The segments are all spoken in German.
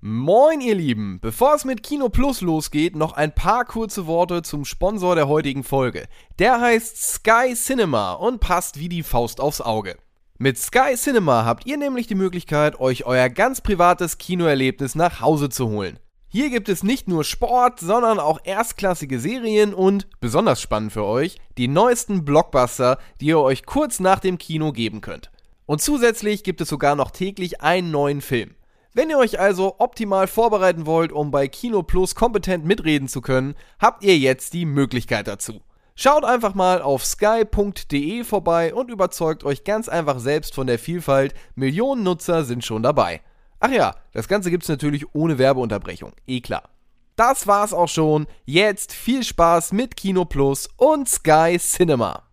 Moin ihr Lieben, bevor es mit Kino Plus losgeht, noch ein paar kurze Worte zum Sponsor der heutigen Folge. Der heißt Sky Cinema und passt wie die Faust aufs Auge. Mit Sky Cinema habt ihr nämlich die Möglichkeit, euch euer ganz privates Kinoerlebnis nach Hause zu holen. Hier gibt es nicht nur Sport, sondern auch erstklassige Serien und, besonders spannend für euch, die neuesten Blockbuster, die ihr euch kurz nach dem Kino geben könnt. Und zusätzlich gibt es sogar noch täglich einen neuen Film. Wenn ihr euch also optimal vorbereiten wollt, um bei Kino Plus kompetent mitreden zu können, habt ihr jetzt die Möglichkeit dazu. Schaut einfach mal auf sky.de vorbei und überzeugt euch ganz einfach selbst von der Vielfalt. Millionen Nutzer sind schon dabei. Ach ja, das Ganze gibt's natürlich ohne Werbeunterbrechung, eh klar. Das war's auch schon. Jetzt viel Spaß mit Kino Plus und Sky Cinema.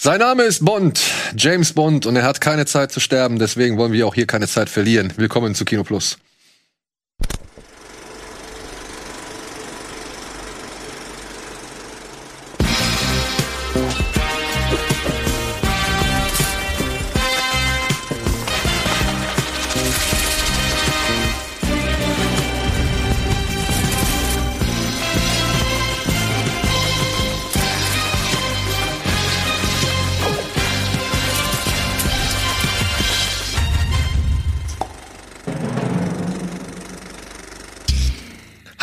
Sein Name ist Bond, James Bond, und er hat keine Zeit zu sterben, deswegen wollen wir auch hier keine Zeit verlieren. Willkommen zu Kino Plus.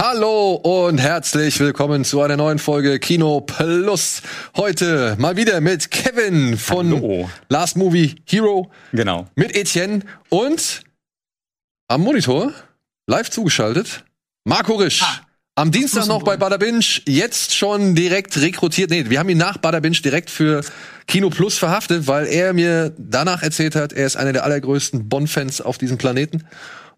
Hallo und herzlich willkommen zu einer neuen Folge Kino Plus. Heute mal wieder mit Kevin von Hallo. Last Movie Hero. Genau. Mit Etienne und am Monitor live zugeschaltet Marco Risch. Am Dienstag noch bei Bada Binge, jetzt schon direkt rekrutiert. Nee, wir haben ihn nach Bada Binge direkt für Kino Plus verhaftet, weil er mir danach erzählt hat, er ist einer der allergrößten Bond-Fans auf diesem Planeten.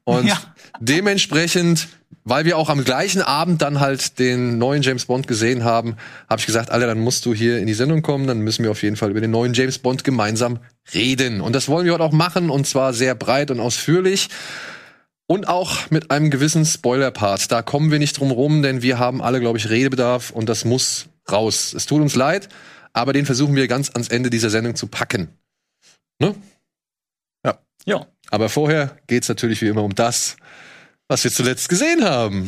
Und Ja. Dementsprechend, weil wir auch am gleichen Abend dann halt den neuen James Bond gesehen haben, habe ich gesagt, Alter, dann musst du hier in die Sendung kommen, dann müssen wir auf jeden Fall über den neuen James Bond gemeinsam reden. Und das wollen wir heute auch machen, und zwar sehr breit und ausführlich. Und auch mit einem gewissen Spoiler-Part. Da kommen wir nicht drum rum, denn wir haben alle, glaube ich, Redebedarf und das muss raus. Es tut uns leid, aber den versuchen wir ganz ans Ende dieser Sendung zu packen. Ne? Ja. Aber vorher geht's natürlich wie immer um das, was wir zuletzt gesehen haben.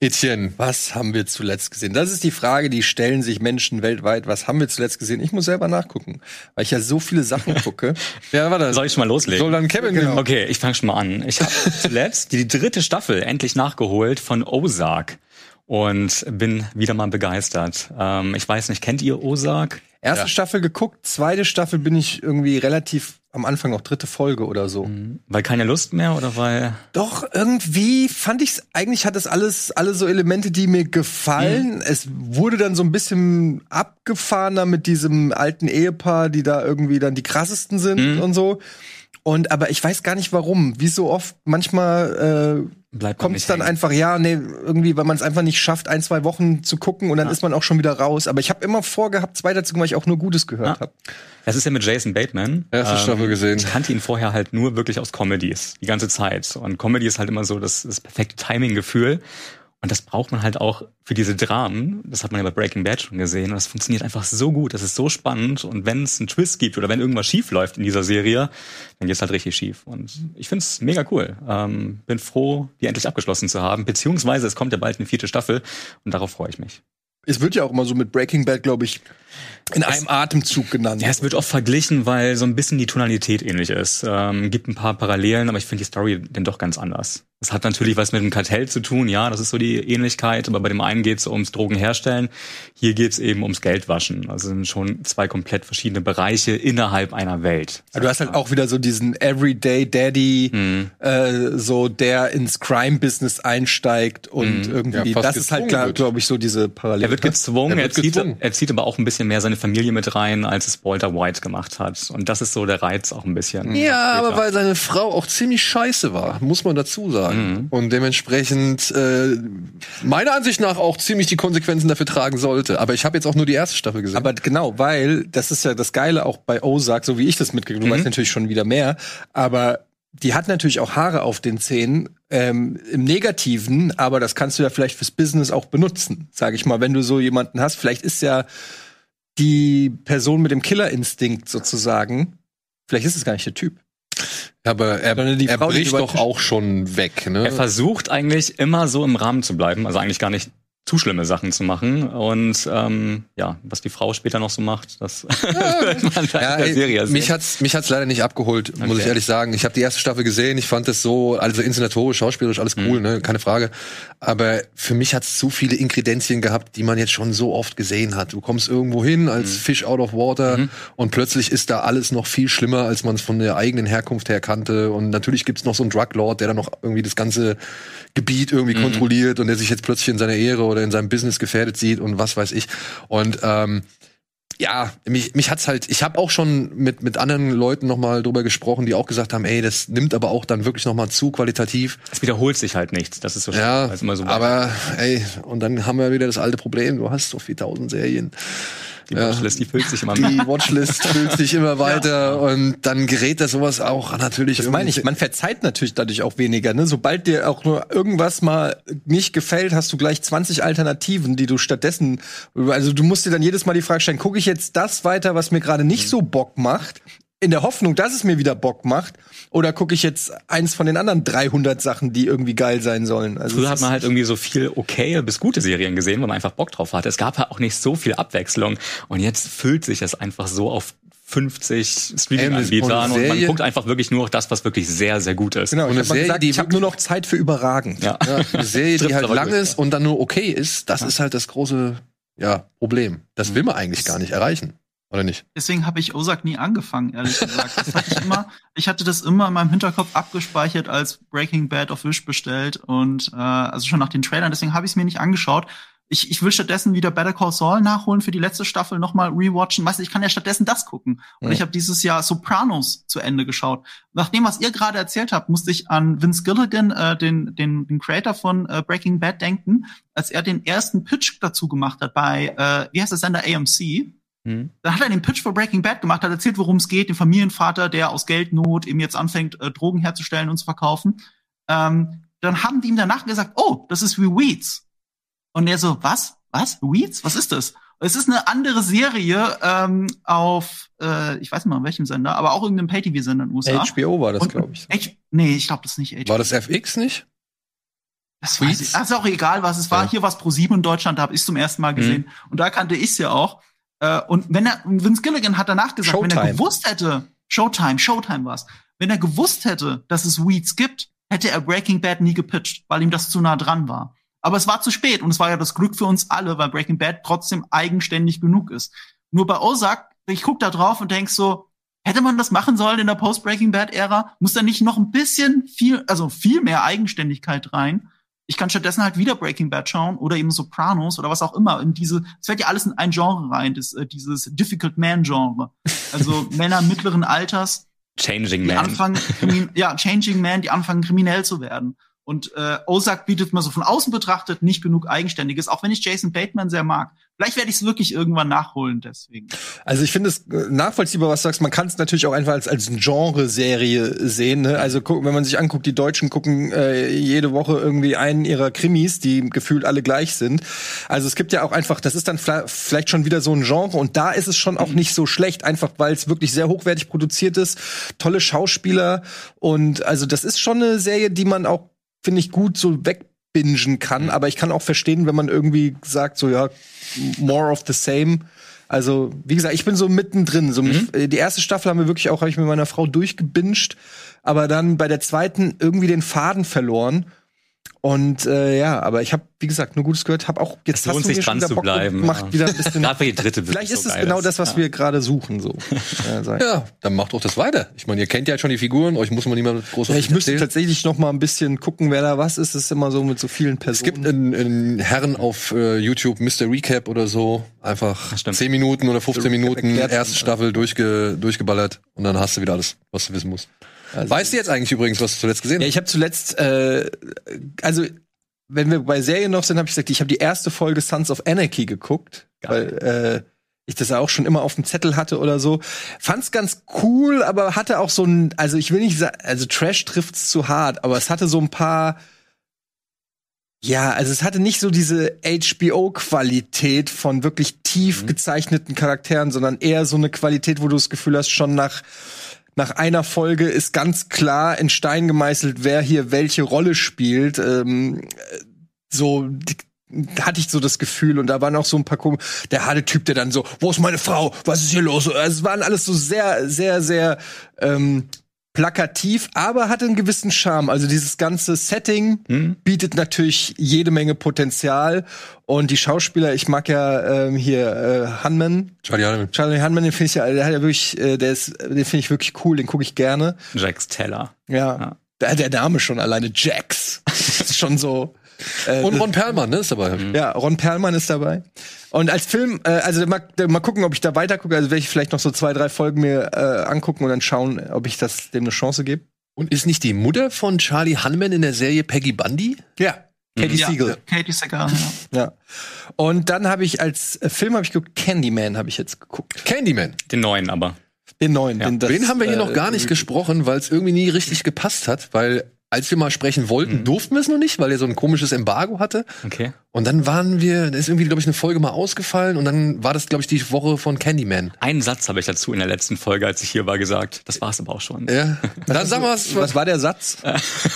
Etienne. Was haben wir zuletzt gesehen? Das ist die Frage, die stellen sich Menschen weltweit. Was haben wir zuletzt gesehen? Ich muss selber nachgucken, weil ich ja so viele Sachen gucke. Ja, warte. Soll ich schon mal loslegen? Soll dann Kevin Genau. Okay, ich fange schon mal an. Ich habe zuletzt die dritte Staffel endlich nachgeholt von Ozark und bin wieder mal begeistert. Ähm, ich weiß nicht, kennt ihr Ozark? Erste Ja. Staffel geguckt, zweite Staffel bin ich irgendwie relativ am Anfang noch dritte Folge oder so. Weil keine Lust mehr oder weil Doch, irgendwie fand ich's, eigentlich hat es alles, alle so Elemente, die mir gefallen. Es wurde dann so ein bisschen abgefahrener mit diesem alten Ehepaar, die da irgendwie dann die krassesten sind und so. Und, aber ich weiß gar nicht warum. Wie so oft, manchmal, äh, kommt es dann hängen. einfach, ja, nee, irgendwie, weil man es einfach nicht schafft, ein, zwei Wochen zu gucken und dann ist man auch schon wieder raus. Aber ich habe immer vorgehabt, zwei dazu, weil ich auch nur Gutes gehört Ah. habe. Das ist ja mit Jason Bateman. Erste Staffel gesehen. Ich kannte ihn vorher halt nur wirklich aus Comedies, die ganze Zeit. Und Comedy ist halt immer so das, das perfekte Timing-Gefühl. Und das braucht man halt auch für diese Dramen. Das hat man ja bei Breaking Bad schon gesehen. Und das funktioniert einfach so gut. Das ist so spannend. Und wenn es einen Twist gibt oder wenn irgendwas schief läuft in dieser Serie, dann geht's halt richtig schief. Und ich find's mega cool. Ähm, bin froh, die endlich abgeschlossen zu haben. Beziehungsweise es kommt ja bald eine vierte Staffel. Und darauf freue ich mich. Es wird ja auch immer so mit Breaking Bad, glaube ich, in einem Atemzug genannt. Ja, es wird oft verglichen, weil so ein bisschen die Tonalität ähnlich ist. Ähm, gibt ein paar Parallelen, aber ich finde die Story denn doch ganz anders. Es hat natürlich was mit dem Kartell zu tun, ja, das ist so die Ähnlichkeit, aber bei dem einen geht es ums Drogenherstellen, hier geht es eben ums Geldwaschen. Also sind schon zwei komplett verschiedene Bereiche innerhalb einer Welt. du hast halt auch wieder so diesen Everyday Daddy, Mhm. äh, so der ins Crime-Business einsteigt und irgendwie, Ja, das ist halt klar, glaube ich, so diese Parallele. Er wird gezwungen, Er er, wird zieht, gezwungen. er zieht aber auch ein bisschen mehr seine Familie mit rein, als es Walter White gemacht hat. Und das ist so der Reiz auch ein bisschen. Ja, aber weil seine Frau auch ziemlich scheiße war, muss man dazu sagen. Mhm. Und dementsprechend äh, meiner Ansicht nach auch ziemlich die Konsequenzen dafür tragen sollte. Aber ich habe jetzt auch nur die erste Staffel gesehen. Aber genau, weil das ist ja das Geile auch bei Ozark, so wie ich das mitgekriegt, du Mhm. weißt natürlich schon wieder mehr, aber die hat natürlich auch Haare auf den Zähnen ähm, im Negativen, aber das kannst du ja vielleicht fürs Business auch benutzen, sage ich mal, wenn du so jemanden hast. Vielleicht ist ja die Person mit dem Killerinstinkt sozusagen, vielleicht ist es gar nicht der Typ. Aber er, er bricht doch auch schon weg, ne? Er versucht eigentlich immer so im Rahmen zu bleiben, also eigentlich gar nicht zu schlimme Sachen zu machen. Und ähm, ja, was die Frau später noch so macht, das wird man Ja, in der ey, Serie sehen. mich hat's mich hat's leider nicht abgeholt, muss ich Okay. ehrlich sagen. Ich habe die erste Staffel gesehen, ich fand das so, also inszenatorisch, schauspielerisch alles cool, Mhm. ne, keine Frage. Aber für mich hat's zu viele Inkredenzien gehabt, die man jetzt schon so oft gesehen hat. Du kommst irgendwo hin als Mhm. Fish out of water und plötzlich ist da alles noch viel schlimmer, als man es von der eigenen Herkunft her kannte. Und natürlich gibt's noch so einen Drug Lord, der dann noch irgendwie das ganze Gebiet irgendwie Mhm. kontrolliert und der sich jetzt plötzlich in seiner Ehre oder in seinem Business gefährdet sieht und was weiß ich. Und ähm, ja, mich, mich hat's halt, ich habe auch schon mit, mit anderen Leuten noch mal drüber gesprochen, die auch gesagt haben, ey, das nimmt aber auch dann wirklich noch mal zu qualitativ. es wiederholt sich halt nichts. Das ist so Ja, immer so aber ey, und dann haben wir wieder das alte Problem, du hast so viel tausend Serien. Die Watchlist, die füllt sich immer mehr. Die Watchlist füllt sich immer weiter und dann gerät da sowas auch natürlich Das meine ich, man verzeiht natürlich dadurch auch weniger. Ne? Sobald dir auch nur irgendwas mal nicht gefällt, hast du gleich 20 Alternativen, die du stattdessen. Also du musst dir dann jedes Mal die Frage stellen: Gucke ich jetzt das weiter, was mir gerade nicht so Bock macht, in der Hoffnung, dass es mir wieder Bock macht, oder gucke ich jetzt eins von den anderen 300 Sachen, die irgendwie geil sein sollen? Also Früher hat man halt irgendwie so viel okay bis gute Serien gesehen, weil man einfach Bock drauf hatte. Es gab ja auch nicht so viel Abwechslung. Und jetzt füllt sich es einfach so auf 50 Streaming-Anbietern Und und man guckt einfach wirklich nur auf das, was wirklich sehr, sehr gut ist. Genau, Und ich eine Serie, gesagt, die ich habe nur noch Zeit für überragend. Ja. ja, eine Serie, die halt lang ist und dann nur okay ist, das ist halt das große ja, Problem. Das will man eigentlich gar nicht erreichen. Oder nicht? Deswegen habe ich Ozark nie angefangen, ehrlich gesagt. Das hatte ich immer, ich hatte das immer in meinem Hinterkopf abgespeichert als Breaking Bad auf Wish bestellt und äh, also schon nach den Trailern, deswegen habe ich es mir nicht angeschaut. Ich, ich will stattdessen wieder Better Call Saul nachholen für die letzte Staffel nochmal rewatchen. Weißt du, ich kann ja stattdessen das gucken. Und Ja. ich habe dieses Jahr Sopranos zu Ende geschaut. Nach dem, was ihr gerade erzählt habt, musste ich an Vince Gilligan, äh, den, den, den Creator von äh, Breaking Bad, denken, als er den ersten Pitch dazu gemacht hat bei, äh, wie heißt der Sender, AMC. Hm. Dann hat er den Pitch für Breaking Bad gemacht, hat erzählt, worum es geht, den Familienvater, der aus Geldnot eben jetzt anfängt, äh, Drogen herzustellen und zu verkaufen. Ähm, dann haben die ihm danach gesagt, oh, das ist wie Weeds. Und er so, was? Was? Weeds? Was ist das? Es ist eine andere Serie ähm, auf, äh, ich weiß nicht mal, welchem Sender, aber auch irgendeinem Pay-TV-Sender in den USA. HBO war das, glaube ich. H nee, ich glaube das ist nicht HBO. War das FX nicht? Das weiß ich. Ach, ist auch egal, was es war. Ja. Hier war es Pro 7 in Deutschland, da habe ich zum ersten Mal gesehen. Und da kannte ich es ja auch. Äh, und wenn er, Vince Gilligan hat danach gesagt, wenn er Showtime. gewusst hätte, Showtime, Showtime war's, wenn er gewusst hätte, dass es Weeds gibt, hätte er Breaking Bad nie gepitcht, weil ihm das zu nah dran war. Aber es war zu spät und es war ja das Glück für uns alle, weil Breaking Bad trotzdem eigenständig genug ist. Nur bei Ozark, ich guck da drauf und denk so, hätte man das machen sollen in der Post-Breaking Bad-Ära? Muss da nicht noch ein bisschen viel, also viel mehr Eigenständigkeit rein? Ich kann stattdessen halt wieder Breaking Bad schauen oder eben Sopranos oder was auch immer. In diese, es fällt ja alles in ein Genre rein, das, äh, dieses Difficult Man-Genre. Also Männer mittleren Alters, Changing die Man. anfangen, ja, Changing Man, die anfangen kriminell zu werden. Und äh, Ozark bietet mal so von außen betrachtet nicht genug Eigenständiges, auch wenn ich Jason Bateman sehr mag. Vielleicht werde ich es wirklich irgendwann nachholen, deswegen. Also ich finde es äh, nachvollziehbar, was du sagst. Man kann es natürlich auch einfach als, als Genre-Serie sehen. Ne? Also wenn man sich anguckt, die Deutschen gucken äh, jede Woche irgendwie einen ihrer Krimis, die gefühlt alle gleich sind. Also es gibt ja auch einfach, das ist dann vielleicht schon wieder so ein Genre und da ist es schon auch nicht so schlecht, einfach weil es wirklich sehr hochwertig produziert ist, tolle Schauspieler und also das ist schon eine Serie, die man auch, finde ich, gut so wegbingen kann. Aber ich kann auch verstehen, wenn man irgendwie sagt, so ja, more of the same. Also, wie gesagt, ich bin so mittendrin. So mich, äh, die erste Staffel haben wir wirklich auch, habe ich mit meiner Frau durchgebinged, aber dann bei der zweiten irgendwie den Faden verloren. Und äh, ja, aber ich habe, wie gesagt, nur Gutes gehört, habe auch jetzt Es lohnt sich dran wieder zu Bock bleiben, gemacht, ja. wieder ein bisschen. Gerade weil die dritte Vielleicht ist so es genau ist. das, was Ja. wir gerade suchen. So. ja. Ja, dann macht doch das weiter. Ich meine, ihr kennt ja schon die Figuren, euch muss man niemand groß Ja, ich müsste erzählen. tatsächlich noch mal ein bisschen gucken, wer da was ist. Es ist immer so mit so vielen Personen. Es gibt einen, einen Herren auf äh, YouTube, Mr. Recap oder so. Einfach stimmt. 10 Minuten oder 15 Minuten, erste Staffel durchge, durchgeballert und dann hast du wieder alles, was du wissen musst. Also- weißt du jetzt eigentlich übrigens, was du zuletzt gesehen Ja, hast? ich habe zuletzt, äh, also wenn wir bei Serien noch sind, habe ich gesagt, ich habe die erste Folge Sons of Anarchy geguckt, Geil. weil äh, ich das auch schon immer auf dem Zettel hatte oder so. Fand's ganz cool, aber hatte auch so ein, also ich will nicht sagen, also Trash trifft's zu hart, aber es hatte so ein paar ja, also es hatte nicht so diese HBO-Qualität von wirklich tief gezeichneten Charakteren, sondern eher so eine Qualität, wo du das Gefühl hast, schon nach nach einer Folge ist ganz klar in Stein gemeißelt, wer hier welche Rolle spielt. Ähm, so hatte ich so das Gefühl und da waren auch so ein paar Kom der harte Typ, der dann so, wo ist meine Frau? Was ist hier los? Also, es waren alles so sehr, sehr, sehr ähm, plakativ, aber hatte einen gewissen Charme. Also dieses ganze Setting Hm? bietet natürlich jede Menge Potenzial und die Schauspieler, ich mag ja ähm, hier äh, Hunman, Charlie Hunnam. Charlie Hunman, den finde ich ja, der hat ja wirklich, äh, der ist, den finde ich wirklich cool, den gucke ich gerne. Jax Teller. Ja, Ja. Der, der Name schon alleine Jax, das ist schon so. Äh, Und Ron Perlman, ne, ist dabei. ja, Ron Perlman ist dabei. Und als Film, äh, also mal, mal gucken, ob ich da weiter gucke. Also werde ich vielleicht noch so zwei, drei Folgen mir äh, angucken und dann schauen, ob ich das dem eine Chance gebe. Und ist nicht die Mutter von Charlie Hunman in der Serie Peggy Bundy? Ja. Katie Ja, Siegel. Katie Sagal, ja. Ja. Und dann habe ich als äh, Film habe ich geguckt, Candyman habe ich jetzt geguckt. Candyman. Den neuen aber. Den neuen. Ja. Den, das, Den haben wir hier äh, noch gar nicht gesprochen, weil es irgendwie nie richtig gepasst hat, weil als wir mal sprechen wollten, durften wir es noch nicht, weil er so ein komisches Embargo hatte. Okay. Und dann waren wir, da ist irgendwie, glaube ich, eine Folge mal ausgefallen und dann war das, glaube ich, die Woche von Candyman. Einen Satz habe ich dazu in der letzten Folge, als ich hier war, gesagt. Das war's aber auch schon. Ja. Dann sag mal was. Was war der Satz?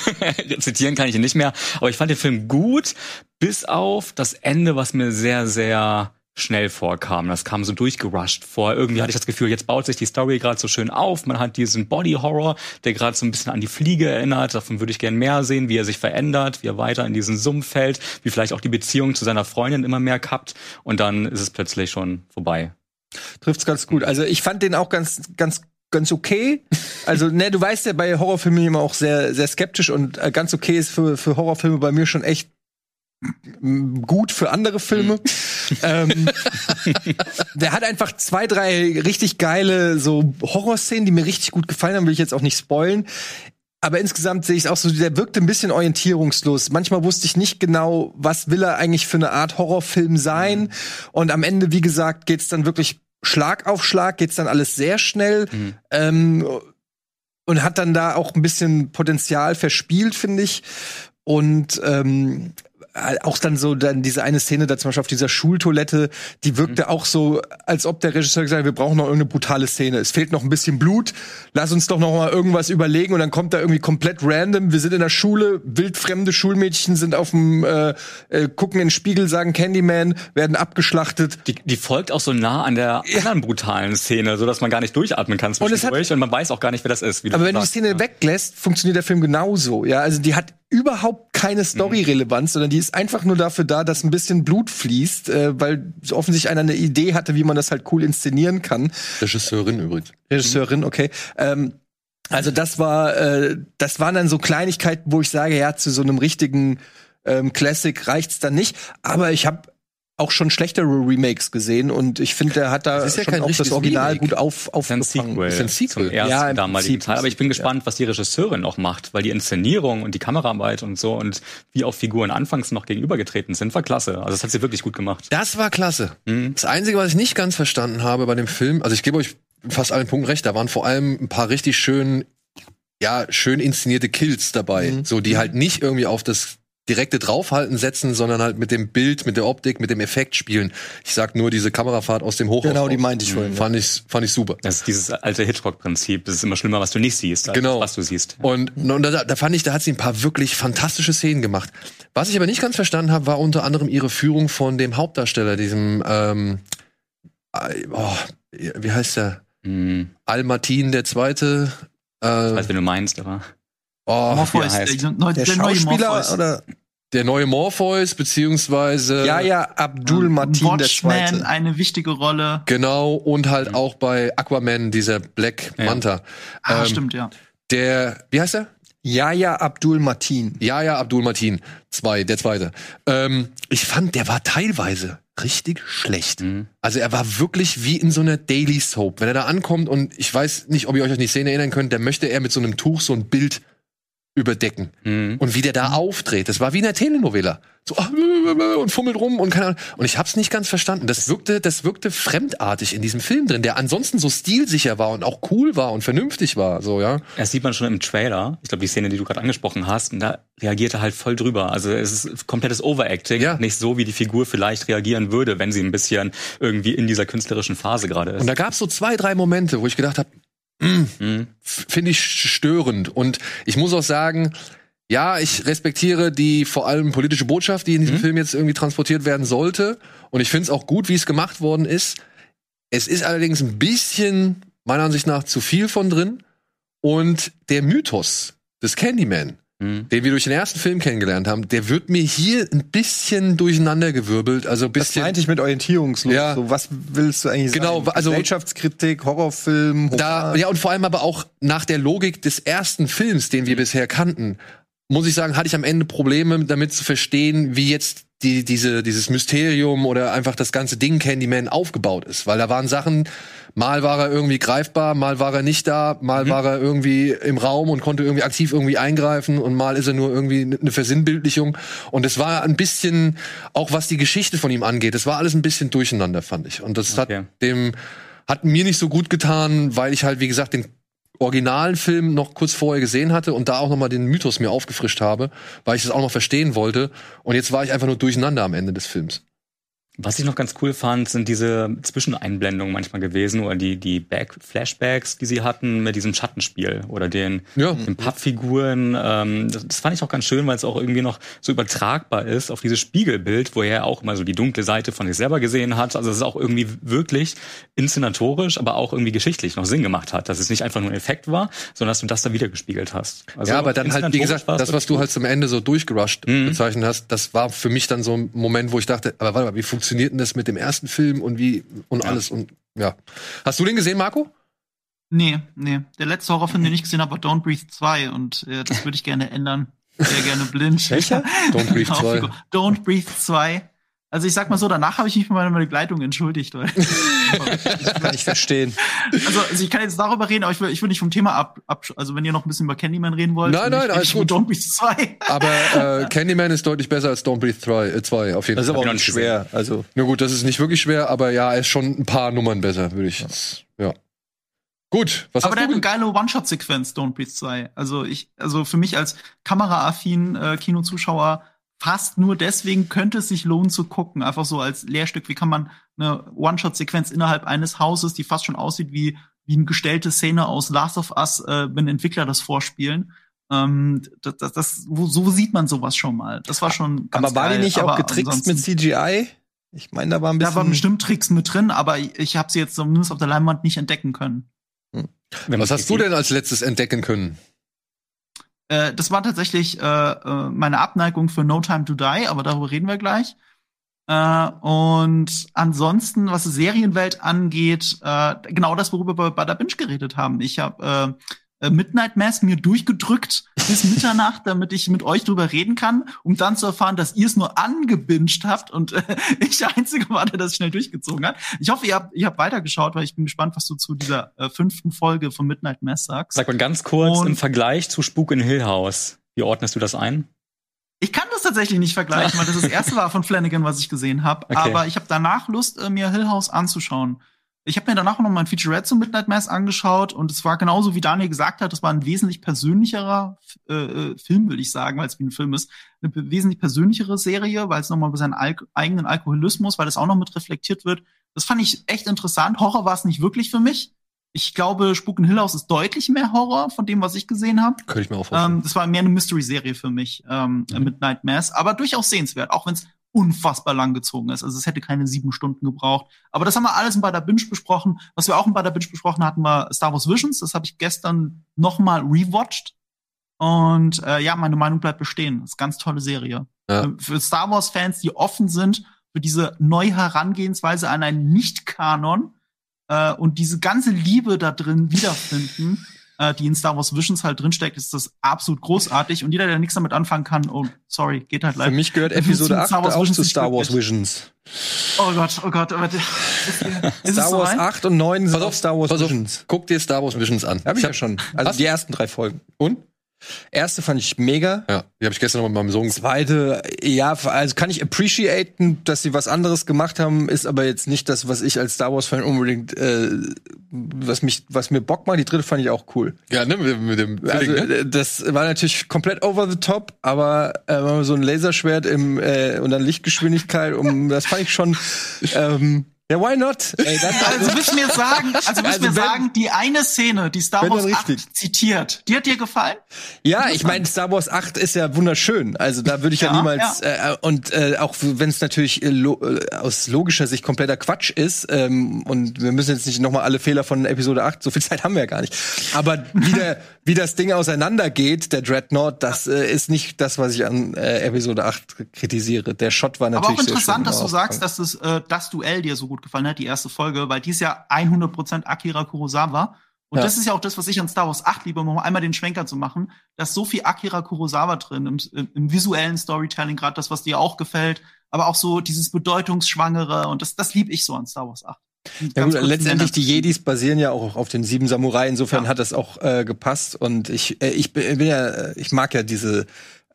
Zitieren kann ich ihn nicht mehr. Aber ich fand den Film gut, bis auf das Ende, was mir sehr, sehr schnell vorkam. Das kam so durchgerusht vor. Irgendwie hatte ich das Gefühl, jetzt baut sich die Story gerade so schön auf. Man hat diesen Body Horror, der gerade so ein bisschen an die Fliege erinnert. Davon würde ich gern mehr sehen, wie er sich verändert, wie er weiter in diesen Sumpf fällt, wie vielleicht auch die Beziehung zu seiner Freundin immer mehr kappt. Und dann ist es plötzlich schon vorbei. Trifft's ganz gut. Also ich fand den auch ganz, ganz, ganz okay. Also, ne, du weißt ja bei Horrorfilmen immer auch sehr, sehr skeptisch und äh, ganz okay ist für, für Horrorfilme bei mir schon echt gut für andere Filme. ähm, der hat einfach zwei, drei richtig geile so Horrorszenen, die mir richtig gut gefallen haben, will ich jetzt auch nicht spoilen. Aber insgesamt sehe ich es auch so, der wirkte ein bisschen orientierungslos. Manchmal wusste ich nicht genau, was will er eigentlich für eine Art Horrorfilm sein. Und am Ende, wie gesagt, geht's dann wirklich Schlag auf Schlag, geht's dann alles sehr schnell. Ähm, und hat dann da auch ein bisschen Potenzial verspielt, finde ich. Und ähm, auch dann so dann diese eine Szene da zum Beispiel auf dieser Schultoilette, die wirkte auch so, als ob der Regisseur gesagt hat, wir brauchen noch irgendeine brutale Szene. Es fehlt noch ein bisschen Blut. Lass uns doch noch mal irgendwas überlegen. Und dann kommt da irgendwie komplett random. Wir sind in der Schule, wildfremde Schulmädchen sind auf dem äh, äh, gucken in den Spiegel, sagen Candyman, werden abgeschlachtet. Die, die folgt auch so nah an der anderen brutalen Szene, so dass man gar nicht durchatmen kann es hat- zwischendurch und, man weiß auch gar nicht, wer das ist. wie Aber wenn du die Szene ja. weglässt, funktioniert der Film genauso. Ja, also die hat überhaupt keine Story-Relevanz, sondern die ist einfach nur dafür da, dass ein bisschen Blut fließt, äh, weil offensichtlich einer eine Idee hatte, wie man das halt cool inszenieren kann. Regisseurin übrigens. Regisseurin, okay. Ähm, also das war, äh, das waren dann so Kleinigkeiten, wo ich sage, ja, zu so einem richtigen ähm, Classic reicht's dann nicht. Aber ich habe auch schon schlechtere Remakes gesehen und ich finde, der hat da Das ist ja schon kein auch das Original Remake. gut auf, Das ist ein aufgefangen. Sequel, ist ein Sequel. zum ersten Ja, im damaligen Prinzip. Teil. Aber ich bin gespannt, was die Regisseurin noch macht, weil die Inszenierung und die Kameraarbeit und so und wie auch Figuren anfangs noch gegenübergetreten sind, war klasse. Also das hat sie wirklich gut gemacht. Das war klasse. Das Einzige, was ich nicht ganz verstanden habe bei dem Film, also ich gebe euch fast allen Punkten recht, da waren vor allem ein paar richtig schön, ja, schön inszenierte Kills dabei. So, die halt nicht irgendwie auf das direkte Draufhalten setzen, sondern halt mit dem Bild, mit der Optik, mit dem Effekt spielen. Ich sag nur diese Kamerafahrt aus dem Hochhaus. Genau, die meinte ich vorhin, ja. Fand ich, fand ich super. Das ist dieses alte Hitchcock-Prinzip. Es ist immer schlimmer, was du nicht siehst, als Genau. was du siehst. Und, und da, da fand ich, da hat sie ein paar wirklich fantastische Szenen gemacht. Was ich aber nicht ganz verstanden habe, war unter anderem ihre Führung von dem Hauptdarsteller, diesem, ähm, äh, oh, wie heißt der? Hm. Al-Martin der Zweite. Ich Äh, weiß, wen du meinst, aber oh, Morpheus, heißt? der, neu- Der, der neue Schauspieler Morpheus. oder? der neue Morpheus, beziehungsweise Ja, ja, Abdul Martin der Zweite. eine wichtige Rolle. Genau, und halt auch bei Aquaman, dieser Black Ja. Manta. Ah, Ähm, stimmt, ja. Der, wie heißt er? Yahya Abdul Martin. Ja, ja, Abdul Martin. Zwei, der zweite. Ähm, ich fand, der war teilweise richtig schlecht. Mhm. Also er war wirklich wie in so einer Daily Soap. Wenn er da ankommt und ich weiß nicht, ob ihr euch an die Szene erinnern könnt, da möchte er mit so einem Tuch so ein Bild überdecken. Mhm. Und wie der da aufdreht, das war wie in einer Telenovela. So ah, und fummelt rum und keine Ahnung. Und ich hab's nicht ganz verstanden. Das wirkte, das wirkte fremdartig in diesem Film drin, der ansonsten so stilsicher war und auch cool war und vernünftig war. So, ja. Das sieht man schon im Trailer. Ich glaube, die Szene, die du gerade angesprochen hast, und da reagiert er halt voll drüber. Also es ist komplettes Overacting, Ja. nicht so, wie die Figur vielleicht reagieren würde, wenn sie ein bisschen irgendwie in dieser künstlerischen Phase gerade ist. Und da gab's so zwei, drei Momente, wo ich gedacht habe, Mhm. finde ich störend. Und ich muss auch sagen, ja, ich respektiere die vor allem politische Botschaft, die in diesem Mhm. Film jetzt irgendwie transportiert werden sollte. Und ich finde es auch gut, wie es gemacht worden ist. Es ist allerdings ein bisschen, meiner Ansicht nach, zu viel von drin. Und der Mythos des Candyman, Mhm. den wir durch den ersten Film kennengelernt haben, der wird mir hier ein bisschen durcheinandergewirbelt. Also ein Das bisschen. meinte ich mit orientierungslos. Ja. So, was willst du eigentlich Genau, sagen? also- Gesellschaftskritik, Horrorfilm, Humor. Da, ja, und vor allem aber auch nach der Logik des ersten Films, den wir bisher kannten, muss ich sagen, hatte ich am Ende Probleme damit zu verstehen, wie jetzt die, diese, dieses Mysterium oder einfach das ganze Ding Candyman aufgebaut ist. Weil da waren Sachen, mal war er irgendwie greifbar, mal war er nicht da, mal war er irgendwie im Raum und konnte irgendwie aktiv irgendwie eingreifen und mal ist er nur irgendwie eine Versinnbildlichung. Und es war ein bisschen, auch was die Geschichte von ihm angeht, es war alles ein bisschen durcheinander, fand ich. Und das Okay. hat dem, hat mir nicht so gut getan, weil ich halt, wie gesagt, den originalen Film noch kurz vorher gesehen hatte und da auch noch mal den Mythos mir aufgefrischt habe, weil ich das auch noch verstehen wollte. Und jetzt war ich einfach nur durcheinander am Ende des Films. Was ich noch ganz cool fand, sind diese Zwischeneinblendungen manchmal gewesen oder die, die Back Flashbacks, die sie hatten mit diesem Schattenspiel oder den, Ja. den Pappfiguren. Ähm, das, das fand ich auch ganz schön, weil es auch irgendwie noch so übertragbar ist auf dieses Spiegelbild, wo er auch immer so die dunkle Seite von sich selber gesehen hat. Also es ist auch irgendwie wirklich inszenatorisch, aber auch irgendwie geschichtlich noch Sinn gemacht hat, dass es nicht einfach nur ein Effekt war, sondern dass du das da wieder gespiegelt hast. Also ja, aber dann halt, wie gesagt, das, was du halt zum Ende so durchgerusht Mhm. bezeichnet hast, das war für mich dann so ein Moment, wo ich dachte, aber warte mal, wie funktioniert denn das mit dem ersten Film und wie und Ja. alles und ja. Hast du den gesehen, Marco? Nee, nee. Der letzte Horrorfilm, den ich gesehen habe, war Don't Breathe 2 und äh, das würde ich gerne ändern. Sehr gerne blind. Welcher? Don't Breathe 2. Don't Breathe 2. Also ich sag mal so, danach habe ich mich bei meiner Begleitung entschuldigt. Weil kann ich verstehen. also, also ich kann jetzt darüber reden, aber ich will, ich will nicht vom Thema ab, ab also wenn ihr noch ein bisschen über Candyman reden wollt. Nein, nein, alles gut. Don't Breathe 2. Aber äh, Candyman ist deutlich besser als Don't Breathe 2, äh, 2 auf jeden Das ist Fall. aber auch nicht schwer. Also, Na gut, das ist nicht wirklich schwer, aber ja, er ist schon ein paar Nummern besser, würde ich jetzt. Ja. Gut, was Aber der hat eine geile One-Shot-Sequenz, Don't Breathe 2. Also ich, also für mich als kameraaffin äh, Kinozuschauer fast nur deswegen könnte es sich lohnen zu gucken. Einfach so als Lehrstück. Wie kann man eine One-Shot-Sequenz innerhalb eines Hauses, die fast schon aussieht wie, wie eine gestellte Szene aus Last of Us, äh, wenn Entwickler das vorspielen. Ähm, das, das, das, wo, so sieht man sowas schon mal. Das war schon ganz aber war geil. die nicht auch Aber getrickst mit CGI? Ich meine, da war ein bisschen. Da waren bestimmt Tricks mit drin, aber ich, habe sie jetzt zumindest auf der Leinwand nicht entdecken können. Wenn Was hast du denn als letztes entdecken können? Äh, das war tatsächlich äh, äh, meine Abneigung für No Time to Die, aber darüber reden wir gleich. Äh, und ansonsten, was die Serienwelt angeht, äh, genau das, worüber wir bei der Binge geredet haben. Ich habe äh, Midnight Mass mir durchgedrückt bis Mitternacht, damit ich mit euch drüber reden kann, um dann zu erfahren, dass ihr es nur angebinged habt und äh, ich der Einzige war, der das schnell durchgezogen hat. Ich hoffe, ihr habt, ihr habt weitergeschaut, weil ich bin gespannt, was du zu dieser äh, fünften Folge von Midnight Mass sagst. Sag mal ganz kurz Und- im Vergleich zu Spuk in Hill House. Wie ordnest du das ein? Ich kann das tatsächlich nicht vergleichen, weil das das erste war von Flanagan, was ich gesehen habe. Okay. Aber ich habe danach Lust, äh, mir Hill House anzuschauen. Ich habe mir danach noch mal ein Featurette zu Midnight Mass angeschaut und es war genauso wie Daniel gesagt hat, das war ein wesentlich persönlicherer äh, äh, Film, will ich sagen, weil es wie ein Film ist. Eine wesentlich persönlichere Serie, weil es nochmal über seinen Al eigenen Alkoholismus, weil das auch noch mit reflektiert wird. Das fand ich echt interessant. Horror war es nicht wirklich für mich. Ich glaube, Spuk in Hill House ist deutlich mehr Horror von dem, was ich gesehen habe. Könnte ich mir auch vorstellen. Ähm, das war mehr eine Mystery-Serie für mich ähm, Mhm. mit Night Mass, aber durchaus sehenswert, auch wenn es unfassbar lang gezogen ist. Also es hätte keine sieben Stunden gebraucht. Aber das haben wir alles in Bada Binge besprochen. Was wir auch in Bada Binge besprochen hatten, war Star Wars Visions. Das habe ich gestern noch mal rewatcht. Und äh, ja, meine Meinung bleibt bestehen. Das ist eine ganz tolle Serie. Ja. Für- Für Star Wars-Fans, die offen sind für diese neue Herangehensweise an einen Nicht-Kanon äh, und diese ganze Liebe da drin wiederfinden, äh, die in Star Wars Visions halt drinsteckt, ist das absolut großartig. Und jeder, der nichts damit anfangen kann, oh, sorry, geht halt Für leider. mich gehört Für Episode Star 8 Wars auch Visions zu Star Wars. Visions. Oh Gott, oh Gott, aber Star Wars soweit? 8 und 9 sind auf, Star Wars Visions. guck dir Star Wars Visions an. Hab ich hab- ja schon. Also Was? die ersten drei Folgen. Und? Erste fand ich mega. Ja, die habe ich gestern noch mit meinem Sohn Zweite, ja, also kann ich appreciaten, dass sie was anderes gemacht haben, ist aber jetzt nicht das, was ich als Star Wars Fan unbedingt, äh, was mich, was mir Bock macht. Die dritte fand ich auch cool. Ja, ne, mit, mit dem Also, Zwilling, ne? äh, das war natürlich komplett over the top, aber äh, so ein Laserschwert im äh, und dann Lichtgeschwindigkeit, um das fand ich schon ähm, Ja, why not? Ey, dann, Also du mir sagen, also du Also mir wenn- sagen, die eine Szene, die Star Wars dann 8 richtig. zitiert, die hat dir gefallen? Ja, ich meine, Star Wars 8 ist ja wunderschön. Also da würde ich ja, Ja, niemals Äh, und äh, auch wenn es natürlich äh, lo äh, aus logischer Sicht kompletter Quatsch ist ähm, und wir müssen jetzt nicht nochmal alle Fehler von Episode 8, so viel Zeit haben wir ja gar nicht. Aber wie, der, wie das Ding auseinandergeht, der Dreadnought, das äh, ist nicht das, was ich an äh, Episode 8 kritisiere. Der Shot war Aber natürlich auch sehr interessant, schön dass du sagst, dass das, äh, das Duell dir so gut gefallen hat, die erste Folge, weil die ist ja 100% Akira Kurosawa. Und Ja. das ist ja auch das, was ich an Star Wars 8 liebe, um einmal den Schwenker zu machen. Da ist so viel Akira Kurosawa drin, im, im, visuellen Storytelling, gerade das, was dir auch gefällt, aber auch so dieses Bedeutungsschwangere und das, das liebe ich so an Star Wars 8. Ja gut, letztendlich die. Jedis basieren ja auch auf den sieben Samurai. Insofern Ja. hat das auch äh, gepasst. Und ich, äh, ich bin bin ja, äh, ich mag ja diese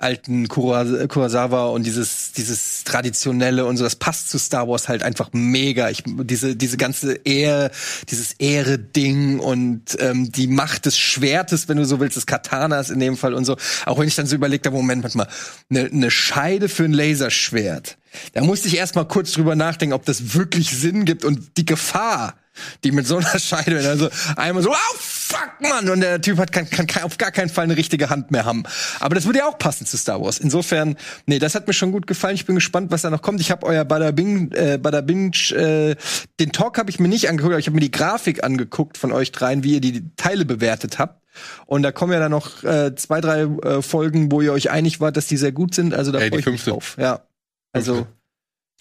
alten Kurosawa und dieses dieses traditionelle und so. Das passt zu Star Wars halt einfach mega. Ich diese diese ganze Ehre, dieses Ehre-Ding und ähm, die Macht des Schwertes, wenn du so willst, des Katanas in dem Fall und so. Auch wenn ich dann so überlegt habe, Moment, mal, eine ne Scheide für ein Laserschwert. Da musste ich erst mal kurz drüber nachdenken, ob das wirklich Sinn gibt und die Gefahr, die mit so einer Scheide, wenn er so einmal so, oh fuck, Mann, und der Typ hat kann, kann, kann auf gar keinen Fall eine richtige Hand mehr haben. Aber das würde ja auch passen zu Star Wars. Insofern, nee, das hat mir schon gut gefallen. Ich bin gespannt, was da noch kommt. Ich habe euer Bada Bing, äh, Bada Binge, äh, den Talk habe ich mir nicht angeguckt, aber ich habe mir die Grafik angeguckt von euch dreien, wie ihr die Teile bewertet habt. Und da kommen ja dann noch äh, zwei, drei äh, Folgen, wo ihr euch einig wart, dass die sehr gut sind. Also da freue ich mich drauf. Ja. Also,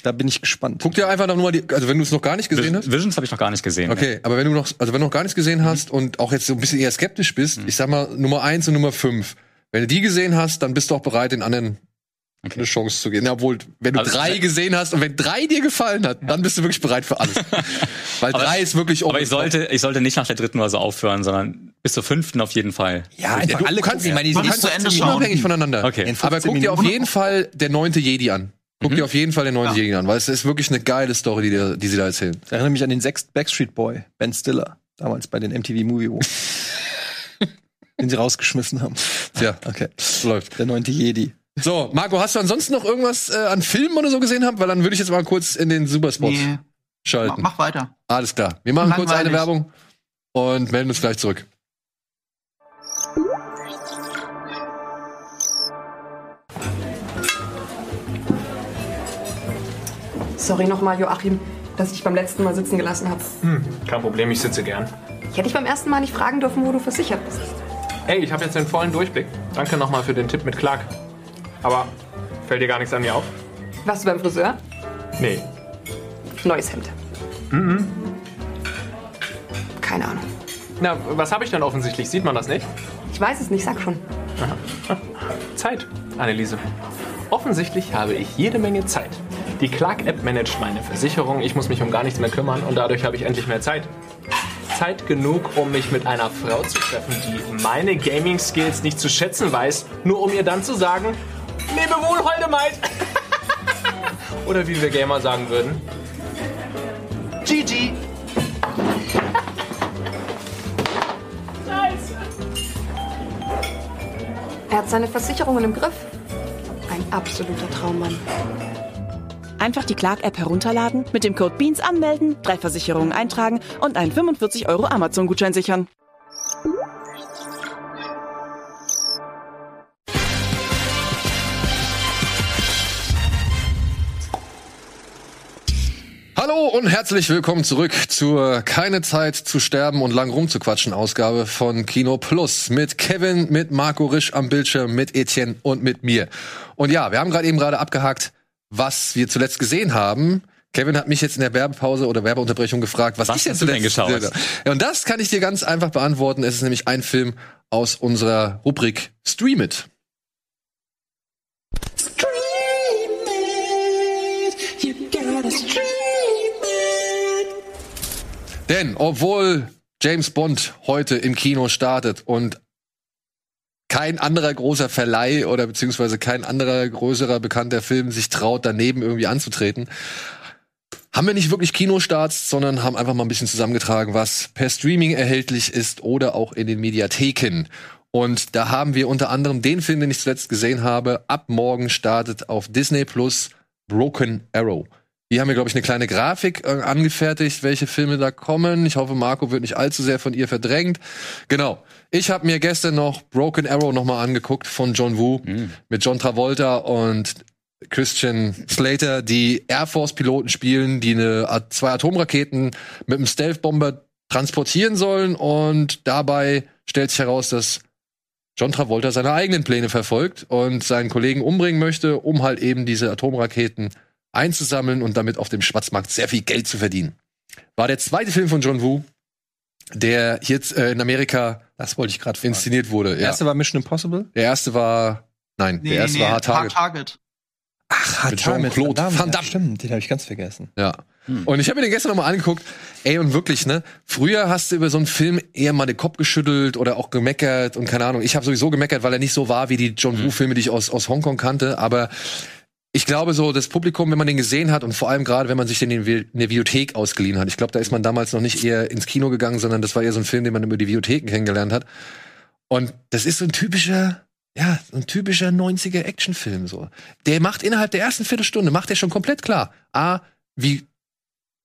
da bin ich gespannt. Guck dir einfach noch mal die, also wenn du es noch gar nicht gesehen hast. Visions habe ich noch gar nicht gesehen. Okay, aber wenn du noch, also wenn du noch gar nichts gesehen hast und auch jetzt so ein bisschen eher skeptisch bist, ich sag mal Nummer eins und Nummer fünf. Wenn du die gesehen hast, dann bist du auch bereit, den anderen Okay. eine Chance zu geben. Ja, obwohl, wenn du Also, drei äh, gesehen hast und wenn drei dir gefallen hat, dann bist du wirklich bereit für alles. Weil Aber- drei ist wirklich Aber ich sollte, ich sollte nicht nach der dritten oder so aufhören, sondern bis zur fünften auf jeden Fall. Ja, einfach du, alle du kannst, gucken. Ich meine, die sind kannst zu Ende schauen. unabhängig voneinander. Okay. Aber 15 guck dir auf jeden Fall der neunte Jedi an. Guck Mhm. dir auf jeden Fall den neunten Ja. Jedi an, weil es ist wirklich eine geile Story, die, die, die sie da erzählen. Ich erinnere mich an den sechsten Backstreet Boy, Ben Stiller, damals bei den MTV Movie Awards. den sie rausgeschmissen haben. Tja, Okay. läuft. Der neunte Jedi. So, Marco, hast du ansonsten noch irgendwas äh, an Filmen oder so gesehen haben? Weil dann würde ich jetzt mal kurz in den Superspot Nee, mach, schalten. mach weiter. Alles klar. Wir machen kurz eine Langweilig. Werbung und melden uns gleich zurück. Sorry nochmal, Joachim, dass ich dich beim letzten Mal sitzen gelassen habe. Kein Problem, ich sitze gern. Ich hätte dich beim ersten Mal nicht fragen dürfen, wo du versichert bist. Ey, ich habe jetzt den vollen Durchblick. Danke nochmal für den Tipp mit Clark. Aber fällt dir gar nichts an mir auf? Warst du beim Friseur? Nee. Neues Hemd. Keine Ahnung. Na, was habe ich denn offensichtlich? Sieht man das nicht? Ich weiß es nicht, sag schon. Zeit, Anneliese. Offensichtlich habe ich jede Menge Zeit. Die Clark-App managt meine Versicherung, ich muss mich um gar nichts mehr kümmern und dadurch habe ich endlich mehr Zeit. Zeit genug, um mich mit einer Frau zu treffen, die meine Gaming-Skills nicht zu schätzen weiß, nur um ihr dann zu sagen, lebe wohl, holde Maid. Oder wie wir Gamer sagen würden, GG. Er hat seine Versicherungen im Griff. Ein absoluter Traummann. Einfach die Clark-App herunterladen, mit dem Code BEANS anmelden, drei Versicherungen eintragen und einen 45 Euro Amazon-Gutschein sichern. Hallo und herzlich willkommen zurück zur Keine Zeit zu sterben und lang rumzuquatschen Ausgabe von Kino Plus mit Kevin, mit Marco Risch am Bildschirm, mit Etienne und mit mir. Und ja, wir haben gerade eben gerade abgehakt, was wir zuletzt gesehen haben. Kevin hat mich jetzt in der Werbepause oder Werbeunterbrechung gefragt, was, Was ich denn hast du denn zuletzt geschaut? gesehen habe. Und das kann ich dir ganz einfach beantworten. Es ist nämlich ein Film aus unserer Rubrik Stream It. Denn obwohl James Bond heute im Kino startet und kein anderer großer Verleih oder beziehungsweise kein anderer größerer bekannter Film sich traut, daneben irgendwie anzutreten, haben wir nicht wirklich Kinostarts, sondern haben einfach mal ein bisschen zusammengetragen, was per Streaming erhältlich ist oder auch in den Mediatheken. Und da haben wir unter anderem den Film, den ich zuletzt gesehen habe. Ab morgen startet auf Disney Plus Broken Arrow. Die haben mir, glaube ich, eine kleine Grafik äh, angefertigt, welche Filme da kommen. Ich hoffe, Marco wird nicht allzu sehr von ihr verdrängt. Genau. Ich habe mir gestern noch Broken Arrow nochmal angeguckt von John Woo mit John Travolta und Christian Slater, die Air Force Piloten spielen, die eine zwei Atomraketen mit einem Stealth Bomber transportieren sollen und dabei stellt sich heraus, dass John Travolta seine eigenen Pläne verfolgt und seinen Kollegen umbringen möchte, um halt eben diese Atomraketen einzusammeln und damit auf dem Schwarzmarkt sehr viel Geld zu verdienen. War der zweite Film von John Woo, der jetzt äh, in Amerika Das wollte ich gerade inszeniert wurde. Der Ja. erste war Mission Impossible? Der erste war nein, der erste war Hard Target. Target. Ach, Mit Jean-Claude Van Damme. Ja, stimmt, den habe ich ganz vergessen. Ja. Und ich habe mir den gestern nochmal angeguckt. Ey, und wirklich, ne? Früher hast du über so einen Film eher mal den Kopf geschüttelt oder auch gemeckert und keine Ahnung. Ich habe sowieso gemeckert, weil er nicht so war wie die John Woo-Filme, die ich aus, aus Hongkong kannte. Aber ich glaube so, das Publikum, wenn man den gesehen hat und vor allem gerade, wenn man sich den in der Videothek ausgeliehen hat. Ich glaube, da ist man damals noch nicht eher ins Kino gegangen, sondern das war eher so ein Film, den man über die Videotheken kennengelernt hat. Und das ist so ein typischer, ja, so ein typischer 90er Actionfilm so. Der macht innerhalb der ersten Viertelstunde, macht er schon komplett klar. A, wie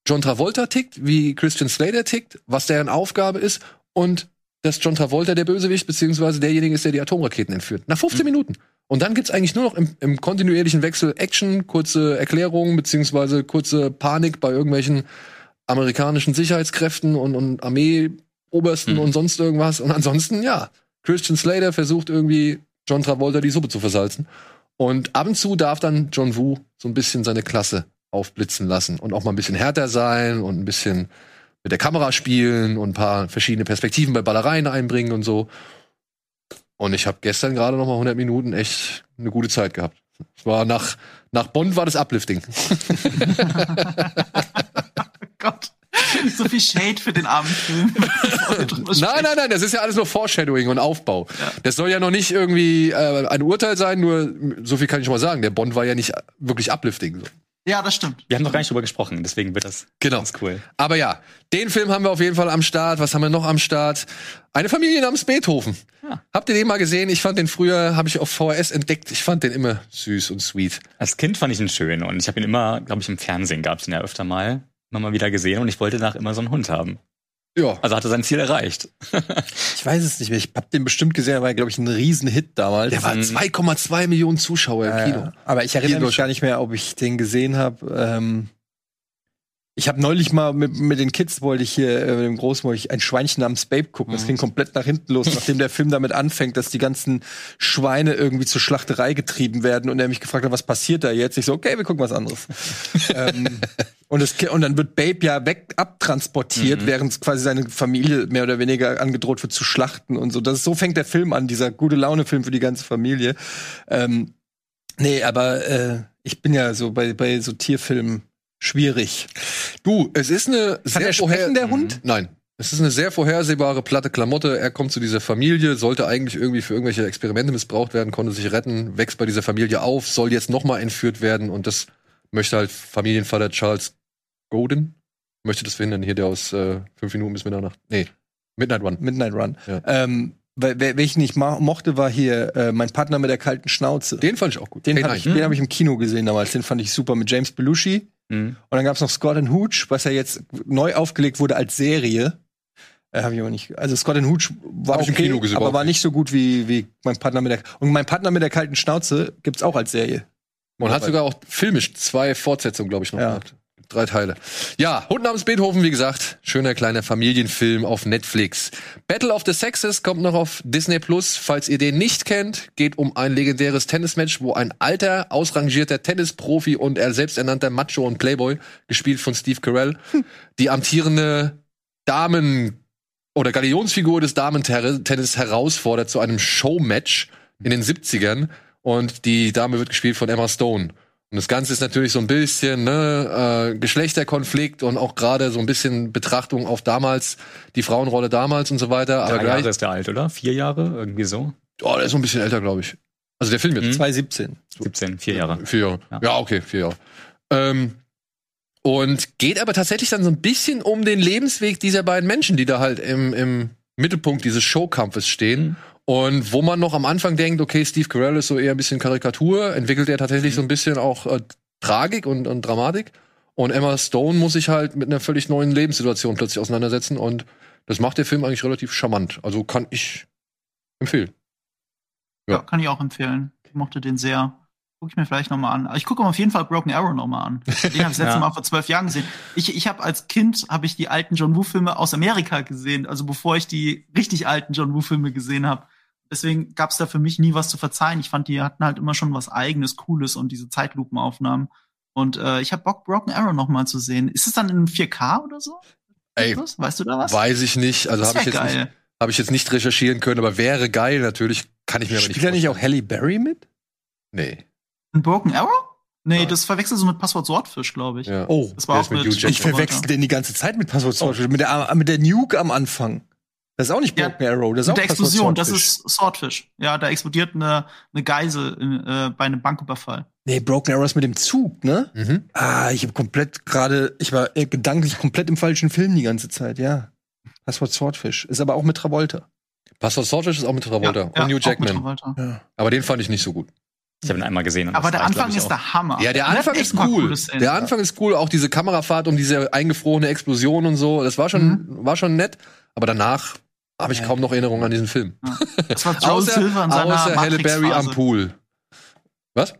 John Travolta tickt, wie Christian Slater tickt, was deren Aufgabe ist und dass John Travolta der Bösewicht beziehungsweise derjenige ist, der die Atomraketen entführt. Nach 15 Minuten. Und dann gibt's eigentlich nur noch im, im kontinuierlichen Wechsel Action, kurze Erklärungen beziehungsweise kurze Panik bei irgendwelchen amerikanischen Sicherheitskräften und, und Armeeobersten Mhm. und sonst irgendwas. Und ansonsten, ja, Christian Slater versucht irgendwie John Travolta die Suppe zu versalzen. Und ab und zu darf dann John Woo so ein bisschen seine Klasse aufblitzen lassen und auch mal ein bisschen härter sein und ein bisschen mit der Kamera spielen und ein paar verschiedene Perspektiven bei Ballereien einbringen und so. Und ich habe gestern gerade noch mal 100 Minuten echt eine gute Zeit gehabt. Es war nach nach Bond war das uplifting. Gott. So viel Shade für den armen Film. Bevor wir drüber Nein, nein, nein, das ist ja alles nur Foreshadowing und Aufbau. Das soll ja noch nicht irgendwie äh, ein Urteil sein, nur so viel kann ich schon mal sagen. Der Bond war ja nicht wirklich uplifting. So. Ja, das stimmt. Wir haben noch gar nicht drüber gesprochen, deswegen wird das Genau. ganz cool. Aber ja, den Film haben wir auf jeden Fall am Start. Was haben wir noch am Start? Eine Familie namens Beethoven. Ja. Habt ihr den mal gesehen? Ich fand den früher, habe ich auf VHS entdeckt. Ich fand den immer süß und sweet. Als Kind fand ich ihn schön und ich habe ihn immer, glaube ich, im Fernsehen gab's ihn ja öfter mal, immer mal wieder gesehen und ich wollte danach immer so einen Hund haben. Ja. Also hat er sein Ziel erreicht. Ich weiß es nicht mehr. Ich hab den bestimmt gesehen, der war, glaube ich, ein Riesenhit damals. Der war 2,2 Millionen Zuschauer im Ja, Kino. ja. Aber ich erinnere mich gar nicht mehr, ob ich den gesehen habe. Ähm, ich habe neulich mal mit, mit den Kids wollte ich hier äh, mit dem ich ein Schweinchen namens Babe gucken. Das ging komplett nach hinten los, nachdem der Film damit anfängt, dass die ganzen Schweine irgendwie zur Schlachterei getrieben werden und er mich gefragt hat, was passiert da jetzt? Ich so, okay, wir gucken was anderes. ähm, und, das, und dann wird Babe ja weg abtransportiert, während quasi seine Familie mehr oder weniger angedroht wird zu schlachten und so. Das ist, so fängt der Film an, dieser gute Laune-Film für die ganze Familie. Ähm, Nee, aber äh, ich bin ja so bei, bei so Tierfilmen schwierig. Du, es ist eine Kann sehr der sprechen, der Hund? Nein. Es ist eine sehr vorhersehbare platte Klamotte. Er kommt zu dieser Familie, sollte eigentlich irgendwie für irgendwelche Experimente missbraucht werden, konnte sich retten, wächst bei dieser Familie auf, soll jetzt nochmal entführt werden und das möchte halt Familienvater Charles Godin möchte das verhindern. Hier der aus äh, fünf Minuten bis Mitternacht. Nee, Midnight One. Midnight Run. Ja. Ähm, wer, wer ich mochte, war hier äh, mein Partner mit der kalten Schnauze. Den fand ich auch gut. Den Hey, habe ich, den hab ich im Kino gesehen damals. Den fand ich super mit James Belushi. Mhm. Und dann gab's noch Scott and Hooch, was ja jetzt neu aufgelegt wurde als Serie. Äh, hab ich aber nicht. Also Scott and Hooch war im okay, Kino gesehen, aber war nicht so gut wie, wie mein Partner mit der und mein Partner mit der kalten Schnauze gibt's auch als Serie. Man hat sogar auch filmisch zwei Fortsetzungen, glaube ich, noch Ja. gehabt. Drei Teile. Ja, Hund namens Beethoven, wie gesagt, schöner kleiner Familienfilm auf Netflix. Battle of the Sexes kommt noch auf Disney Plus. Falls ihr den nicht kennt, geht um ein legendäres Tennismatch, wo ein alter, ausrangierter Tennisprofi und er selbsternannter Macho und Playboy, gespielt von Steve Carell, die amtierende Damen- oder Galionsfigur des Damen-Tennis herausfordert zu einem Showmatch in den 70ern. Und die Dame wird gespielt von Emma Stone. Und das Ganze ist natürlich so ein bisschen ne, äh, Geschlechterkonflikt und auch gerade so ein bisschen Betrachtung auf damals, die Frauenrolle damals und so weiter. Aber Drei gleich, Jahre ist der alt, oder? Vier Jahre? Irgendwie so? oh, der ist so ein bisschen älter, glaube ich. Also der Film jetzt. Mhm. 2017. 17, vier Jahre. Vier Jahre. Ja, Ja. okay, vier Jahre. Ähm, und geht aber tatsächlich dann so ein bisschen um den Lebensweg dieser beiden Menschen, die da halt im, im Mittelpunkt dieses Showkampfes stehen. Mhm. Und wo man noch am Anfang denkt, okay, Steve Carell ist so eher ein bisschen Karikatur, entwickelt er tatsächlich Mhm. so ein bisschen auch äh, Tragik und, und Dramatik. Und Emma Stone muss sich halt mit einer völlig neuen Lebenssituation plötzlich auseinandersetzen und das macht der Film eigentlich relativ charmant. Also kann ich empfehlen. Ja. Ja. kann ich auch empfehlen. Ich mochte den sehr. Guck ich mir vielleicht noch mal an. Ich gucke auf jeden Fall Broken Arrow noch mal an. Den habe ich das letzte Ja. Mal vor zwölf Jahren gesehen. Ich, ich habe als Kind habe ich die alten John Woo Filme aus Amerika gesehen, also bevor ich die richtig alten John Woo Filme gesehen habe. Deswegen gab es da für mich nie was zu verzeihen. Ich fand, die hatten halt immer schon was eigenes, cooles und diese Zeitlupenaufnahmen. Und äh, ich habe Bock, Broken Arrow noch mal zu sehen. Ist es dann in 4K oder so? Ey? Weißt du da was? weiß ich nicht. Also habe ich, jetzt nicht- hab ich jetzt nicht recherchieren können, aber wäre geil natürlich. Kann ich mir aber nicht Spielt da nicht auch. Halle Berry mit? Nee. In Broken Arrow? Nee, Nein. das verwechselst du mit Passwort Swordfish, glaube ich. Ja. Oh, Das war auch mit mit, ich verwechsel den die ganze Zeit mit Passwort Swordfish. Mit, der, mit der Nuke am Anfang. Das ist auch nicht Ja, Broken Arrow, das ist mit auch der Explosion, das Swordfish. ist Swordfish. Ja, da explodiert eine, eine Geisel in, äh, bei einem Banküberfall. Nee, Broken Arrow ist mit dem Zug, ne? Mhm. Ah, ich habe komplett gerade, ich war äh, gedanklich komplett im falschen Film die ganze Zeit, ja. Passwort Swordfish. Ist aber auch mit Travolta. Passwort Swordfish ist auch mit Travolta Ja, und ja, mit Jackman. Travolta. Ja. Aber den fand ich nicht so gut. Ich habe ihn einmal gesehen. und Aber der Anfang ist der Hammer. Ja, der Anfang ist cool. Der Anfang ist cool, auch diese Kamerafahrt um diese eingefrorene Explosion und so. Das war schon, Mhm. war schon nett. Aber danach habe ich kaum noch Erinnerungen an diesen Film. Das war Joel Silver in seiner außer Halle Berry am. Pool. Was?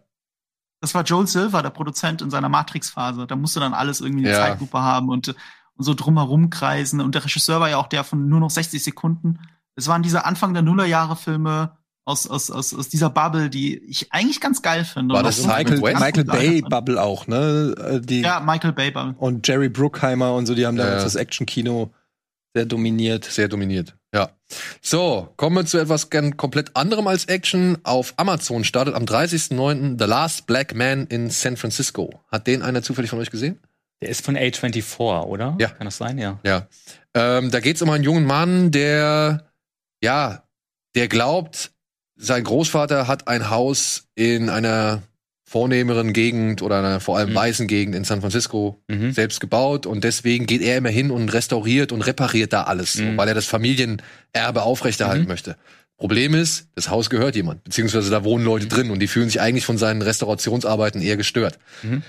Das war Joel Silver, der Produzent in seiner Matrix-Phase. Da musste dann alles irgendwie eine Ja. Zeitlupe haben und, und so drumherum kreisen. Und der Regisseur war ja auch der von nur noch 60 Sekunden. Es waren diese Anfang der Nullerjahre-Filme aus, aus, aus, aus dieser Bubble, die ich eigentlich ganz geil finde. War das Michael Michael Bay. Bubble auch, ne? Äh, Die, Ja, Michael Bay Bubble. Und Jerry Bruckheimer und so, die haben Ja, damals das Action-Kino sehr dominiert. Sehr dominiert. Ja. So, kommen wir zu etwas komplett anderem als Action. Auf Amazon startet am 30.09. The Last Black Man in San Francisco. Hat den einer zufällig von euch gesehen? Der ist von A24, oder? Ja. Kann das sein? Ja. Ja. Ähm, da geht es um einen jungen Mann, der, ja, der glaubt, sein Großvater hat ein Haus in einer vornehmeren Gegend oder einer vor allem Mhm. weißen Gegend in San Francisco Mhm. selbst gebaut und deswegen geht er immer hin und restauriert und repariert da alles, so, Mhm. weil er das Familienerbe aufrechterhalten Mhm. möchte. Problem ist, das Haus gehört jemand, beziehungsweise da wohnen Leute drin und die fühlen sich eigentlich von seinen Restaurationsarbeiten eher gestört. Mhm.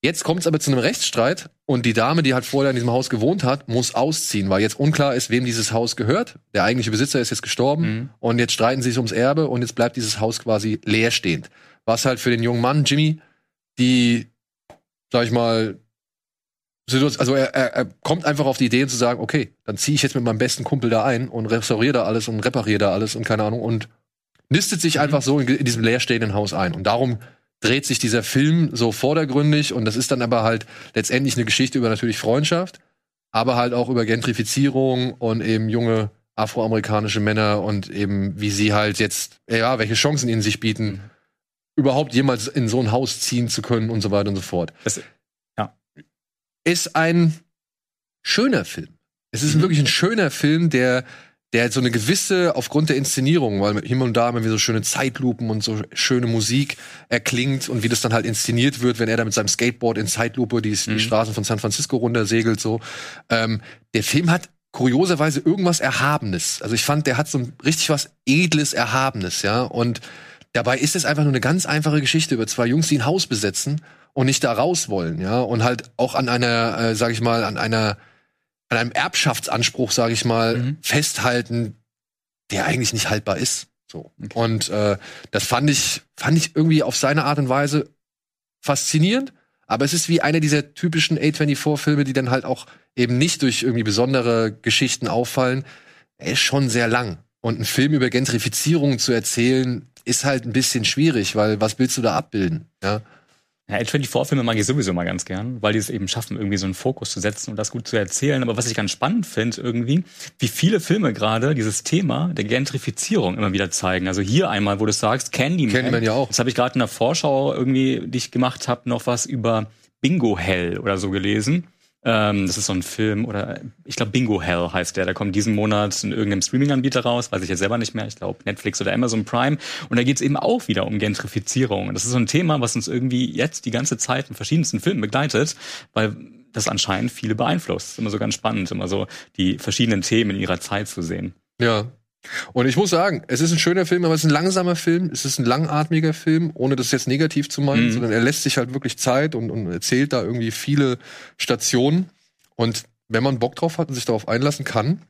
Jetzt kommt es aber zu einem Rechtsstreit und die Dame, die halt vorher in diesem Haus gewohnt hat, muss ausziehen, weil jetzt unklar ist, wem dieses Haus gehört. Der eigentliche Besitzer ist jetzt gestorben Mhm. und jetzt streiten sie sich ums Erbe und jetzt bleibt dieses Haus quasi leerstehend. Was halt für den jungen Mann, Jimmy, die, sag ich mal, also er, er, er kommt einfach auf die Idee zu sagen, okay, dann ziehe ich jetzt mit meinem besten Kumpel da ein und restauriere da alles und repariere da alles und keine Ahnung und nistet sich einfach so in, in diesem leerstehenden Haus ein. Und darum dreht sich dieser Film so vordergründig und das ist dann aber halt letztendlich eine Geschichte über natürlich Freundschaft, aber halt auch über Gentrifizierung und eben junge afroamerikanische Männer und eben wie sie halt jetzt, ja, welche Chancen ihnen sich bieten, überhaupt jemals in so ein Haus ziehen zu können und so weiter und so fort. Das- ja. Ist ein schöner Film. Es ist Mhm. wirklich ein schöner Film, der der so eine gewisse, aufgrund der Inszenierung, weil hier und da immer wieder so schöne Zeitlupen und so schöne Musik erklingt und wie das dann halt inszeniert wird, wenn er da mit seinem Skateboard in Zeitlupe die, die Mhm. Straßen von San Francisco runtersegelt, so. Ähm, der Film hat kurioserweise irgendwas Erhabenes. Also ich fand, der hat so ein richtig was Edles, Erhabenes, ja. Und dabei ist es einfach nur eine ganz einfache Geschichte über zwei Jungs, die ein Haus besetzen und nicht da raus wollen, ja. Und halt auch an einer, äh, sag ich mal, an einer an einem Erbschaftsanspruch, sage ich mal, Mhm. festhalten, der eigentlich nicht haltbar ist. So. Okay. Und äh, das fand ich, fand ich irgendwie auf seine Art und Weise faszinierend. Aber es ist wie einer dieser typischen A24-Filme, die dann halt auch eben nicht durch irgendwie besondere Geschichten auffallen. Er ist schon sehr lang. Und ein Film über Gentrifizierung zu erzählen, ist halt ein bisschen schwierig, weil was willst du da abbilden? Ja. Ja, A24-Filme mag ich sowieso mal ganz gern, weil die es eben schaffen, irgendwie so einen Fokus zu setzen und das gut zu erzählen. Aber was ich ganz spannend finde, irgendwie, wie viele Filme gerade dieses Thema der Gentrifizierung immer wieder zeigen. Also hier einmal, wo du sagst, Candyman. Candyman ja auch. Das habe ich gerade in der Vorschau irgendwie, die ich gemacht habe, noch was über Bingo Hell oder so gelesen. Ähm, das ist so ein Film oder ich glaube Bingo Hell heißt der. Der kommt diesen Monat in irgendeinem Streaming-Anbieter raus, weiß ich jetzt selber nicht mehr. Ich glaube Netflix oder Amazon Prime. Und da geht es eben auch wieder um Gentrifizierung. Und das ist so ein Thema, was uns irgendwie jetzt die ganze Zeit in verschiedensten Filmen begleitet, weil das anscheinend viele beeinflusst. Ist immer so ganz spannend, immer so die verschiedenen Themen in ihrer Zeit zu sehen. Ja. Und ich muss sagen, es ist ein schöner Film, aber es ist ein langsamer Film, es ist ein langatmiger Film, ohne das jetzt negativ zu meinen, Mhm. sondern er lässt sich halt wirklich Zeit und, und erzählt da irgendwie viele Stationen. Und wenn man Bock drauf hat und sich darauf einlassen kann,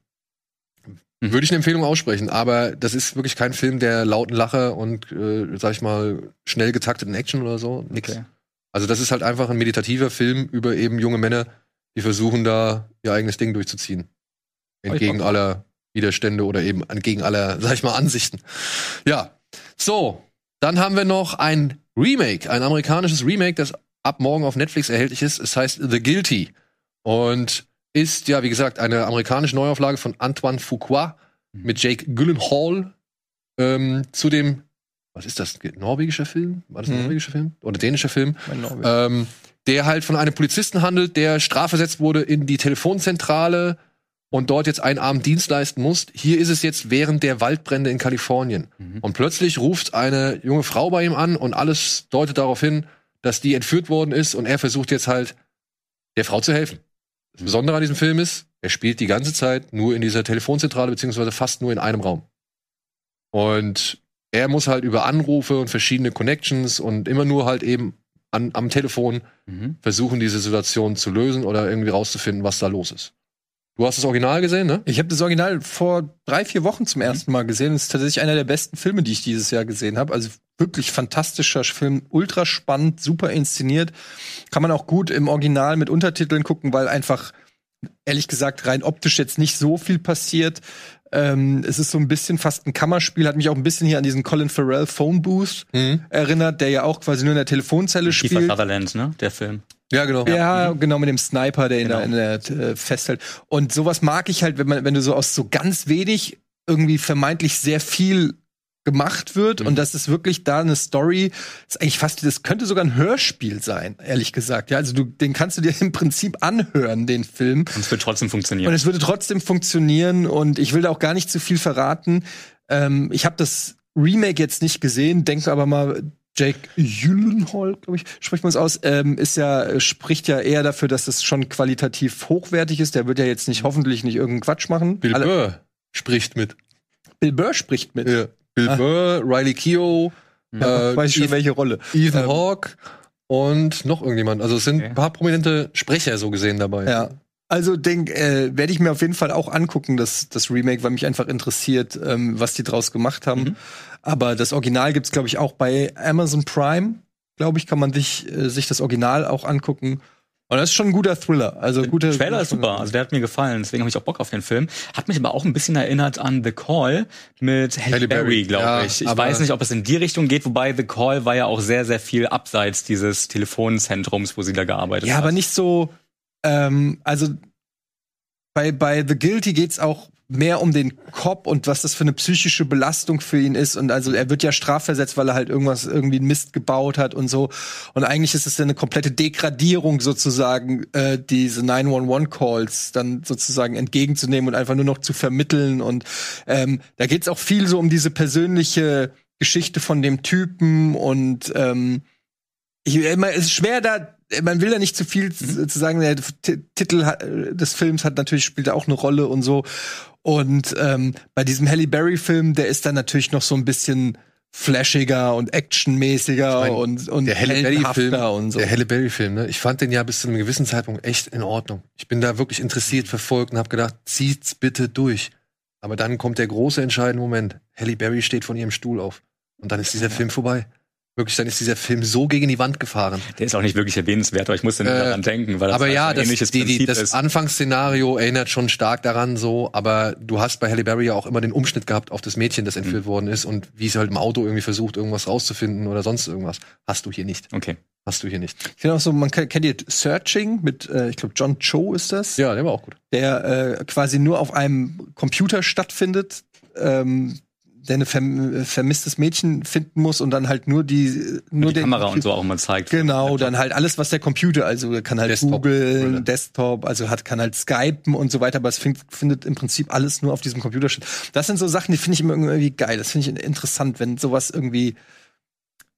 Mhm. würde ich eine Empfehlung aussprechen. Aber das ist wirklich kein Film der lauten Lacher und, äh, sag ich mal, schnell getakteten Action oder so. Nix. Okay. Also das ist halt einfach ein meditativer Film über eben junge Männer, die versuchen da ihr eigenes Ding durchzuziehen. Entgegen aller Widerstände oder eben entgegen aller, sag ich mal, Ansichten. Ja. So, dann haben wir noch ein Remake, ein amerikanisches Remake, das ab morgen auf Netflix erhältlich ist. Es heißt The Guilty und ist ja, wie gesagt, eine amerikanische Neuauflage von Antoine Fuqua mit Jake Gyllenhaal ähm, zu dem, was ist das, norwegischer Film? War das ein Mhm. norwegischer Film? Oder dänischer Film? Ähm, der halt von einem Polizisten handelt, der strafversetzt wurde in die Telefonzentrale und dort jetzt einen Abend Dienst leisten muss. Hier ist es jetzt während der Waldbrände in Kalifornien. Mhm. Und plötzlich ruft eine junge Frau bei ihm an und alles deutet darauf hin, dass die entführt worden ist und er versucht jetzt halt der Frau zu helfen. Das Besondere an diesem Film ist, er spielt die ganze Zeit nur in dieser Telefonzentrale beziehungsweise fast nur in einem Raum. Und er muss halt über Anrufe und verschiedene Connections und immer nur halt eben an, am Telefon Mhm. versuchen, diese Situation zu lösen oder irgendwie rauszufinden, was da los ist. Du hast das Original gesehen, ne? Ich habe das Original vor drei, vier Wochen zum ersten Mal gesehen. Es ist tatsächlich einer der besten Filme, die ich dieses Jahr gesehen habe. Also wirklich fantastischer Film, ultra spannend, super inszeniert. Kann man auch gut im Original mit Untertiteln gucken, weil einfach, ehrlich gesagt, rein optisch jetzt nicht so viel passiert. Ähm, es ist so ein bisschen fast ein Kammerspiel, hat mich auch ein bisschen hier an diesen Colin Farrell Phone Booth erinnert, der ja auch quasi nur in der Telefonzelle Kiefer spielt. Sutherland, ne? Der Film. Ja, genau. Ja, genau, mit dem Sniper, der ihn Genau. da in der äh, festhält. Und sowas mag ich halt, wenn man, wenn du so aus so ganz wenig irgendwie vermeintlich sehr viel gemacht wird Mhm. und das ist wirklich da eine Story, ist eigentlich fast, das könnte sogar ein Hörspiel sein, ehrlich gesagt. Ja, also du, den kannst du dir im Prinzip anhören, den Film. Und es wird trotzdem funktionieren. Und es würde trotzdem funktionieren und ich will da auch gar nicht zu viel verraten. Ähm, ich habe das Remake jetzt nicht gesehen, denke aber mal, Jake Gyllenhaal, glaube ich, spricht man es aus, ähm, ist ja, spricht ja eher dafür, dass es schon qualitativ hochwertig ist. Der wird ja jetzt nicht, hoffentlich nicht irgendeinen Quatsch machen. Bill Alle- Burr spricht mit. Bill Burr spricht mit. Ja. Bill Ah. Burr, Riley Keough, Ja, äh, weiß ich schon, Ethan, welche Rolle. Ethan Ähm, Hawke und noch irgendjemand. Also es sind Okay. ein paar prominente Sprecher so gesehen dabei. Ja. Also denk, äh, werde ich mir auf jeden Fall auch angucken, das, das Remake, weil mich einfach interessiert, ähm, was die draus gemacht haben. Mhm. Aber das Original gibt's glaube ich, auch bei Amazon Prime. Glaube ich, kann man sich, äh, sich das Original auch angucken. Und das ist schon ein guter Thriller. Also guter Der Trailer ist super, also der hat mir gefallen, deswegen habe ich auch Bock auf den Film. Hat mich aber auch ein bisschen erinnert an The Call mit Halle, Halle Berry, glaube ja, ich. Ich weiß nicht, ob es in die Richtung geht, wobei The Call war ja auch sehr, sehr viel abseits dieses Telefonzentrums, wo sie da gearbeitet Ja, hat. aber nicht so, ähm, also bei, bei The Guilty geht's auch mehr um den Cop und was das für eine psychische Belastung für ihn ist. Und also er wird ja strafversetzt, weil er halt irgendwas, irgendwie einen Mist gebaut hat und so. Und eigentlich ist es dann eine komplette Degradierung sozusagen, äh, diese 911-Calls dann sozusagen entgegenzunehmen und einfach nur noch zu vermitteln. Und ähm, da geht's auch viel so um diese persönliche Geschichte von dem Typen und ähm, ich, immer, es ist schwer da, man will da nicht zu viel zu zu sagen. Der T Titel hat- des Films hat natürlich spielt auch eine Rolle und so. Und ähm, bei diesem Halle Berry Film, der ist dann natürlich noch so ein bisschen flashiger und actionmäßiger Ich mein, und und der Halle Berry Film, heldenhafter und so. der Halle Berry Film, ne? Ich fand den ja bis zu einem gewissen Zeitpunkt echt in Ordnung. Ich bin da wirklich interessiert verfolgt und habe gedacht, zieht's bitte durch. Aber dann kommt der große entscheidende Moment. Halle Berry steht von ihrem Stuhl auf und dann ist dieser Film vorbei. Wirklich, dann ist dieser Film so gegen die Wand gefahren. Der ist auch nicht wirklich erwähnenswert, aber ich musste Äh, daran denken, weil das aber halt ja, ein das, ähnliches die, die, Prinzip das ist. Anfangsszenario erinnert schon stark daran so, aber du hast bei Halle Berry ja auch immer den Umschnitt gehabt auf das Mädchen, das entführt worden ist und wie sie halt im Auto irgendwie versucht, irgendwas rauszufinden oder sonst irgendwas. Hast du hier nicht. Okay. Hast du hier nicht. Ich finde auch so, man kennt, kennt ihr Searching mit, äh, ich glaube John Cho ist das. Ja, der war auch gut. der äh, quasi nur auf einem Computer stattfindet, ähm, der eine verm vermisstes Mädchen finden muss und dann halt nur die nur die den Kamera und Computer- so auch immer zeigt. Genau, dann halt alles, was der Computer, also er kann halt Desktop, googeln, Brille. Desktop, also hat kann halt skypen und so weiter, aber es find, findet im Prinzip alles nur auf diesem Computer statt. Das sind so Sachen, die finde ich immer irgendwie geil. Das finde ich interessant, wenn sowas irgendwie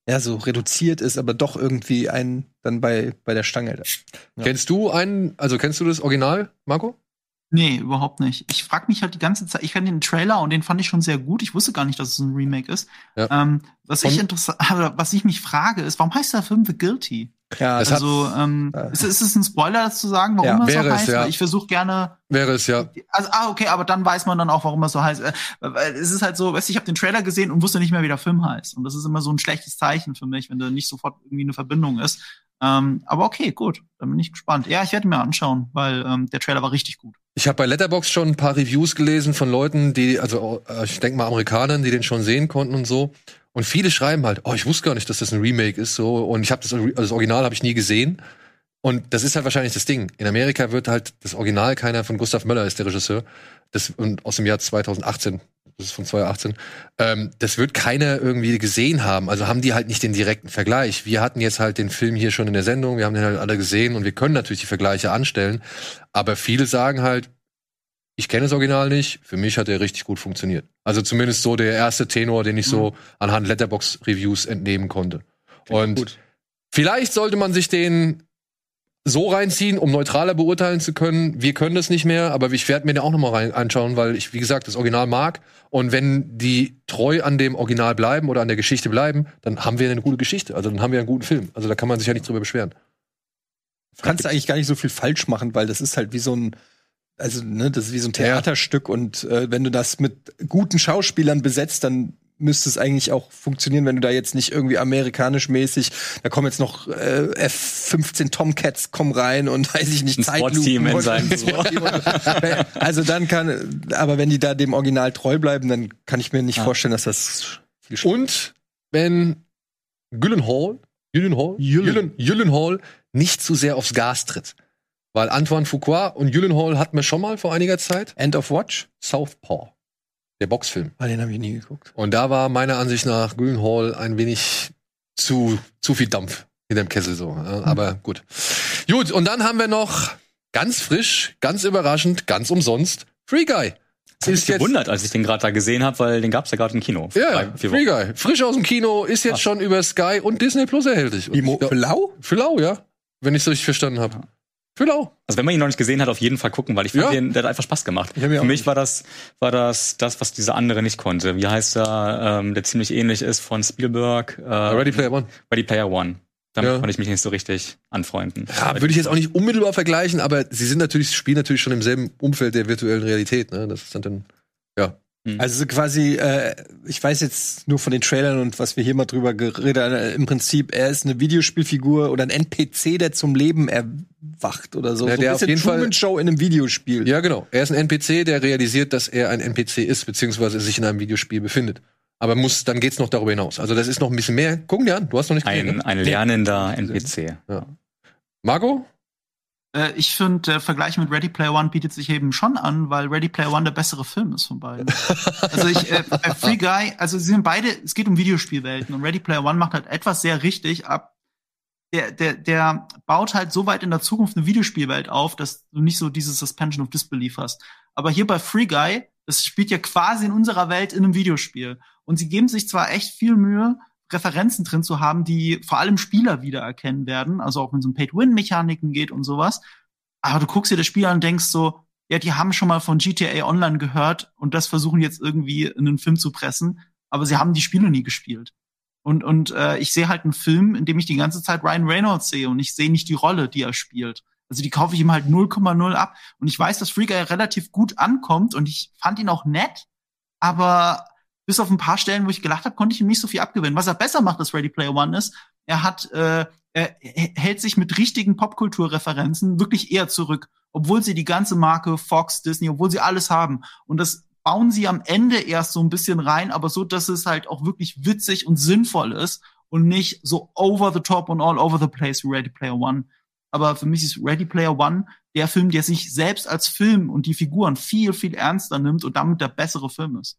ja so reduziert ist, aber doch irgendwie einen dann bei bei der Stange. Ja. Kennst du einen, also kennst du das Original, Marco? Nee, überhaupt nicht. Ich frage mich halt die ganze Zeit, ich kenne den Trailer und den fand ich schon sehr gut. Ich wusste gar nicht, dass es ein Remake ist. Ja. Ähm, was ich interessant, was ich mich frage, ist, warum heißt der Film The Guilty? Ja, Also, ähm, äh, ist, ist es ein Spoiler, das zu sagen, warum Ja, das so es, heißt? ja. Ich versuche gerne, Wäre es ja. also, ah, okay, aber dann weiß man dann auch, warum das so heißt. Äh, weil es ist halt so, weißt du, ich habe den Trailer gesehen und wusste nicht mehr, wie der Film heißt. Und das ist immer so ein schlechtes Zeichen für mich, wenn da nicht sofort irgendwie eine Verbindung ist. Ähm, aber okay, gut, dann bin ich gespannt. Ja, ich werde mir anschauen, weil ähm, der Trailer war richtig gut. Ich habe bei Letterbox schon ein paar Reviews gelesen von Leuten, die, also äh, ich denke mal Amerikanern, die den schon sehen konnten und so. Und viele schreiben halt, oh, ich wusste gar nicht, dass das ein Remake ist, so. Und ich habe das, also das Original habe ich nie gesehen. Und das ist halt wahrscheinlich das Ding. In Amerika wird halt das Original keiner von Gustav Möller ist der Regisseur, das und aus dem Jahr 2018. Das ist von 2018. Ähm, das wird keiner irgendwie gesehen haben. Also haben die halt nicht den direkten Vergleich. Wir hatten jetzt halt den Film hier schon in der Sendung, wir haben den halt alle gesehen und wir können natürlich die Vergleiche anstellen. Aber viele sagen halt, ich kenne das Original nicht, für mich hat er richtig gut funktioniert. Also zumindest so der erste Tenor, den ich so anhand Letterbox-Reviews entnehmen konnte. Und gut. vielleicht sollte man sich den so reinziehen, um neutraler beurteilen zu können. Wir können das nicht mehr, aber ich werde mir den auch noch mal rein anschauen, weil ich, wie gesagt, das Original mag. Und wenn die treu an dem Original bleiben oder an der Geschichte bleiben, dann haben wir eine gute Geschichte. Also dann haben wir einen guten Film. Also da kann man sich ja nicht drüber beschweren. Du kannst eigentlich gar nicht so viel falsch machen, weil das ist halt wie so ein, also ne, das ist wie so ein Theaterstück und äh, wenn du das mit guten Schauspielern besetzt, dann müsste es eigentlich auch funktionieren, wenn du da jetzt nicht irgendwie amerikanisch mäßig, da kommen jetzt noch äh, F-15 Tomcats kommen rein und weiß ich nicht, Sportteam in seinem- Also dann kann, aber wenn die da dem Original treu bleiben, dann kann ich mir nicht Ja. vorstellen, dass das viel Spaß Und wenn Gyllenhaal, Gyllenhaal, Gyllen, Gyllenhaal nicht zu sehr aufs Gas tritt. Weil Antoine Fuqua und Gyllenhaal hatten wir schon mal vor einiger Zeit. End of Watch? Southpaw. Der Boxfilm. Ah, den habe ich nie geguckt. Und da war meiner Ansicht nach Gyllenhaal ein wenig zu, zu viel Dampf in dem Kessel so. ja, Aber gut. Gut, und dann haben wir noch ganz frisch, ganz überraschend, ganz umsonst Free Guy. Das hat mich gewundert, als ich den gerade da gesehen habe, weil den gab's ja gerade im Kino. Ja, ja, Free. Guy. Frisch aus dem Kino, ist jetzt Krass. schon über Sky und Disney Plus erhältlich. Und ich für lau? Für lau, ja. Wenn ich es richtig verstanden habe. Für lau. Also wenn man ihn noch nicht gesehen hat, auf jeden Fall gucken, weil ich fand Ja. den, der hat einfach Spaß gemacht. Für mich war das, war das das, was dieser andere nicht konnte. Wie heißt er, ähm, der ziemlich ähnlich ist von Spielberg? Äh, Ready Player One. Ready Player One. Damit Ja. konnte ich mich nicht so richtig anfreunden. Ja, würde ich jetzt auch nicht unmittelbar vergleichen, aber sie sind natürlich, spielen natürlich schon im selben Umfeld der virtuellen Realität. Ne? Das ist dann, dann ja. Also so quasi, äh, ich weiß jetzt nur von den Trailern und was wir hier mal drüber geredet haben, äh, im Prinzip, er ist eine Videospielfigur oder ein NPC, der zum Leben erwacht oder so. Ja, so der ein auf bisschen jeden Fall- Truman Show in einem Videospiel. Ja, genau. Er ist ein NPC, der realisiert, dass er ein NPC ist, beziehungsweise sich in einem Videospiel befindet. Aber muss, dann geht's noch darüber hinaus. Also das ist noch ein bisschen mehr. Gucken dir an, du hast noch nicht gesehen. Ein, ne? ein lernender NPC. Marco? Äh, ich finde, der Vergleich mit Ready Player One bietet sich eben schon an, weil Ready Player One der bessere Film ist von beiden. also ich, äh, bei Free Guy, also sie sind beide, es geht um Videospielwelten und Ready Player One macht halt etwas sehr richtig ab. Der, der, der baut halt so weit in der Zukunft eine Videospielwelt auf, dass du nicht so dieses Suspension of Disbelief hast. Aber hier bei Free Guy, das spielt ja quasi in unserer Welt in einem Videospiel. Und sie geben sich zwar echt viel Mühe, Referenzen drin zu haben, die vor allem Spieler wiedererkennen werden, also auch wenn es um Pay-to-Win-Mechaniken geht und sowas. Aber du guckst dir das Spiel an und denkst so, ja, die haben schon mal von GTA Online gehört und das versuchen jetzt irgendwie in einen Film zu pressen, aber sie haben die Spiele nie gespielt. Und, und äh, ich sehe halt einen Film, in dem ich die ganze Zeit Ryan Reynolds sehe und ich sehe nicht die Rolle, die er spielt. Also die kaufe ich ihm halt 0,0 ab. Und ich weiß, dass Free Guy relativ gut ankommt und ich fand ihn auch nett, aber bis auf ein paar Stellen, wo ich gelacht habe, konnte ich ihm nicht so viel abgewinnen. Was er besser macht als Ready Player One ist, er hat, äh, er hält sich mit richtigen Popkulturreferenzen wirklich eher zurück, obwohl sie die ganze Marke Fox, Disney, obwohl sie alles haben. Und das bauen sie am Ende erst so ein bisschen rein, aber so, dass es halt auch wirklich witzig und sinnvoll ist und nicht so over the top und all over the place wie Ready Player One. Aber für mich ist Ready Player One der Film, der sich selbst als Film und die Figuren viel, viel ernster nimmt und damit der bessere Film ist.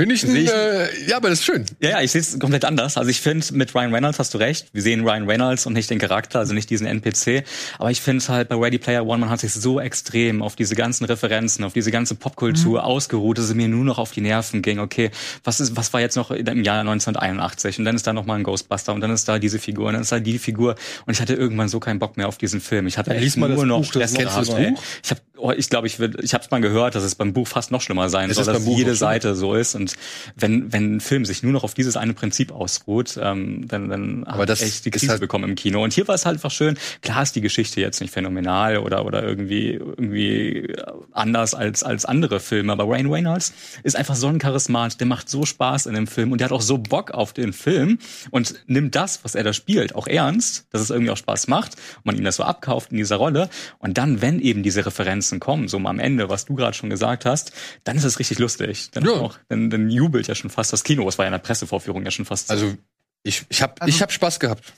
Finde ich, ein, äh, ja, aber das ist schön. Ja, ja, ich sehe es komplett anders. Also ich finde, mit Ryan Reynolds hast du recht. Wir sehen Ryan Reynolds und nicht den Charakter, also nicht diesen NPC. Aber ich finde es halt bei Ready Player One, man hat sich so extrem auf diese ganzen Referenzen, auf diese ganze Popkultur ausgeruht, dass es mir nur noch auf die Nerven ging. Okay, was ist, was war jetzt noch im Jahr 1981? Und dann ist da noch mal ein Ghostbuster und dann ist da diese Figur und dann ist da die Figur. Und ich hatte irgendwann so keinen Bock mehr auf diesen Film. Ich hatte Dann echt nur das noch Buch, Stress gehabt, das. Buch. Ich habe oh, ich glaube, ich will, ich habe es mal gehört, dass es beim Buch fast noch schlimmer sein soll, dass jede. Seite so ist. Und wenn wenn ein Film sich nur noch auf dieses eine Prinzip ausruht, ähm, dann dann Aber das ich echt die Krise halt- bekommen im Kino. Und hier war es halt einfach schön. Klar ist die Geschichte jetzt nicht phänomenal oder oder irgendwie irgendwie anders als als andere Filme, aber Ryan Reynolds ist einfach so ein Charismat, der macht so Spaß in dem Film und der hat auch so Bock auf den Film und nimmt das, was er da spielt, auch ernst, dass es irgendwie auch Spaß macht und man ihm das so abkauft in dieser Rolle. Und dann, wenn eben diese Referenzen kommen, so am Ende, was du gerade schon gesagt hast, dann ist es richtig lustig. Dann, Ja. auch, dann, dann jubelt ja schon fast das Kino. Es war ja in der Pressevorführung ja schon fast. Also ich, ich habe Also- ich hab Spaß gehabt.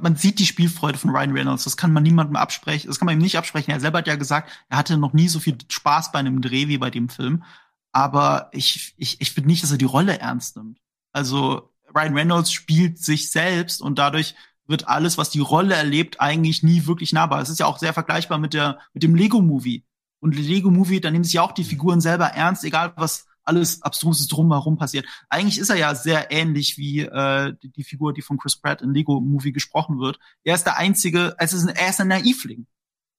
man sieht die Spielfreude von Ryan Reynolds. Das kann man niemandem absprechen. Das kann man ihm nicht absprechen. Er selber hat ja gesagt, er hatte noch nie so viel Spaß bei einem Dreh wie bei dem Film. Aber ich, ich, ich finde nicht, dass er die Rolle ernst nimmt. Also Ryan Reynolds spielt sich selbst und dadurch wird alles, was die Rolle erlebt, eigentlich nie wirklich nahbar. Es ist ja auch sehr vergleichbar mit der mit dem Lego Movie. Und Lego Movie, da nehmen sich ja auch die Figuren selber ernst, egal was alles abstruses drumherum passiert. Eigentlich ist er ja sehr ähnlich wie äh, die, Figur, die von Chris Pratt in Lego Movie gesprochen wird. Er ist der einzige, es ist, er ist ein Naivling.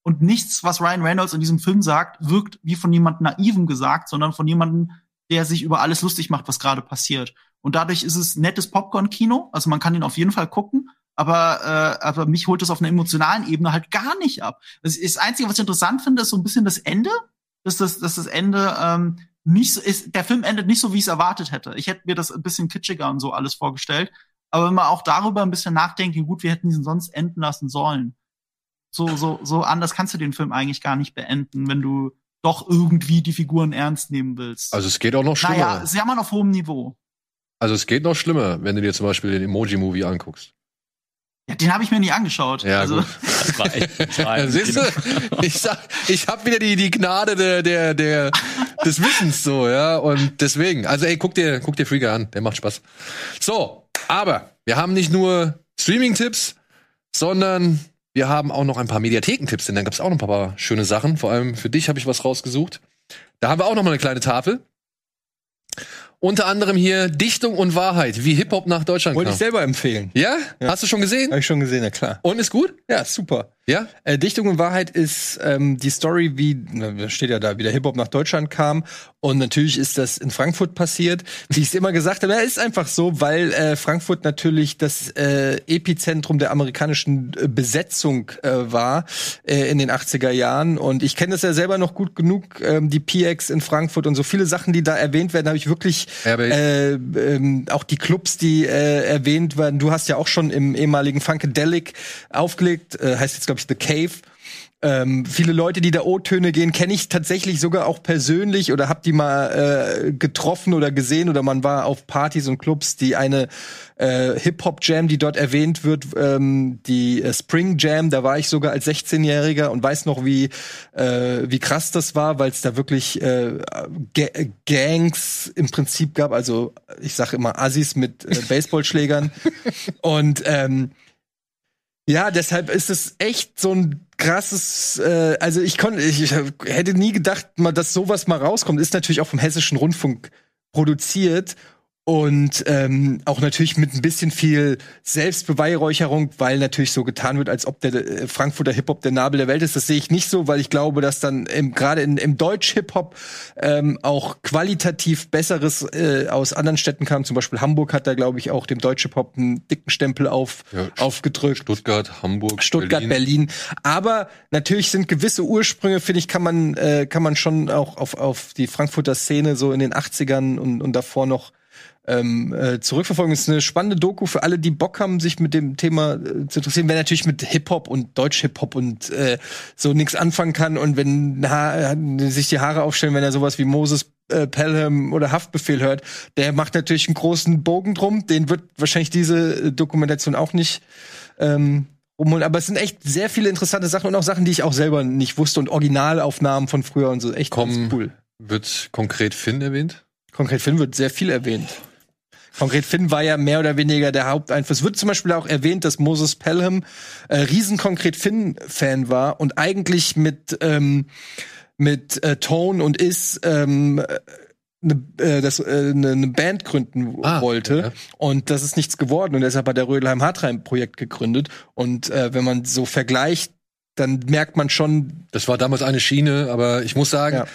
Und nichts, was Ryan Reynolds in diesem Film sagt, wirkt wie von jemandem Naiven gesagt, sondern von jemandem, der sich über alles lustig macht, was gerade passiert. Und dadurch ist es nettes Popcorn-Kino. Also man kann ihn auf jeden Fall gucken. Aber, äh, aber mich holt es auf einer emotionalen Ebene halt gar nicht ab. Das, ist das Einzige, was ich interessant finde, ist so ein bisschen das Ende. Dass das, dass das Ende ähm, nicht so ist. Der Film endet nicht so, wie ich es erwartet hätte. Ich hätte mir das ein bisschen kitschiger und so alles vorgestellt. Aber wenn man auch darüber ein bisschen nachdenkt, wie gut wir hätten diesen sonst enden lassen sollen. So, so, so anders kannst du den Film eigentlich gar nicht beenden, wenn du doch irgendwie die Figuren ernst nehmen willst. Also es geht auch noch schlimmer. naja, ja mal auf hohem Niveau. Also es geht noch schlimmer, wenn du dir zum Beispiel den Emoji-Movie anguckst. Ja, den habe ich mir nie angeschaut. Ja, also, gut. das war echt total siehst du, ich sag, ich habe wieder die die Gnade der der der des Wissens so, ja, und deswegen, also ey, guck dir guck dir Freaker an, der macht Spaß. So, aber wir haben nicht nur Streaming-Tipps, sondern wir haben auch noch ein paar Mediathekentipps, denn da gab's auch noch ein paar schöne Sachen. Vor allem für dich habe ich was rausgesucht. Da haben wir auch noch mal eine kleine Tafel. Unter anderem hier Dichtung und Wahrheit, wie Hip-Hop nach Deutschland Wollte ich kam. selber empfehlen. Ja? Ja. Hast du schon gesehen? Habe ich schon gesehen, ja klar. Und ist gut? Ja, super. Ja? Äh, Dichtung und Wahrheit ist ähm, die Story, wie, na, steht ja da, wie der Hip-Hop nach Deutschland kam. Und natürlich ist das in Frankfurt passiert. Wie ich es immer gesagt habe, ja, ist einfach so, weil äh, Frankfurt natürlich das äh, Epizentrum der amerikanischen äh, Besetzung äh, war äh, in den 80er Jahren. Und ich kenne das ja selber noch gut genug, ähm, die PX in Frankfurt und so viele Sachen, die da erwähnt werden, habe ich wirklich Ja, äh, ähm, auch die Clubs, die äh, erwähnt werden. Du hast ja auch schon im ehemaligen Funkadelic aufgelegt, äh, heißt jetzt glaube ich The Cave. Ähm, viele Leute, die da O-Töne gehen, kenne ich tatsächlich sogar auch persönlich oder hab die mal äh, getroffen oder gesehen oder man war auf Partys und Clubs, die eine äh, Hip-Hop-Jam, die dort erwähnt wird, ähm, die äh, Spring Jam, da war ich sogar als 16-Jähriger und weiß noch, wie, äh, wie krass das war, weil es da wirklich äh, Ga Gangs im Prinzip gab, also ich sag immer Assis mit äh, Baseballschlägern und ähm, ja, deshalb ist es echt so ein krasses, äh, also ich konnte, ich, ich hätte nie gedacht, mal, dass sowas mal rauskommt. Ist natürlich auch vom Hessischen Rundfunk produziert und ähm, auch natürlich mit ein bisschen viel Selbstbeweihräucherung, weil natürlich so getan wird, als ob der äh, Frankfurter Hip-Hop der Nabel der Welt ist. Das sehe ich nicht so, weil ich glaube, dass dann gerade im Deutsch-Hip-Hop ähm, auch qualitativ Besseres äh, aus anderen Städten kam. Zum Beispiel Hamburg hat da, glaube ich, auch dem Deutsch-Hip-Hop einen dicken Stempel auf, Ja, aufgedrückt. Stuttgart, Hamburg, Stuttgart, Berlin. Aber natürlich sind gewisse Ursprünge, finde ich, kann man, äh, kann man schon auch auf, auf die Frankfurter Szene so in den 80ern und, und davor noch ähm, äh, zurückverfolgen. Das ist eine spannende Doku für alle, die Bock haben, sich mit dem Thema äh, zu interessieren. Wer natürlich mit Hip-Hop und Deutsch-Hip-Hop und äh, so nichts anfangen kann und wenn ha sich die Haare aufstellen, wenn er sowas wie Moses äh, Pelham oder Haftbefehl hört, der macht natürlich einen großen Bogen drum. Den wird wahrscheinlich diese äh, Dokumentation auch nicht ähm, umholen. Aber es sind echt sehr viele interessante Sachen und auch Sachen, die ich auch selber nicht wusste und Originalaufnahmen von früher und so. Echt Komm. ganz cool. Wird konkret Finn erwähnt? Konkret Finn wird sehr viel erwähnt. Konkret Finn war ja mehr oder weniger der Haupteinfluss. Es wird zum Beispiel auch erwähnt, dass Moses Pelham äh, riesen Konkret Finn-Fan war und eigentlich mit ähm, mit äh, Tone und Is ähm, ne, äh, das, äh, ne, ne Band gründen Ah, wollte ja. und das ist nichts geworden und deshalb hat der Rödelheim Hartreim Projekt gegründet und äh, wenn man so vergleicht dann merkt man schon, Das war damals eine Schiene, aber ich muss sagen, Ja.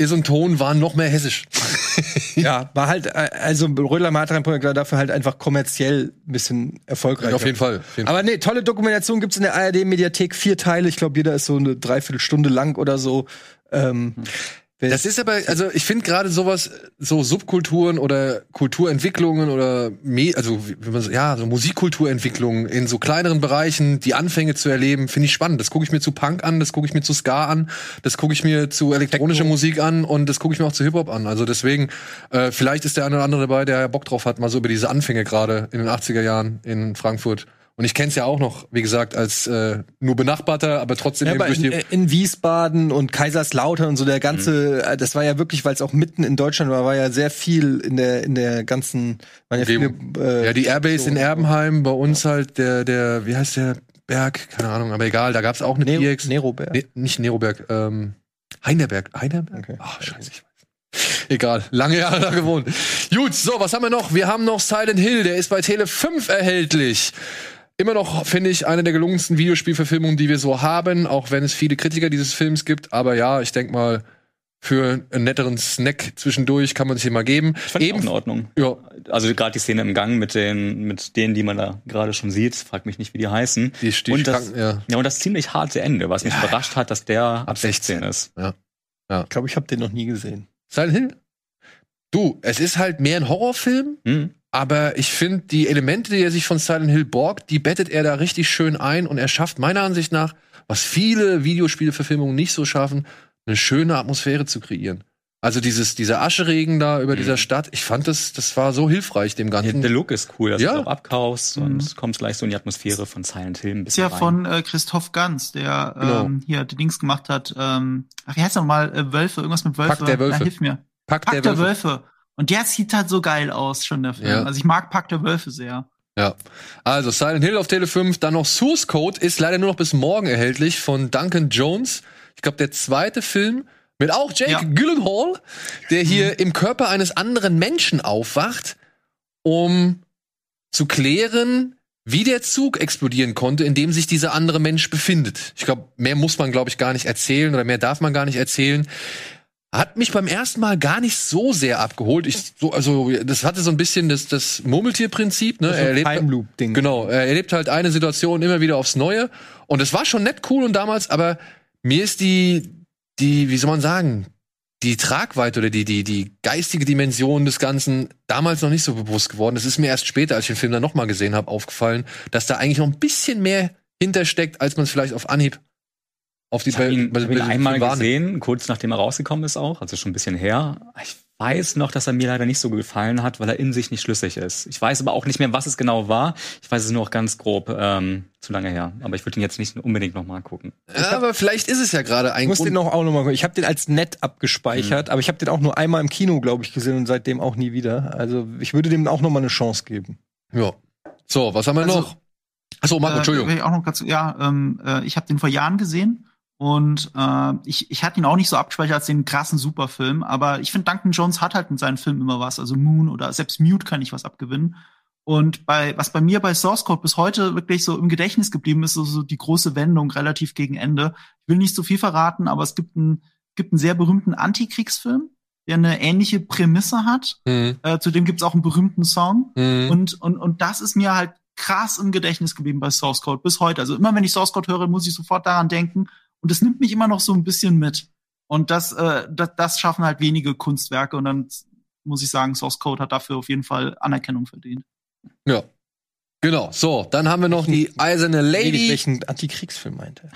Is und Ton waren noch mehr hessisch. ja, war halt, äh, also Rödler Matran-Projekt war dafür halt einfach kommerziell ein bisschen erfolgreich. auf jeden Fall. Auf jeden Fall. Aber nee, tolle Dokumentation gibt's in der ARD-Mediathek, vier Teile. Ich glaube, jeder ist so eine Dreiviertelstunde lang oder so. Ähm, wer- Das ist aber, also ich finde gerade sowas, so Subkulturen oder Kulturentwicklungen oder Me also wie man so, ja, so Musikkulturentwicklungen in so kleineren Bereichen, die Anfänge zu erleben, finde ich spannend. Das gucke ich mir zu Punk an, das gucke ich mir zu Ska an, das gucke ich mir zu elektronischer Musik an und das gucke ich mir auch zu Hip-Hop an. Also deswegen, äh, vielleicht ist der eine oder andere dabei, der Bock drauf hat, mal so über diese Anfänge gerade in den 80er Jahren in Frankfurt. Und ich kenne es ja auch noch, wie gesagt, als äh, nur Benachbarter, aber trotzdem Ja, eben aber durch in, die äh, in Wiesbaden und Kaiserslautern und so der ganze, äh, das war ja wirklich, weil es auch mitten in Deutschland war, war ja sehr viel in der in der ganzen, waren ja viele, äh, Ja, die Airbase in Erbenheim, bei uns halt der, der, wie heißt der Berg? Keine Ahnung, aber egal, da gab's auch eine Nero, PX. Neroberg. Nee, nicht Neroberg, ähm, Heinerberg. Heinerberg? Okay. Ach, scheiße, ich weiß. Egal, lange Jahre da gewohnt. Gut, so, was haben wir noch? Wir haben noch Silent Hill, der ist bei Tele 5 erhältlich. Immer noch, finde ich, eine der gelungensten Videospielverfilmungen, die wir so haben, auch wenn es viele Kritiker dieses Films gibt. Aber ja, ich denk mal, für einen netteren Snack zwischendurch kann man sich hier mal geben. Fand ich auch in Ordnung. Ja, Also gerade die Szene im Gang mit den, mit denen, die man da gerade schon sieht, frag mich nicht, wie die heißen. Die- die und das, ja. ja. und das ziemlich harte Ende, was mich überrascht hat, dass der ab 16 ist. Ich glaube, ich habe den noch nie gesehen. Silent Hill? Du, es ist halt mehr ein Horrorfilm, Hm? Aber ich finde, die Elemente, die er sich von Silent Hill borgt, die bettet er da richtig schön ein und er schafft meiner Ansicht nach, was viele Videospielverfilmungen nicht so schaffen, eine schöne Atmosphäre zu kreieren. Also dieses, dieser Ascheregen da über dieser Stadt, ich fand das, das war so hilfreich dem Der, Ganzen. der Look ist cool, dass Ja. du auch abkaufst Mhm. und kommst gleich so in die Atmosphäre von Silent Hill ein Ist bisschen ja rein. von äh, Christoph Ganz, der Genau. ähm, hier die Dings gemacht hat. Ähm, ach, wie heißt er nochmal? Äh, Wölfe, irgendwas mit Wölfe. Pack der Wölfe. Na, hilf mir. Pack Pack der Wölfe. Und der sieht halt so geil aus, schon der Film. Ja. Also ich mag Pack der Wölfe sehr. Ja. Also Silent Hill auf Tele 5, dann noch Source Code ist leider nur noch bis morgen erhältlich von Duncan Jones. Ich glaube, der zweite Film mit auch Jake Ja. Gyllenhaal, der hier im Körper eines anderen Menschen aufwacht, um zu klären, wie der Zug explodieren konnte, in dem sich dieser andere Mensch befindet. Ich glaube, mehr muss man, glaube ich, gar nicht erzählen oder mehr darf man gar nicht erzählen. Hat mich beim ersten Mal gar nicht so sehr abgeholt. Ich, so, also, das hatte so ein bisschen das, das Murmeltierprinzip. Ne? So ein Time Loop Ding. Genau, er erlebt halt eine Situation immer wieder aufs Neue. Und es war schon nett cool und damals, aber mir ist die, die, wie soll man sagen, die Tragweite oder die, die, die geistige Dimension des Ganzen damals noch nicht so bewusst geworden. Es ist mir erst später, als ich den Film dann nochmal gesehen habe, aufgefallen, dass da eigentlich noch ein bisschen mehr hintersteckt, als man es vielleicht auf Anhieb auf die Ich habe ihn, bei- hab ihn einmal gesehen, kurz nachdem er rausgekommen ist auch, also schon ein bisschen her. Ich weiß noch, dass er mir leider nicht so gefallen hat, weil er in sich nicht schlüssig ist. Ich weiß aber auch nicht mehr, was es genau war. Ich weiß es nur noch ganz grob, ähm, zu lange her. Aber ich würde ihn jetzt nicht unbedingt noch mal gucken. Ja, aber vielleicht ist es ja gerade ein Ich muss Grund. den noch auch noch mal gucken. Ich habe den als nett abgespeichert, aber ich habe den auch nur einmal im Kino, glaube ich, gesehen und seitdem auch nie wieder. Also ich würde dem auch noch mal eine Chance geben. ja. So, was haben wir Also, noch? Achso, Marco, Äh, Entschuldigung. ich auch noch dazu, ja, ähm, äh, ich habe den vor Jahren gesehen und äh, ich, ich hatte ihn auch nicht so abgespeichert als den krassen Superfilm, aber ich finde, Duncan Jones hat halt mit seinen Filmen immer was. Also Moon oder selbst Mute kann ich was abgewinnen. Und bei was bei mir bei Source Code bis heute wirklich so im Gedächtnis geblieben ist, so, so die große Wendung relativ gegen Ende. Ich will nicht zu viel verraten, aber es gibt einen gibt einen sehr berühmten Antikriegsfilm, der eine ähnliche Prämisse hat. Hm, Äh, zudem gibt es auch einen berühmten Song. hm. Und, und, und das ist mir halt krass im Gedächtnis geblieben bei Source Code bis heute. Also immer wenn ich Source Code höre, muss ich sofort daran denken. Und es nimmt mich immer noch so ein bisschen mit. Und das, äh, das, das schaffen halt wenige Kunstwerke. Und dann muss ich sagen, Source Code hat dafür auf jeden Fall Anerkennung verdient. Ja. Genau. So, dann haben wir noch die eiserne Lady. welchen Antikriegsfilm meint er?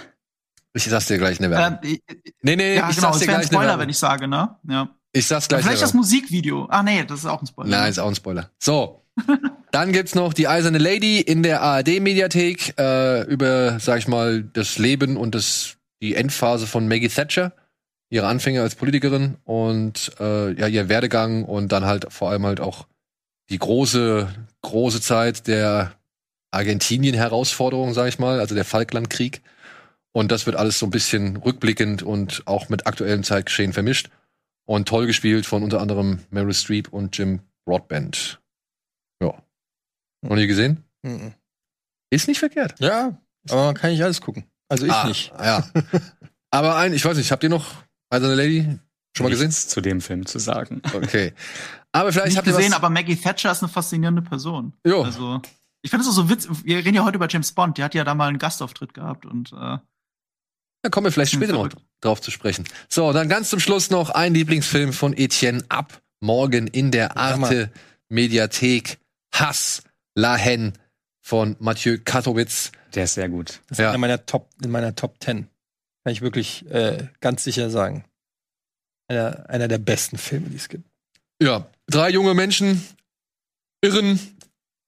Ich sag's dir gleich in der Werbung. Ähm, äh, nee, nee, ja, ich genau, sag's dir gleich ein Spoiler, wenn ich sage, ne? Ja. Ich sag's gleich in Vielleicht das. Musikvideo. Ah, nee, das ist auch ein Spoiler. Nein, ist auch ein Spoiler. So. Dann gibt's noch die Eiserne Lady in der ARD-Mediathek äh, über, sag ich mal, das Leben und das, die Endphase von Maggie Thatcher, ihre Anfänge als Politikerin und äh, ja, ihr Werdegang und dann halt vor allem halt auch die große, große Zeit der Argentinien-Herausforderung, sag ich mal, also der Falklandkrieg. Und das wird alles so ein bisschen rückblickend und auch mit aktuellem Zeitgeschehen vermischt. Und toll gespielt von unter anderem Meryl Streep und Jim Broadbent. Ja. Noch nie gesehen? Mhm. Ist nicht verkehrt. Ja, aber man kann nicht alles gucken. Also ich ah, nicht. Ja. Aber ein, ich weiß nicht, habt ihr noch Also eine Lady schon mal gesehen? Nichts zu dem Film zu sagen. Okay. Aber vielleicht Nicht habt ihr gesehen, was, aber Maggie Thatcher ist eine faszinierende Person. Jo. Also, ich finde es auch so witzig. Wir reden ja heute über James Bond. Die hat ja da mal einen Gastauftritt gehabt und äh, Da kommen wir vielleicht später noch drauf zu sprechen. So, dann ganz zum Schluss noch ein Lieblingsfilm von Etienne ab morgen in der Arte Mediathek Hass La Haine von Mathieu Katowitz. Der ist sehr gut. Das ist Ja. einer meiner Top, in meiner Top 10. Kann ich wirklich äh, ganz sicher sagen. Einer, einer der besten Filme, die es gibt. Ja, drei junge Menschen irren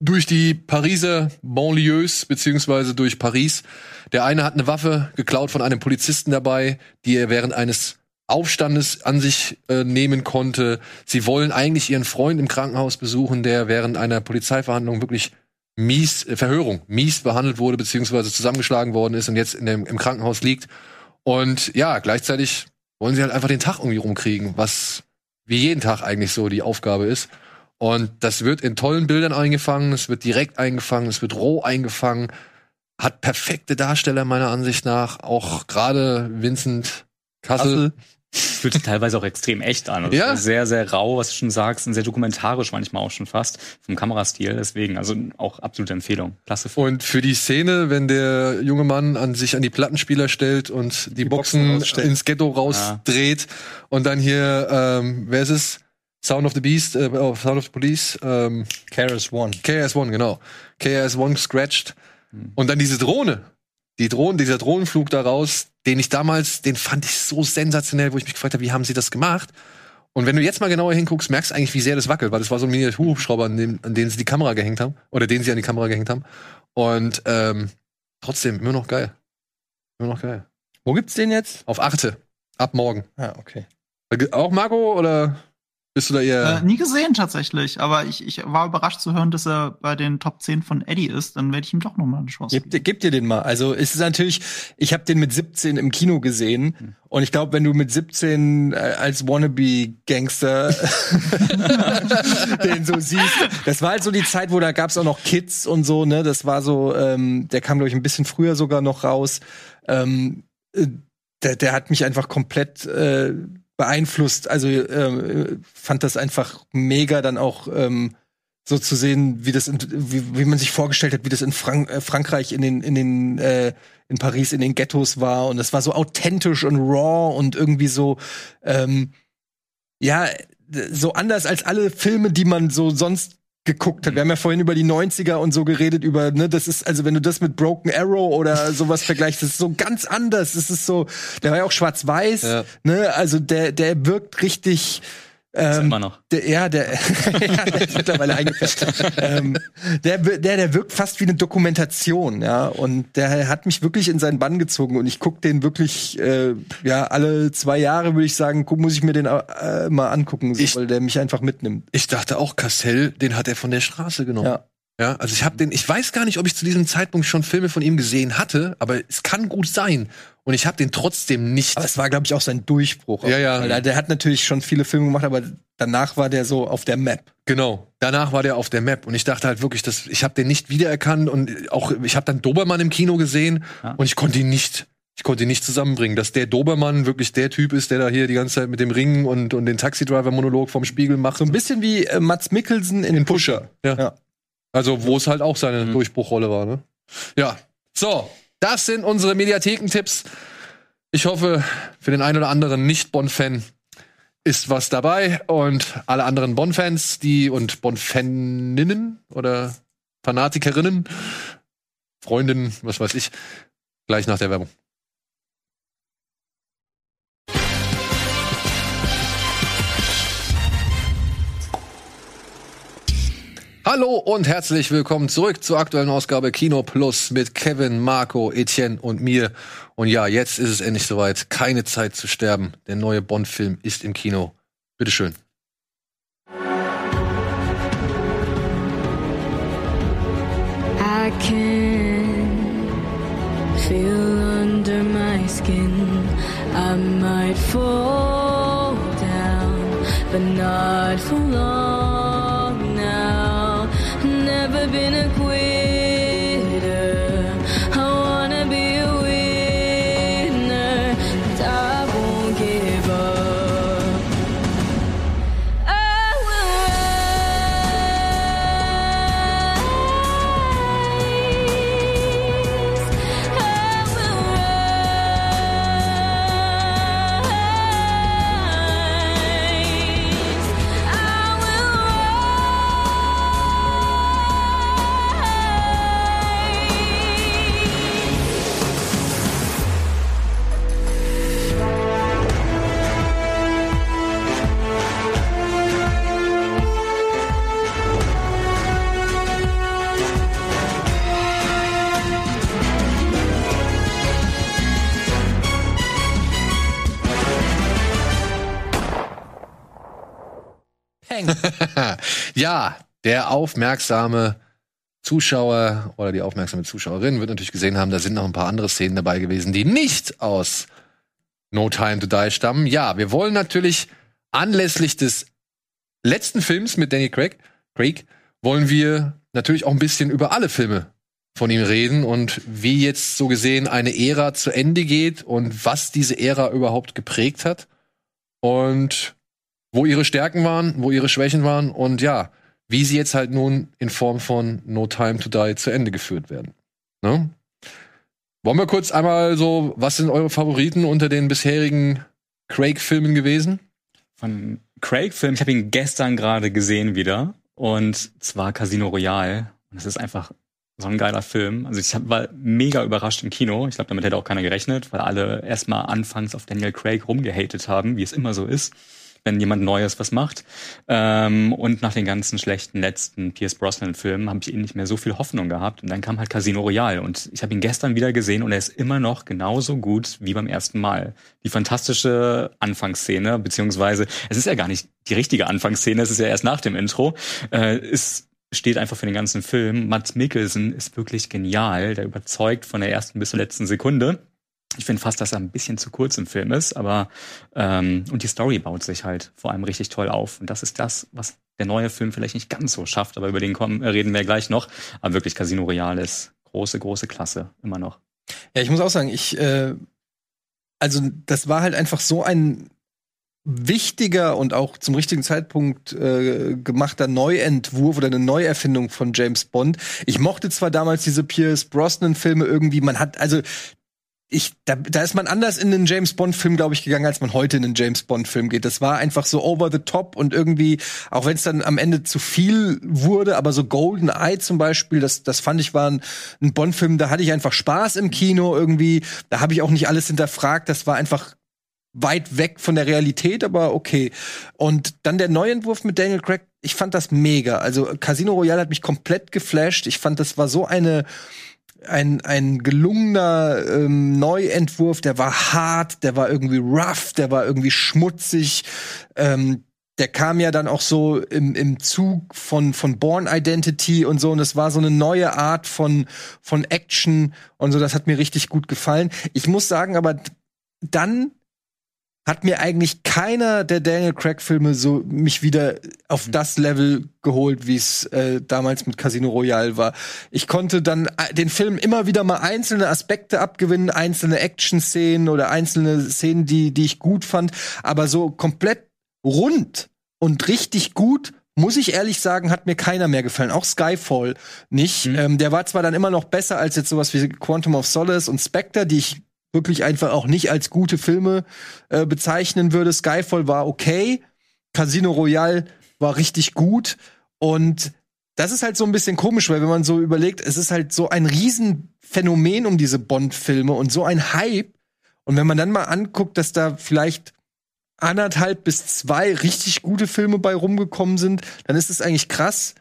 durch die Pariser Banlieues beziehungsweise durch Paris. Der eine hat eine Waffe geklaut von einem Polizisten dabei, die er während eines Aufstandes an sich äh, nehmen konnte. Sie wollen eigentlich ihren Freund im Krankenhaus besuchen, der während einer Polizeiverhandlung wirklich mies, äh, Verhörung, mies behandelt wurde, beziehungsweise zusammengeschlagen worden ist und jetzt in dem, im Krankenhaus liegt. Und ja, gleichzeitig wollen sie halt einfach den Tag irgendwie rumkriegen, was wie jeden Tag eigentlich so die Aufgabe ist. Und das wird in tollen Bildern eingefangen, es wird direkt eingefangen, es wird roh eingefangen, hat perfekte Darsteller meiner Ansicht nach, auch gerade Vincent Kassel. Fühlt sich teilweise auch extrem echt an. Also Ja. Sehr, sehr rau, was du schon sagst, und sehr dokumentarisch manchmal auch schon fast vom Kamerastil. Deswegen, also auch absolute Empfehlung. Klasse Film. Und für die Szene, wenn der junge Mann an sich an die Plattenspieler stellt und die, Boxen Boxen, rausstellt. ins Ghetto rausdreht und dann hier, ähm, wer ist es? Sound of the Beast, äh, oh, Sound of the Police, ähm, Keras One. KS-1, genau. KS-1 scratched. Und dann diese Drohne. Die Drohne, dieser Drohnenflug da raus, den ich damals, den fand ich so sensationell, wo ich mich gefragt habe, wie haben sie das gemacht? Und wenn du jetzt mal genauer hinguckst, merkst du eigentlich, wie sehr das wackelt, weil das war so ein Miniaturhubschrauber, an, dem, an den sie die Kamera gehängt haben. Oder den sie an die Kamera gehängt haben. Und ähm, trotzdem, immer noch geil. Immer noch geil. Wo gibt's den jetzt? Auf Achte. Ab morgen. Ah, okay. Auch Marco oder bist du da eher. äh, nie gesehen tatsächlich. Aber ich, ich war überrascht zu hören, dass er bei den Top 10 von Eddie ist. Dann werde ich ihm doch noch mal eine Chance Gib, geben. dir- gib dir den mal. Also es ist natürlich, ich habe den mit 17 im Kino gesehen und ich glaube, wenn du mit 17 äh, als Wannabe-Gangster den so siehst, das war halt so die Zeit, wo da gab's auch noch Kids und so, ne? Das war so, ähm, der kam glaube ich ein bisschen früher sogar noch raus. Ähm, äh, der, der hat mich einfach komplett äh, beeinflusst. Also äh, fand das einfach mega dann auch ähm, so zu sehen, wie das, in, wie, wie man sich vorgestellt hat, wie das in Frank äh, Frankreich in den, in den, äh, in Paris in den Ghettos war und das war so authentisch und raw und irgendwie so, ähm, ja, so anders als alle Filme, die man so sonst geguckt hat. Wir haben ja vorhin über die 90er und so geredet, über, ne, das ist, also wenn du das mit Broken Arrow oder sowas vergleichst, das ist so ganz anders. Das ist so, der war ja auch schwarz-weiß, Ja. ne, also der, der wirkt richtig, ähm, immer noch. der, ja, der, ja, der ist mittlerweile eingefärbt. ähm, der, der, der wirkt fast wie eine Dokumentation, ja. Und der hat mich wirklich in seinen Bann gezogen und ich guck den wirklich, äh, ja, alle zwei Jahre würde ich sagen, guck, muss ich mir den äh, mal angucken, so, Ich- weil der mich einfach mitnimmt. Ich dachte auch, Cassell, den hat er von der Straße genommen. Ja. Ja, also ich habe den, ich weiß gar nicht, ob ich zu diesem Zeitpunkt schon Filme von ihm gesehen hatte, aber es kann gut sein. Und ich habe den trotzdem nicht. Aber es war, glaube ich, auch sein Durchbruch. Ja, ja. Weil der, hat natürlich schon viele Filme gemacht, aber danach war der so auf der Map. Genau. Danach war der auf der Map und ich dachte halt wirklich, dass ich habe den nicht wiedererkannt und auch ich habe dann Dobermann im Kino gesehen Ja. und ich konnte ihn nicht ich konnte ihn nicht zusammenbringen, dass der Dobermann wirklich der Typ ist, der da hier die ganze Zeit mit dem Ring und und den Taxidriver Monolog vom Spiegel macht. So ein bisschen wie äh, Mats Mikkelsen in in Pusher. Ja. Ja. Also, wo es halt auch seine Mhm. Durchbruchrolle war, ne? Ja. So, das sind unsere Mediathekentipps. Ich hoffe, für den einen oder anderen Nicht-Bonn-Fan ist was dabei und alle anderen Bonn-Fans, die und Bonn-Faninnen oder Fanatikerinnen, Freundinnen, was weiß ich, gleich nach der Werbung. Hallo und herzlich willkommen zurück zur aktuellen Ausgabe Kino Plus mit Kevin, Marco, Etienne und mir. Und ja, jetzt ist es endlich soweit. Keine Zeit zu sterben. Der neue Bond-Film ist im Kino. Bitteschön. I can feel under my skin. I might fall down, but not for long been a quitter. Bang. ja, der aufmerksame Zuschauer oder die aufmerksame Zuschauerin wird natürlich gesehen haben, da sind noch ein paar andere Szenen dabei gewesen, die nicht aus No Time to Die stammen. Ja, wir wollen natürlich anlässlich des letzten Films mit Danny Craig, Craig wollen wir natürlich auch ein bisschen über alle Filme von ihm reden und wie jetzt so gesehen eine Ära zu Ende geht und was diese Ära überhaupt geprägt hat und wo ihre Stärken waren, wo ihre Schwächen waren und ja, wie sie jetzt halt nun in Form von No Time to Die zu Ende geführt werden. Ne? Wollen wir kurz einmal so, was sind eure Favoriten unter den bisherigen Craig-Filmen gewesen? Von Craig-Film, ich habe ihn gestern gerade gesehen wieder und zwar Casino Royale. Und das ist einfach so ein geiler Film. Also ich war mega überrascht im Kino. Ich glaube, damit hätte auch keiner gerechnet, weil alle erstmal anfangs auf Daniel Craig rumgehatet haben, wie es immer so ist, wenn jemand Neues was macht. Ähm, und nach den ganzen schlechten letzten Pierce Brosnan-Filmen habe ich ihn nicht mehr so viel Hoffnung gehabt. Und dann kam halt Casino Royale. Und ich habe ihn gestern wieder gesehen und er ist immer noch genauso gut wie beim ersten Mal. Die fantastische Anfangsszene, beziehungsweise es ist ja gar nicht die richtige Anfangsszene, es ist ja erst nach dem Intro, äh, ist steht einfach für den ganzen Film. Mats Mikkelsen ist wirklich genial. Der überzeugt von der ersten bis zur letzten Sekunde. Ich finde fast, dass er ein bisschen zu kurz im Film ist, aber ähm, und die Story baut sich halt vor allem richtig toll auf. Und das ist das, was der neue Film vielleicht nicht ganz so schafft, aber über den kommen, äh, reden wir gleich noch. Aber wirklich Casino Royale ist große, große Klasse, immer noch. Ja, ich muss auch sagen, ich, äh, also das war halt einfach so ein wichtiger und auch zum richtigen Zeitpunkt äh, gemachter Neuentwurf oder eine Neuerfindung von James Bond. Ich mochte zwar damals diese Pierce Brosnan Filme irgendwie, man hat also ich, da, da ist man anders in einen James Bond Film, glaube ich, gegangen, als man heute in einen James Bond Film geht. Das war einfach so over the top und irgendwie, auch wenn es dann am Ende zu viel wurde, aber so Golden Eye zum Beispiel, das, das fand ich war ein, ein Bond Film, da hatte ich einfach Spaß im Kino irgendwie. Da habe ich auch nicht alles hinterfragt. Das war einfach weit weg von der Realität, aber okay. Und dann der Neuentwurf mit Daniel Craig, ich fand das mega. Also Casino Royale hat mich komplett geflasht. Ich fand, das war so eine ein, ein gelungener ähm, Neuentwurf, der war hart, der war irgendwie rough, der war irgendwie schmutzig. Ähm, der kam ja dann auch so im, im Zug von, von Born Identity und so. Und es war so eine neue Art von, von Action und so. Das hat mir richtig gut gefallen. Ich muss sagen, aber dann hat mir eigentlich keiner der Daniel Craig Filme so mich wieder auf das Level geholt, wie es äh, damals mit Casino Royale war. Ich konnte dann äh, den Film immer wieder mal einzelne Aspekte abgewinnen, einzelne Action-Szenen oder einzelne Szenen, die die ich gut fand, aber so komplett rund und richtig gut muss ich ehrlich sagen, hat mir keiner mehr gefallen. Auch Skyfall nicht. Mhm. Ähm, der war zwar dann immer noch besser als jetzt sowas wie Quantum of Solace und Spectre, die ich wirklich einfach auch nicht als gute Filme äh, bezeichnen würde. Skyfall war okay, Casino Royale war richtig gut und das ist halt so ein bisschen komisch, weil wenn man so überlegt, es ist halt so ein Riesenphänomen um diese Bond-Filme und so ein Hype. Und wenn man dann mal anguckt, dass da vielleicht anderthalb bis zwei richtig gute Filme bei rumgekommen sind, dann ist es eigentlich krass,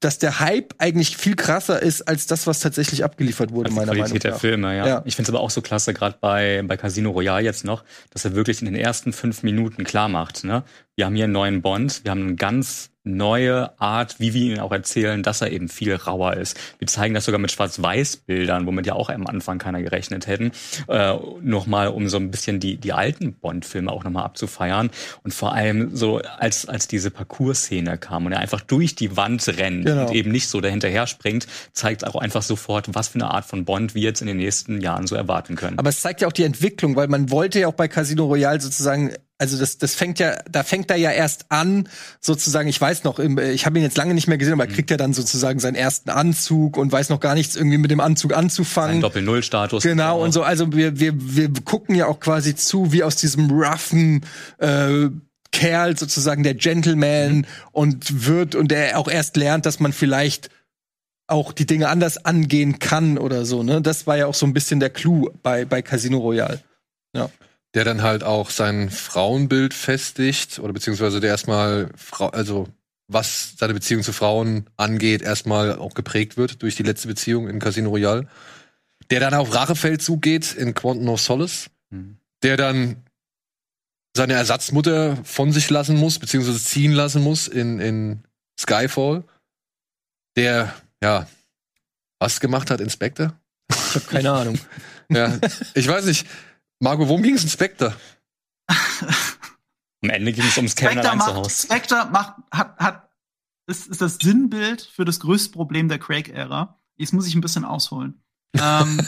dass der Hype eigentlich viel krasser ist als das, was tatsächlich abgeliefert wurde, als meiner Qualität Meinung der nach. Filme, ja. Ja. Ich finde es aber auch so klasse, gerade bei, bei Casino Royale jetzt noch, dass er wirklich in den ersten fünf Minuten klar macht, ne? Wir haben hier einen neuen Bond, wir haben eine ganz neue Art, wie wir ihn auch erzählen, dass er eben viel rauer ist. Wir zeigen das sogar mit Schwarz-Weiß-Bildern, womit ja auch am Anfang keiner gerechnet hätten. Äh, nochmal, um so ein bisschen die, die alten Bond-Filme auch nochmal abzufeiern. Und vor allem so, als, als diese Parcours-Szene kam und er einfach durch die Wand rennt Genau. und eben nicht so dahinterher springt, zeigt auch einfach sofort, was für eine Art von Bond wir jetzt in den nächsten Jahren so erwarten können. Aber es zeigt ja auch die Entwicklung, weil man wollte ja auch bei Casino Royale sozusagen, also das, das fängt ja, da fängt er ja erst an, sozusagen, ich weiß noch, im- ich habe ihn jetzt lange nicht mehr gesehen, aber Mhm. er kriegt ja dann sozusagen seinen ersten Anzug und weiß noch gar nichts irgendwie mit dem Anzug Ein anzufangen. Doppel-Null-Status. Genau, und so, also wir, wir, wir gucken ja auch quasi zu, wie aus diesem roughen äh, Kerl sozusagen der Gentleman Mhm. und wird und der auch erst lernt, dass man vielleicht auch die Dinge anders angehen kann oder so, ne? Das war ja auch so ein bisschen der Clou bei, bei Casino Royale. Der dann halt auch sein Frauenbild festigt oder beziehungsweise der erstmal Frau, also was seine Beziehung zu Frauen angeht, erstmal auch geprägt wird durch die letzte Beziehung in Casino Royale. Der dann auf Rachefeldzug geht in Quantum of Solace. Mhm. Der dann seine Ersatzmutter von sich lassen muss, beziehungsweise ziehen lassen muss in, in Skyfall. Der, ja, was gemacht hat, Inspector? Ich habe keine Ahnung. Ja, ich weiß nicht. Marco, worum ging es in Spectre? Am Ende ging es ums Spectre macht. Spectre macht, hat, hat, ist, ist das Sinnbild für das größte Problem der Craig-Ära. Jetzt muss ich ein bisschen ausholen. ähm,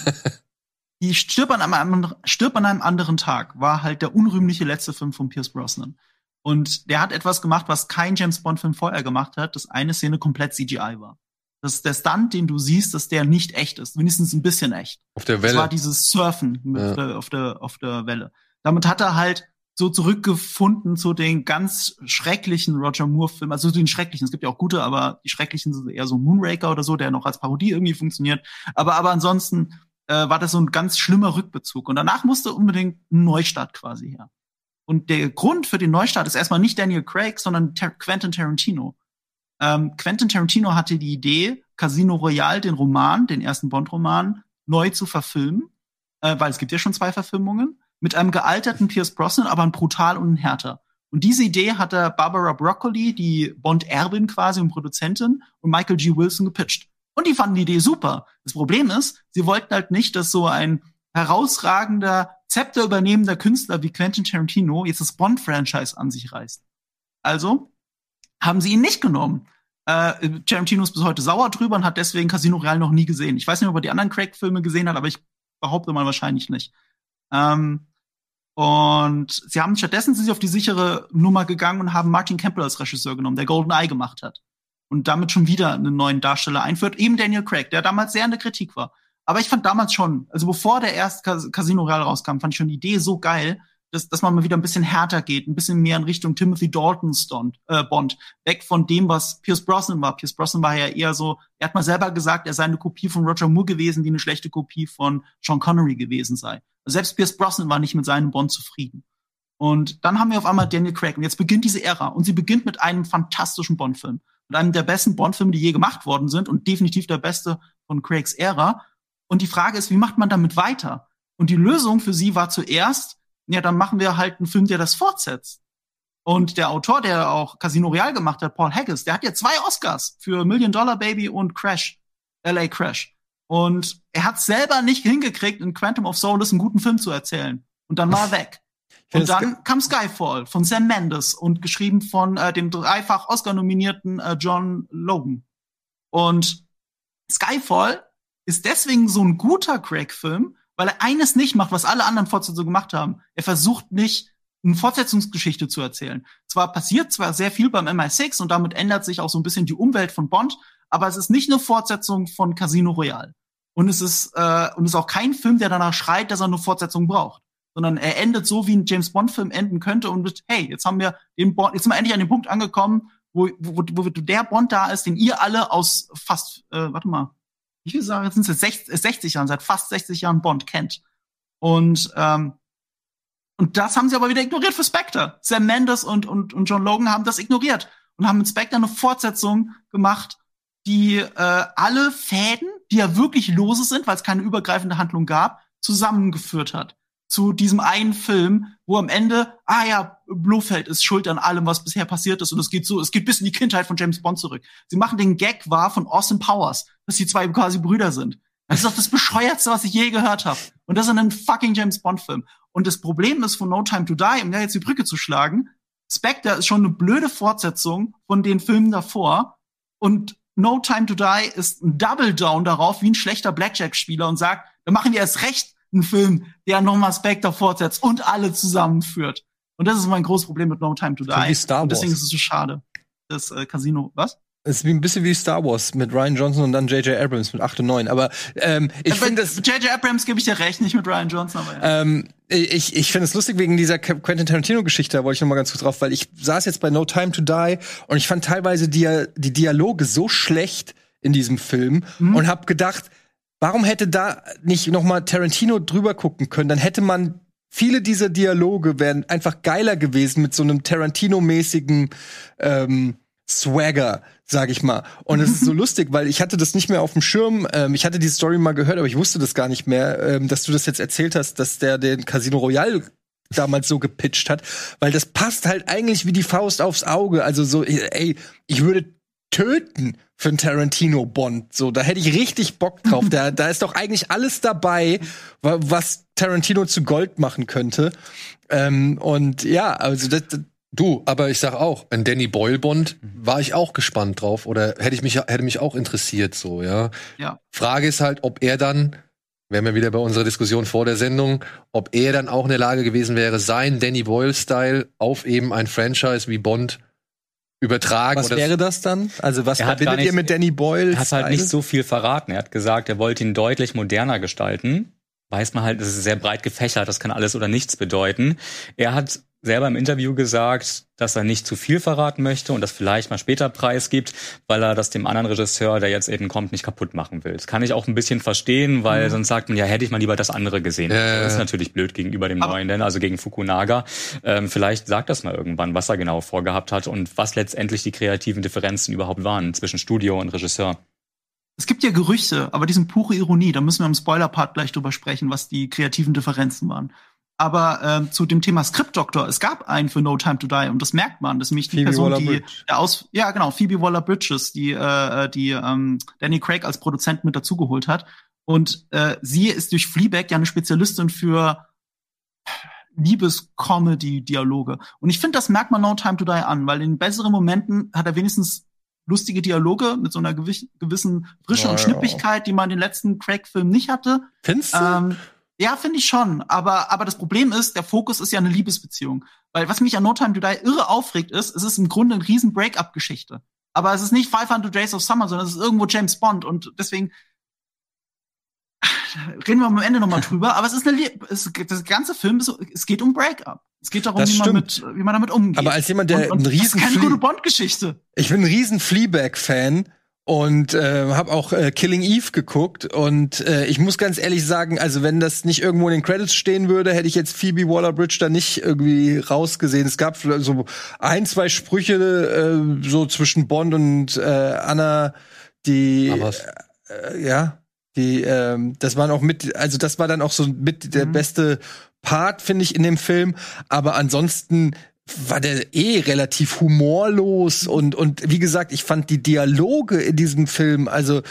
die stirbt an, einem, anderen- stirbt an einem anderen Tag war halt der unrühmliche letzte Film von Pierce Brosnan. Und der hat etwas gemacht, was kein James Bond-Film vorher gemacht hat, dass eine Szene komplett CGI war. Dass der Stunt, den du siehst, dass der nicht echt ist, wenigstens ein bisschen echt. Auf der Das war Welle. dieses Surfen mit, Ja. äh, auf, der, auf der Welle. Damit hat er halt so zurückgefunden zu den ganz schrecklichen Roger Moore-Filmen, also zu den schrecklichen. Es gibt ja auch gute, aber die schrecklichen sind eher so Moonraker oder so, der noch als Parodie irgendwie funktioniert. Aber, aber ansonsten äh, war das so ein ganz schlimmer Rückbezug. Und danach musste unbedingt ein Neustart quasi her. Und der Grund für den Neustart ist erstmal nicht Daniel Craig, sondern Tar Quentin Tarantino. Ähm, Quentin Tarantino hatte die Idee, Casino Royale, den Roman, den ersten Bond-Roman, neu zu verfilmen, äh, weil es gibt ja schon zwei Verfilmungen, mit einem gealterten Pierce Brosnan, aber ein brutal und ein härter. Und diese Idee hat Barbara Broccoli, die Bond-Erbin quasi und Produzentin, und Michael G. Wilson gepitcht. Und die fanden die Idee super. Das Problem ist, sie wollten halt nicht, dass so ein herausragender, Zepter übernehmender Künstler wie Quentin Tarantino jetzt das Bond-Franchise an sich reißt. Also haben sie ihn nicht genommen. Äh, Tarantino ist bis heute sauer drüber und hat deswegen Casino Real noch nie gesehen. Ich weiß nicht, ob er die anderen Craig-Filme gesehen hat, aber ich behaupte mal wahrscheinlich nicht. Ähm, und sie haben stattdessen sind sie auf die sichere Nummer gegangen und haben Martin Campbell als Regisseur genommen, der Golden Eye gemacht hat. Und damit schon wieder einen neuen Darsteller einführt, eben Daniel Craig, der damals sehr in der Kritik war. Aber ich fand damals schon, also bevor der erste Cas Casino Real rauskam, fand ich schon die Idee so geil, dass, dass man mal wieder ein bisschen härter geht, ein bisschen mehr in Richtung Timothy Dalton Bond, äh, Bond, weg von dem, was Pierce Brosnan war. Pierce Brosnan war ja eher so, er hat mal selber gesagt, er sei eine Kopie von Roger Moore gewesen, die eine schlechte Kopie von Sean Connery gewesen sei. Also selbst Pierce Brosnan war nicht mit seinem Bond zufrieden. Und dann haben wir auf einmal Daniel Craig. Und jetzt beginnt diese Ära. Und sie beginnt mit einem fantastischen Bond-Film. Mit einem der besten Bond-Filme, die je gemacht worden sind. Und definitiv der beste von Craigs Ära. Und die Frage ist, wie macht man damit weiter? Und die Lösung für sie war zuerst, ja, dann machen wir halt einen Film, der das fortsetzt. Und der Autor, der auch Casino Real gemacht hat, Paul Haggis, der hat ja zwei Oscars für Million Dollar Baby und Crash, LA Crash. Und er hat selber nicht hingekriegt, in Quantum of Solace einen guten Film zu erzählen. Und dann war er weg. Und dann kam Skyfall von Sam Mendes und geschrieben von äh, dem dreifach Oscar-nominierten äh, John Logan. Und Skyfall ist deswegen so ein guter Craig-Film, weil er eines nicht macht, was alle anderen Fortsetzungen gemacht haben. Er versucht nicht, eine Fortsetzungsgeschichte zu erzählen. Zwar passiert zwar sehr viel beim MI6 und damit ändert sich auch so ein bisschen die Umwelt von Bond, aber es ist nicht eine Fortsetzung von Casino Royale. Und es ist, äh, und es ist auch kein Film, der danach schreit, dass er eine Fortsetzung braucht. Sondern er endet so, wie ein James Bond-Film enden könnte und mit, hey, jetzt haben wir den Bond, jetzt sind wir endlich an dem Punkt angekommen, wo, wo, wo der Bond da ist, den ihr alle aus fast, äh, warte mal, wie viel sagen, jetzt sind es 60, 60 Jahren, seit fast 60 Jahren Bond kennt. Und, ähm, und das haben sie aber wieder ignoriert für Spectre. Sam Mendes und, und, und John Logan haben das ignoriert und haben mit Spectre eine Fortsetzung gemacht, die äh, alle Fäden, die ja wirklich lose sind, weil es keine übergreifende Handlung gab, zusammengeführt hat. Zu diesem einen Film, wo am Ende, ah ja, Blofeld ist schuld an allem, was bisher passiert ist. Und es geht so, es geht bis in die Kindheit von James Bond zurück. Sie machen den Gag wahr von Austin Powers, dass die zwei quasi Brüder sind. Das ist doch das Bescheuertste, was ich je gehört habe. Und das in einem fucking James Bond-Film. Und das Problem ist von No Time to Die, um da jetzt die Brücke zu schlagen, Spectre ist schon eine blöde Fortsetzung von den Filmen davor. Und No Time to Die ist ein Double Down darauf, wie ein schlechter Blackjack-Spieler und sagt, dann machen wir erst recht einen Film, der nochmal Spectre fortsetzt und alle zusammenführt. Und das ist mein großes Problem mit No Time to Die. Wie Star und deswegen Wars. ist es so schade. Das äh, Casino, was? Es ist wie ein bisschen wie Star Wars mit Ryan Johnson und dann J.J. Abrams mit 8 und 9. Aber ähm, ich Äh, finde das. J.J. Abrams gebe ich dir recht, nicht mit Ryan Johnson, aber ja. Ähm, ich ich finde es lustig wegen dieser Quentin Tarantino-Geschichte, da wollte ich noch mal ganz kurz drauf, weil ich saß jetzt bei No Time to Die und ich fand teilweise die, die Dialoge so schlecht in diesem Film Mhm. und habe gedacht, warum hätte da nicht noch mal Tarantino drüber gucken können? Dann hätte man viele dieser Dialoge wären einfach geiler gewesen mit so einem Tarantino-mäßigen ähm, Swagger, sag ich mal. Und es ist so lustig, weil ich hatte das nicht mehr auf dem Schirm. Ähm, ich hatte die Story mal gehört, aber ich wusste das gar nicht mehr, ähm, dass du das jetzt erzählt hast, dass der den Casino Royale damals so gepitcht hat, weil das passt halt eigentlich wie die Faust aufs Auge. Also so, ey, ich würde töten für einen Tarantino Bond. So, da hätte ich richtig Bock drauf. da, da ist doch eigentlich alles dabei, wa- was Tarantino zu Gold machen könnte. Ähm, und ja, also das, das Du, aber ich sag auch, ein Danny Boyle Bond war ich auch gespannt drauf oder hätte ich mich hätte mich auch interessiert so, ja. Ja. Frage ist halt, ob er dann wären wir wieder bei unserer Diskussion vor der Sendung, ob er dann auch in der Lage gewesen wäre, sein Danny Boyle Style auf eben ein Franchise wie Bond übertragen was oder wäre das dann? Also was Er hat verbindet nicht- ihr mit Danny Boyle? Er hat halt nicht so viel verraten. Er hat gesagt, er wollte ihn deutlich moderner gestalten. Weiß man halt, es ist sehr breit gefächert, das kann alles oder nichts bedeuten. Er hat selber im Interview gesagt, dass er nicht zu viel verraten möchte und das vielleicht mal später preisgibt, weil er das dem anderen Regisseur, der jetzt eben kommt, nicht kaputt machen will. Das kann ich auch ein bisschen verstehen, weil sonst sagt man, ja, hätte ich mal lieber das andere gesehen. Ja, Das ist natürlich blöd gegenüber dem neuen, denn also gegen Fukunaga. Ähm, vielleicht sagt das mal irgendwann, was er genau vorgehabt hat und was letztendlich die kreativen Differenzen überhaupt waren zwischen Studio und Regisseur. Es gibt ja Gerüchte, aber die sind pure Ironie. Da müssen wir im Spoiler-Part gleich drüber sprechen, was die kreativen Differenzen waren. Aber ähm, zu dem Thema Skriptdoktor, es gab einen für No Time to Die und das merkt man. Das ist nämlich die Phoebe Person, die der aus ja genau Phoebe Waller Bridges, die äh, die ähm, Danny Craig als Produzent mit dazugeholt hat. Und äh, sie ist durch Fleabag ja eine Spezialistin für Liebes-Comedy-Dialoge. Und ich finde, das merkt man No Time to Die an, weil in besseren Momenten hat er wenigstens lustige Dialoge mit so einer gewi- gewissen Frische und Ja. Schnippigkeit, die man in den letzten Craig-Filmen nicht hatte. Findest du? Ähm, ja, finde ich schon. Aber, aber das Problem ist, der Fokus ist ja eine Liebesbeziehung. Weil was mich an No Time to Die irre aufregt ist, es ist im Grunde eine riesen Break-up-Geschichte. Aber es ist nicht 500 Days of Summer, sondern es ist irgendwo James Bond. Und deswegen reden wir am Ende nochmal drüber. Aber es ist eine, Lie es, das ganze Film ist es geht um Break-up. Es geht darum, wie man, mit, wie man damit umgeht. Aber als jemand, der und, und ein das ist keine gute Bond-Geschichte. Ich bin ein riesen Fleabag-Fan und äh, habe auch äh, Killing Eve geguckt und äh, ich muss ganz ehrlich sagen, also wenn das nicht irgendwo in den Credits stehen würde, hätte ich jetzt Phoebe Waller-Bridge da nicht irgendwie rausgesehen. Es gab so ein, zwei Sprüche äh, so zwischen Bond und äh, Anna, die äh, ja, die ähm, das waren auch mit, also das war dann auch so mit der beste Part, finde ich, in dem Film. Aber ansonsten war der eh relativ humorlos und und wie gesagt, ich fand die Dialoge in diesem Film, also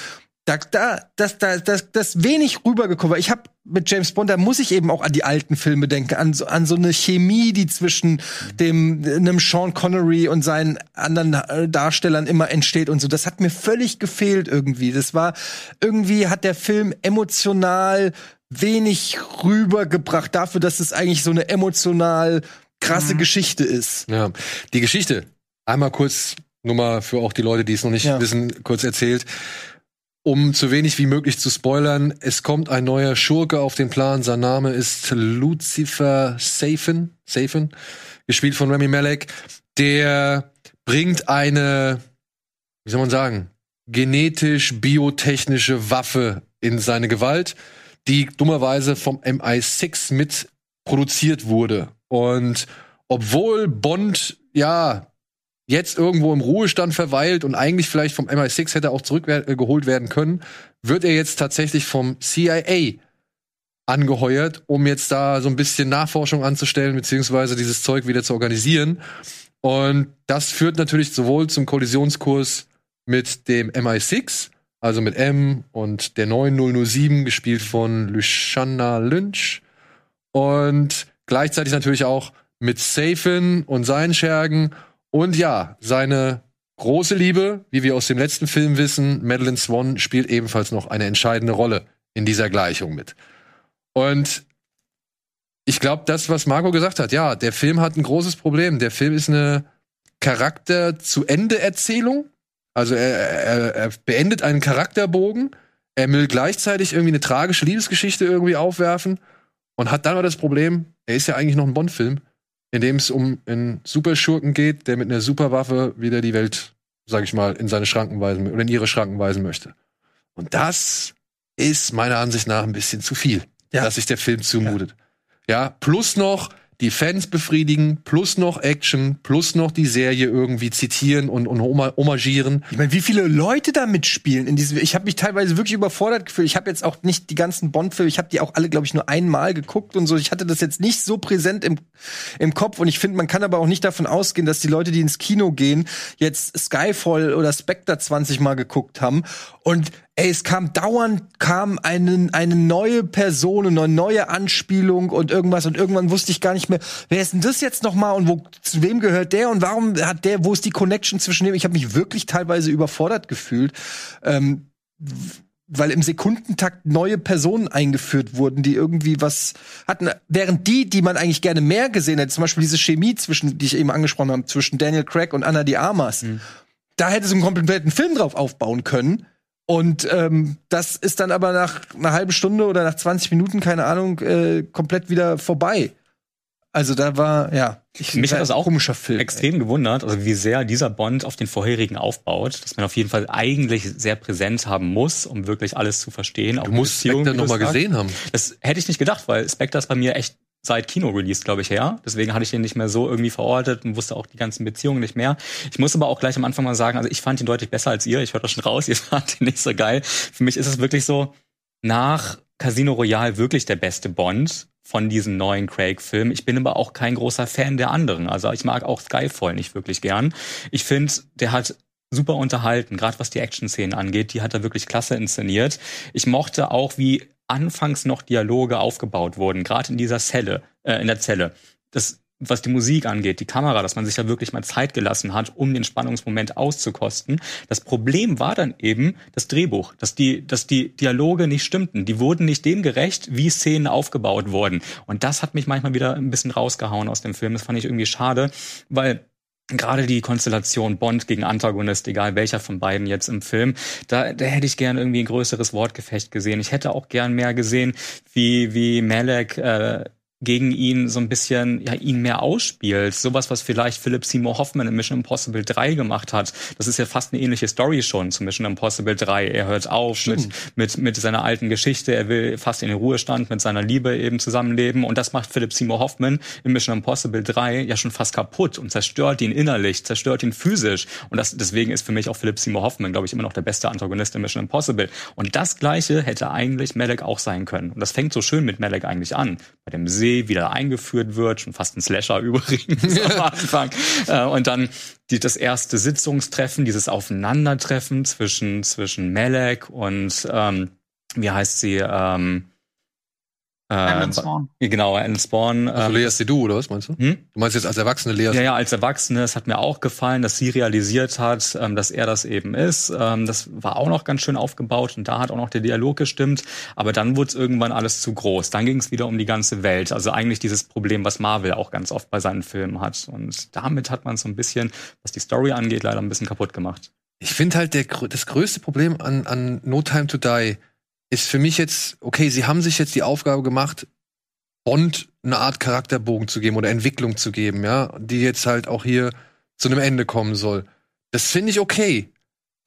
da, da, das, da, das, das wenig rübergekommen. Ich habe mit James Bond, da muss ich eben auch an die alten Filme denken, an so, an so eine Chemie, die zwischen dem einem Sean Connery und seinen anderen äh, Darstellern immer entsteht und so. Das hat mir völlig gefehlt irgendwie. Das war irgendwie hat der Film emotional wenig rübergebracht dafür, dass es eigentlich so eine emotional krasse Geschichte ist. Ja, die Geschichte. Einmal kurz, nur mal für auch die Leute, die es noch nicht Ja. wissen, kurz erzählt. Um zu wenig wie möglich zu spoilern, es kommt ein neuer Schurke auf den Plan. Sein Name ist Lucifer Safin, Safin, gespielt von Remy Malek. Der bringt eine, wie soll man sagen, genetisch-biotechnische Waffe in seine Gewalt, die dummerweise vom MI6 mit produziert wurde. Und obwohl Bond ja jetzt irgendwo im Ruhestand verweilt und eigentlich vielleicht vom MI6 hätte auch zurückgeholt werden können, wird er jetzt tatsächlich vom CIA angeheuert, um jetzt da so ein bisschen Nachforschung anzustellen, beziehungsweise dieses Zeug wieder zu organisieren. Und das führt natürlich sowohl zum Kollisionskurs mit dem MI6, also mit M und der neuen 007, gespielt von Luciana Lynch. Und gleichzeitig natürlich auch mit Safin und seinen Schergen. Und ja, seine große Liebe, wie wir aus dem letzten Film wissen, Madeline Swan spielt ebenfalls noch eine entscheidende Rolle in dieser Gleichung mit. Und ich glaube, das, was Marco gesagt hat, ja, der Film hat ein großes Problem. Der Film ist eine Charakter-zu-Ende-Erzählung. Also er, er, er beendet einen Charakterbogen. Er will gleichzeitig irgendwie eine tragische Liebesgeschichte irgendwie aufwerfen und hat dann aber das Problem, er ist ja eigentlich noch ein Bond-Film, in dem es um einen Superschurken geht, der mit einer Superwaffe wieder die Welt, sag ich mal, in seine Schranken weisen oder in ihre Schranken weisen möchte. Und das ist meiner Ansicht nach ein bisschen zu viel, Ja. dass sich der Film zumutet. Ja, plus noch die Fans befriedigen, plus noch Action, plus noch die Serie irgendwie zitieren und, und homa- homagieren. Ich meine, wie viele Leute da mitspielen in diesem. Ich habe mich teilweise wirklich überfordert gefühlt. Ich habe jetzt auch nicht die ganzen Bond-Filme, ich habe die auch alle, glaube ich, nur einmal geguckt und so. Ich hatte das jetzt nicht so präsent im, im Kopf und ich finde, man kann aber auch nicht davon ausgehen, dass die Leute, die ins Kino gehen, jetzt Skyfall oder Spectre 20 Mal geguckt haben. Und ey, es kam dauernd kam einen, eine neue Person, eine neue Anspielung und irgendwas und irgendwann wusste ich gar nicht mehr, wer ist denn das jetzt noch mal und wo zu wem gehört der und warum hat der, wo ist die Connection zwischen dem? Ich habe mich wirklich teilweise überfordert gefühlt. Ähm, weil im Sekundentakt neue Personen eingeführt wurden, die irgendwie was hatten, während die, die man eigentlich gerne mehr gesehen hätte, zum Beispiel diese Chemie zwischen, die ich eben angesprochen habe, zwischen Daniel Craig und Anna de Armas, da hätte es einen kompletten Film drauf aufbauen können. Und ähm, das ist dann aber nach einer halben Stunde oder nach 20 Minuten, keine Ahnung, äh, komplett wieder vorbei. Also da war, ja, ich, Mich hat war das ein auch komischer Film. extrem gewundert, also wie sehr dieser Bond auf den vorherigen aufbaut, dass man auf jeden Fall eigentlich sehr präsent haben muss, um wirklich alles zu verstehen. auch Du musst Spectre wie du noch mal sagst. gesehen haben. Das hätte ich nicht gedacht, weil Spectre ist bei mir echt seit Kino-Release, glaube ich, her. Deswegen hatte ich den nicht mehr so irgendwie verortet und wusste auch die ganzen Beziehungen nicht mehr. Ich muss aber auch gleich am Anfang mal sagen, also ich fand ihn deutlich besser als ihr. Ich höre das schon raus, ihr fand ihn nicht so geil. Für mich ist es wirklich so, nach Casino Royale wirklich der beste Bond von diesen neuen Craig-Filmen. Ich bin aber auch kein großer Fan der anderen. Also ich mag auch Skyfall nicht wirklich gern. Ich finde, der hat super unterhalten, gerade was die Action-Szenen angeht. Die hat er wirklich klasse inszeniert. Ich mochte auch, wie anfangs noch Dialoge aufgebaut wurden, gerade in dieser Zelle, äh, in der Zelle. Das was die Musik angeht, die Kamera, dass man sich da wirklich mal Zeit gelassen hat, um den Spannungsmoment auszukosten. Das Problem war dann eben das Drehbuch, dass die, dass die Dialoge nicht stimmten. Die wurden nicht dem gerecht, wie Szenen aufgebaut wurden. Und das hat mich manchmal wieder ein bisschen rausgehauen aus dem Film. Das fand ich irgendwie schade, weil gerade die Konstellation Bond gegen Antagonist, egal welcher von beiden jetzt im Film, da, da hätte ich gern irgendwie ein größeres Wortgefecht gesehen. Ich hätte auch gern mehr gesehen, wie, wie Malek äh, gegen ihn so ein bisschen, ja, ihn mehr ausspielt. Sowas, was vielleicht Philip Seymour Hoffman in Mission Impossible 3 gemacht hat. Das ist ja fast eine ähnliche Story schon zu Mission Impossible 3. Er hört auf mit, mit, mit seiner alten Geschichte. Er will fast in den Ruhestand mit seiner Liebe eben zusammenleben. Und das macht Philip Seymour Hoffman in Mission Impossible 3 ja schon fast kaputt und zerstört ihn innerlich, zerstört ihn physisch. Und das, deswegen ist für mich auch Philip Seymour Hoffman, glaube ich, immer noch der beste Antagonist in Mission Impossible. Und das Gleiche hätte eigentlich Malek auch sein können. Und das fängt so schön mit Malek eigentlich an. Bei dem See, wie der eingeführt wird, schon fast ein Slasher übrigens am Anfang. Äh, und dann die, das erste Sitzungstreffen, dieses Aufeinandertreffen zwischen, zwischen Malek und, ähm, wie heißt sie, ähm, äh, Alan Swan. Genau, Alan Spawn. Also Lea Seydoux, oder was meinst du? Hm? Du meinst jetzt als Erwachsene Lea Ja, ja, als Erwachsene, es hat mir auch gefallen, dass sie realisiert hat, ähm, dass er das eben ist. Ähm, das war auch noch ganz schön aufgebaut und da hat auch noch der Dialog gestimmt. Aber dann wurde es irgendwann alles zu groß. Dann ging es wieder um die ganze Welt. Also eigentlich dieses Problem, was Marvel auch ganz oft bei seinen Filmen hat. Und damit hat man so ein bisschen, was die Story angeht, leider ein bisschen kaputt gemacht. Ich finde halt, der, das größte Problem an, an No Time to Die ist für mich jetzt, okay, sie haben sich jetzt die Aufgabe gemacht, Bond eine Art Charakterbogen zu geben oder Entwicklung zu geben, ja, die jetzt halt auch hier zu einem Ende kommen soll. Das finde ich okay.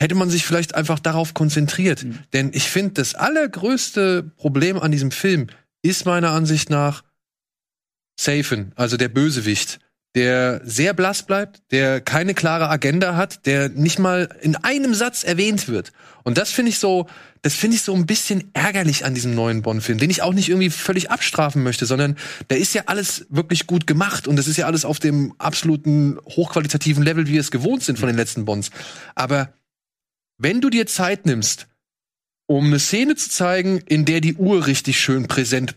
Hätte man sich vielleicht einfach darauf konzentriert. Denn ich finde, das allergrößte Problem an diesem Film ist meiner Ansicht nach Safen, also der Bösewicht, der sehr blass bleibt, der keine klare Agenda hat, der nicht mal in einem Satz erwähnt wird. Und das finde ich so, das finde ich so ein bisschen ärgerlich an diesem neuen Bond-Film, den ich auch nicht irgendwie völlig abstrafen möchte, sondern da ist ja alles wirklich gut gemacht und das ist ja alles auf dem absoluten hochqualitativen Level, wie wir es gewohnt sind von den letzten Bonds. Aber wenn du dir Zeit nimmst, um eine Szene zu zeigen, in der die Uhr richtig schön präsent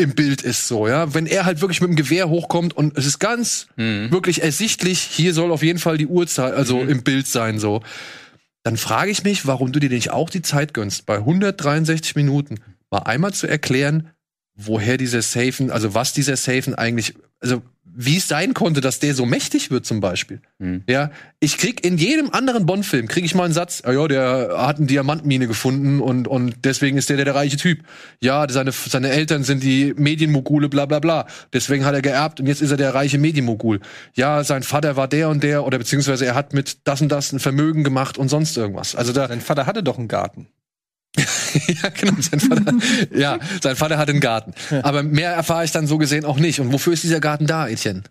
im Bild ist so, ja. Wenn er halt wirklich mit dem Gewehr hochkommt und es ist ganz wirklich ersichtlich, hier soll auf jeden Fall die Uhrzeit, also im Bild sein, so. Dann frage ich mich, warum du dir nicht auch die Zeit gönnst, bei 163 Minuten mal einmal zu erklären, woher dieser Safen, also was dieser Safen eigentlich, also wie es sein konnte, dass der so mächtig wird zum Beispiel. Ja, ich krieg in jedem anderen Bond-Film krieg ich mal einen Satz, ja, ja, der hat eine Diamantmine gefunden und und deswegen ist der der, der reiche Typ. Ja, seine seine Eltern sind die Medienmogule, bla bla bla. Deswegen hat er geerbt und jetzt ist er der reiche Medienmogul. Ja, sein Vater war der und der oder beziehungsweise er hat mit das und das ein Vermögen gemacht und sonst irgendwas. Also da Sein Vater hatte doch einen Garten. ja, genau. Sein Vater, ja, sein Vater hat einen Garten. Aber mehr erfahre ich dann so gesehen auch nicht. Und wofür ist dieser Garten da, Etienne?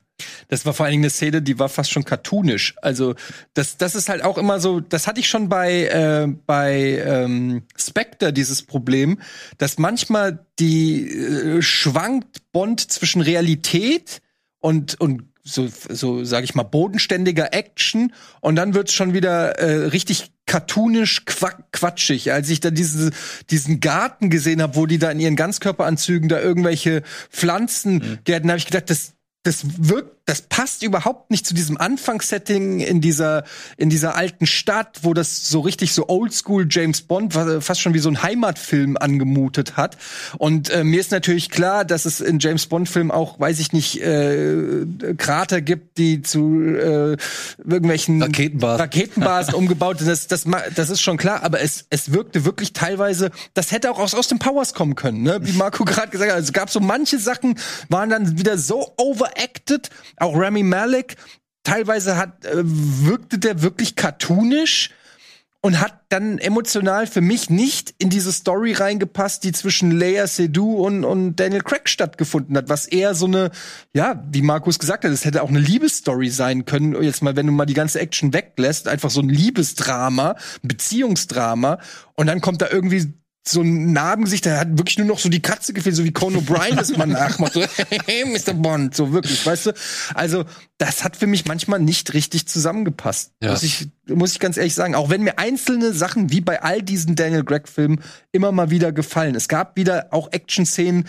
Das war vor allen Dingen eine Szene, die war fast schon cartoonisch. Also das, das ist halt auch immer so, das hatte ich schon bei, äh, bei ähm, Spectre, dieses Problem, dass manchmal die äh, schwankt Bond zwischen Realität und, und so, so sage ich mal, bodenständiger Action und dann wird's schon wieder äh, richtig cartoonisch qua quatschig. Als ich da diese, diesen Garten gesehen habe, wo die da in ihren Ganzkörperanzügen da irgendwelche Pflanzen Mhm. gärten, habe ich gedacht, das das wirkt, das passt überhaupt nicht zu diesem Anfangssetting in dieser in dieser alten Stadt, wo das so richtig so Oldschool James Bond wa- fast schon wie so ein Heimatfilm angemutet hat. Und äh, mir ist natürlich klar, dass es in James Bond Filmen auch, weiß ich nicht, äh, Krater gibt, die zu äh, irgendwelchen Raketenbasen. Raketenbasen umgebaut sind. Das, das, das ist schon klar. Aber es es wirkte wirklich teilweise, das hätte auch aus aus dem Powers kommen können, ne? Wie Marco gerade gesagt hat. Also es gab so manche Sachen waren dann wieder so overacted. Auch Rami Malek teilweise hat äh, wirkte der wirklich cartoonisch und hat dann emotional für mich nicht in diese Story reingepasst, die zwischen Leia Seydoux und, und Daniel Craig stattgefunden hat, was eher so eine, ja, wie Markus gesagt hat, es hätte auch eine Liebesstory sein können. Jetzt mal, wenn du mal die ganze Action weglässt, einfach so ein Liebesdrama, Beziehungsdrama und dann kommt da irgendwie so ein Narbengesicht, der hat wirklich nur noch so die Katze gefehlt, so wie Conan O'Brien das man nachmacht. So, hey, Mr. Bond, so wirklich, weißt du? Also, das hat für mich manchmal nicht richtig zusammengepasst. Ja. Muss ich, muss ich ganz ehrlich sagen. Auch wenn mir einzelne Sachen, wie bei all diesen Daniel Craig-Filmen, immer mal wieder gefallen. Es gab wieder auch Action-Szenen,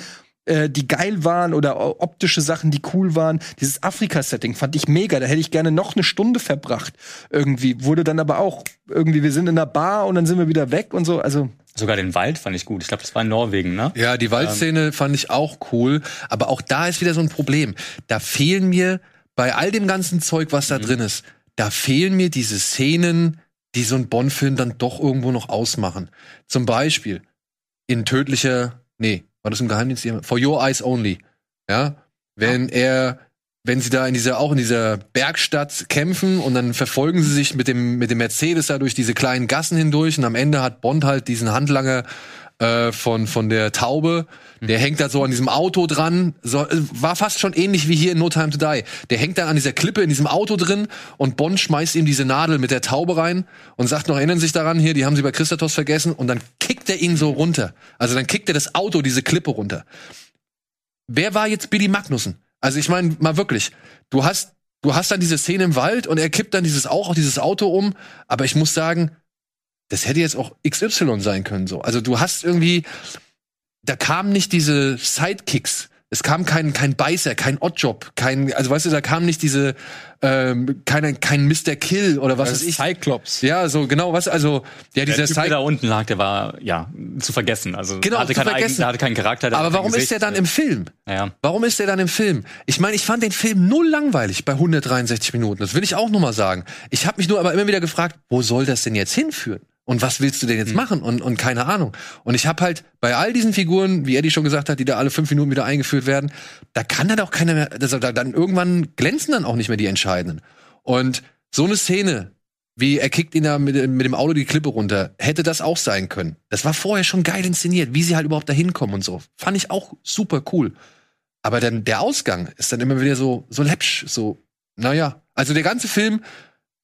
äh, die geil waren oder optische Sachen, die cool waren. Dieses Afrika-Setting fand ich mega. Da hätte ich gerne noch eine Stunde verbracht. Irgendwie wurde dann aber auch irgendwie, wir sind in einer Bar und dann sind wir wieder weg und so. Also Sogar den Wald fand ich gut. Ich glaube, das war in Norwegen, ne? Ja, die Waldszene fand ich auch cool, aber auch da ist wieder so ein Problem. Da fehlen mir bei all dem ganzen Zeug, was da Mhm. drin ist, da fehlen mir diese Szenen, die so ein Bond-Film dann doch irgendwo noch ausmachen. Zum Beispiel in tödlicher, nee, war das im Geheimdienst? For Your Eyes Only. Ja, wenn er wenn sie da in dieser auch in dieser Bergstadt kämpfen und dann verfolgen sie sich mit dem mit dem Mercedes da durch diese kleinen Gassen hindurch und am Ende hat Bond halt diesen Handlanger äh, von von der Taube, der hängt da so an diesem Auto dran, so, äh, war fast schon ähnlich wie hier in No Time to Die. Der hängt da an dieser Klippe in diesem Auto drin und Bond schmeißt ihm diese Nadel mit der Taube rein und sagt noch, erinnern Sie sich daran, hier, die haben sie bei Christatos vergessen und dann kickt er ihn so runter. Also dann kickt er das Auto diese Klippe runter. Wer war jetzt Billy Magnussen? Also ich meine, mal wirklich, du hast, du hast dann diese Szene im Wald und er kippt dann dieses auch auf dieses Auto um, aber ich muss sagen, das hätte jetzt auch XY sein können so. Also du hast irgendwie, da kamen nicht diese Sidekicks. Es kam kein, kein Beißer, kein Oddjob, kein, also weißt du, da kam nicht diese, ähm, kein, kein Mr. Kill oder was weiß ich. Cyclops. Ja, so genau, was, also, ja, Der dieser typ, der Side da unten lag, der war, ja, zu vergessen. Also, Genau, der hatte, zu keinen vergessen. Eigen, der hatte keinen Charakter. der Aber warum ist der dann im Film? Ja. Warum ist der dann im Film? Ich meine, ich fand den Film null langweilig bei 163 Minuten. Das will ich auch noch mal sagen. Ich habe mich nur aber immer wieder gefragt, wo soll das denn jetzt hinführen? Und was willst du denn jetzt machen? Und, und keine Ahnung. Und ich habe halt bei all diesen Figuren, wie Eddie schon gesagt hat, die da alle fünf Minuten wieder eingeführt werden, da kann dann auch keiner mehr, also da, dann irgendwann glänzen dann auch nicht mehr die Entscheidenden. Und so eine Szene, wie er kickt ihn da mit, mit dem Auto die Klippe runter, hätte das auch sein können. Das war vorher schon geil inszeniert, wie sie halt überhaupt da hinkommen und so. Fand ich auch super cool. Aber dann der Ausgang ist dann immer wieder so, so läppsch, so, naja. Also der ganze Film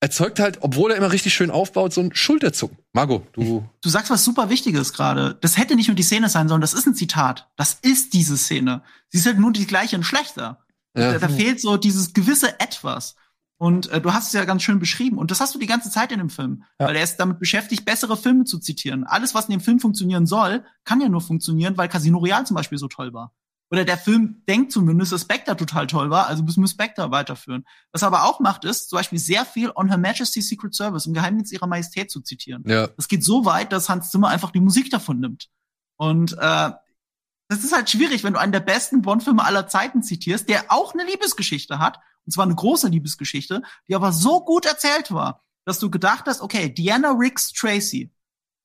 erzeugt halt, obwohl er immer richtig schön aufbaut, so ein Schulterzucken. Margot, du. Du sagst was super Wichtiges gerade. Das hätte nicht nur die Szene sein sollen, das ist ein Zitat. Das ist diese Szene. Sie ist halt nur die gleiche und schlechter. Ja. Da, da fehlt so dieses gewisse Etwas. Und äh, du hast es ja ganz schön beschrieben. Und das hast du die ganze Zeit in dem Film. Ja. Weil er ist damit beschäftigt, bessere Filme zu zitieren. Alles, was in dem Film funktionieren soll, kann ja nur funktionieren, weil Casino Royale zum Beispiel so toll war. Oder der Film denkt zumindest, dass Spectre total toll war, also müssen wir Spectre weiterführen. Was er aber auch macht, ist zum Beispiel sehr viel on Her Majesty's Secret Service, im Geheimdienst ihrer Majestät zu zitieren. Ja. Das geht so weit, dass Hans Zimmer einfach die Musik davon nimmt. Und äh, das ist halt schwierig, wenn du einen der besten Bond-Filme aller Zeiten zitierst, der auch eine Liebesgeschichte hat, und zwar eine große Liebesgeschichte, die aber so gut erzählt war, dass du gedacht hast, okay, Diana Riggs Tracy,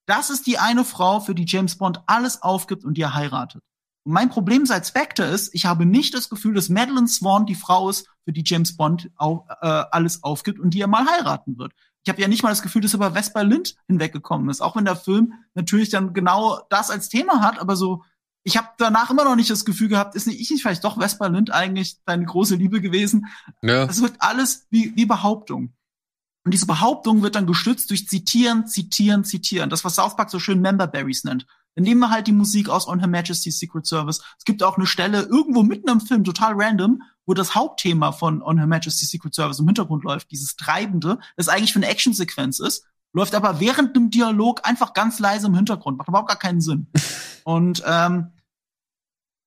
das ist die eine Frau, für die James Bond alles aufgibt und die er heiratet. Und mein Problem seit Spectre ist, ich habe nicht das Gefühl, dass Madeline Swan die Frau ist, für die James Bond auch, äh, alles aufgibt und die er mal heiraten wird. ich habe ja nicht mal das Gefühl, dass er über Vesper Lind hinweggekommen ist. Auch wenn der Film natürlich dann genau das als Thema hat, aber so, ich habe danach immer noch nicht das Gefühl gehabt, ist nicht ich nicht vielleicht doch Vesper Lind eigentlich deine große Liebe gewesen. Ja. Es wirkt alles wie, wie Behauptung. Und diese Behauptung wird dann gestützt durch Zitieren, Zitieren, Zitieren. Das, was South Park so schön Member Berries nennt. Dann nehmen wir halt die Musik aus On Her Majesty's Secret Service. Es gibt auch eine Stelle irgendwo mitten im Film, total random, wo das Hauptthema von On Her Majesty's Secret Service im Hintergrund läuft, dieses Treibende, das eigentlich für eine Actionsequenz ist, läuft aber während dem Dialog einfach ganz leise im Hintergrund. Macht überhaupt gar keinen Sinn. Und ähm,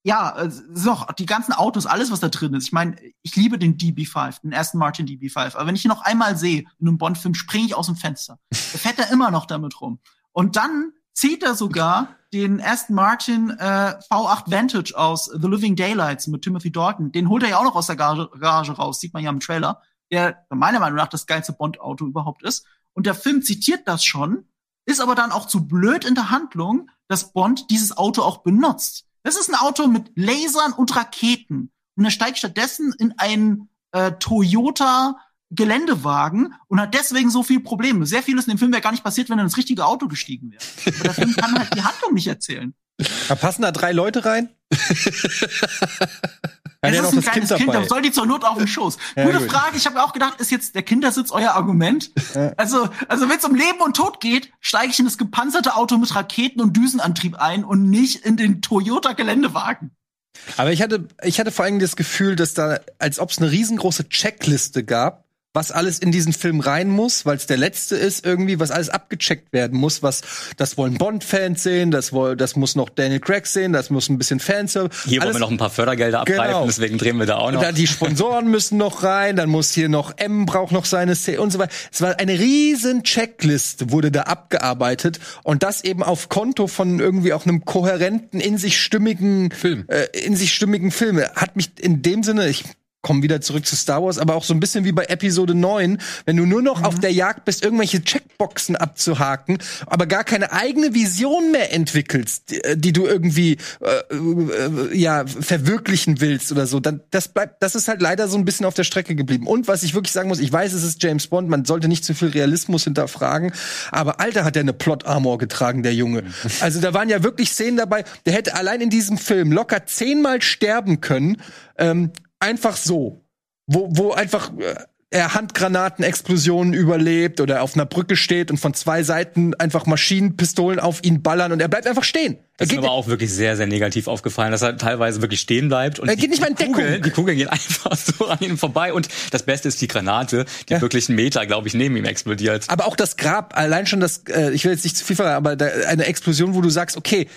ja, ist auch die ganzen Autos, alles, was da drin ist. Ich meine, ich liebe den DB5, den ersten Martin DB5. Aber wenn ich ihn noch einmal sehe in einem Bond-Film, springe ich aus dem Fenster. Da fährt er immer noch damit rum. Und dann zieht er sogar den ersten Martin äh, V8 Vantage aus The Living Daylights mit Timothy Dalton. Den holt er ja auch noch aus der Garage raus, sieht man ja im Trailer, der meiner Meinung nach das geilste Bond-Auto überhaupt ist. Und der Film zitiert das schon, ist aber dann auch zu blöd in der Handlung, dass Bond dieses Auto auch benutzt. Das ist ein Auto mit Lasern und Raketen. Und er steigt stattdessen in einen äh, Toyota Geländewagen und hat deswegen so viel Probleme. Sehr vieles in dem Film wäre gar nicht passiert, wenn er ins richtige Auto gestiegen wäre. Aber der Film kann halt die Handlung nicht erzählen. Da passen da drei Leute rein? Es ja ist ein kleines Kind Kind, soll die zur Not auf den Schoß. Ja, Gute gut. Frage, ich habe auch gedacht, ist jetzt der Kindersitz euer Argument? Also, also wenn es um Leben und Tod geht, steige ich in das gepanzerte Auto mit Raketen und Düsenantrieb ein und nicht in den Toyota Geländewagen. Aber ich hatte, ich hatte vor allem das Gefühl, dass da, als ob es eine riesengroße Checkliste gab, was alles in diesen Film rein muss, weil es der letzte ist irgendwie, was alles abgecheckt werden muss, was das wollen Bond-Fans sehen, das woll, das muss noch Daniel Craig sehen, das muss ein bisschen Fanservice. Hier wollen alles- wir noch ein paar Fördergelder abgreifen, Genau. deswegen drehen wir da auch Und noch. dann die Sponsoren müssen noch rein, dann muss hier noch M braucht noch seine Szene und so weiter. Es war eine riesen Checkliste, wurde da abgearbeitet und das eben auf Konto von irgendwie auch einem kohärenten, in sich stimmigen Film. Äh, in sich stimmigen Film. Hat mich in dem Sinne, ich komme wieder zurück zu Star Wars, aber auch so ein bisschen wie bei Episode 9, wenn du nur noch auf der Jagd bist, irgendwelche Checkboxen abzuhaken, aber gar keine eigene Vision mehr entwickelst, die, die du irgendwie äh, äh, ja verwirklichen willst oder so, dann das bleibt, das ist halt leider so ein bisschen auf der Strecke geblieben. Und was ich wirklich sagen muss, ich weiß, es ist James Bond, man sollte nicht zu viel Realismus hinterfragen, aber Alter hat er eine Plot Armor getragen, der Junge. Also da waren ja wirklich Szenen dabei, der hätte allein in diesem Film locker zehnmal sterben können, ähm, einfach so, wo, wo einfach äh, er Handgranatenexplosionen überlebt oder auf einer Brücke steht und von zwei Seiten einfach Maschinenpistolen auf ihn ballern und er bleibt einfach stehen. Das ist mir aber auch wirklich sehr, sehr negativ aufgefallen, dass er teilweise wirklich stehen bleibt. Und Er geht nicht mal in Deckung. Kugeln, die Kugeln gehen einfach so an ihm vorbei. Und das Beste ist die Granate, die Ja. wirklich einen Meter, glaube ich, neben ihm explodiert. aber auch das Grab, allein schon das, äh, ich will jetzt nicht zu viel verraten, aber da, eine Explosion, wo du sagst, okay,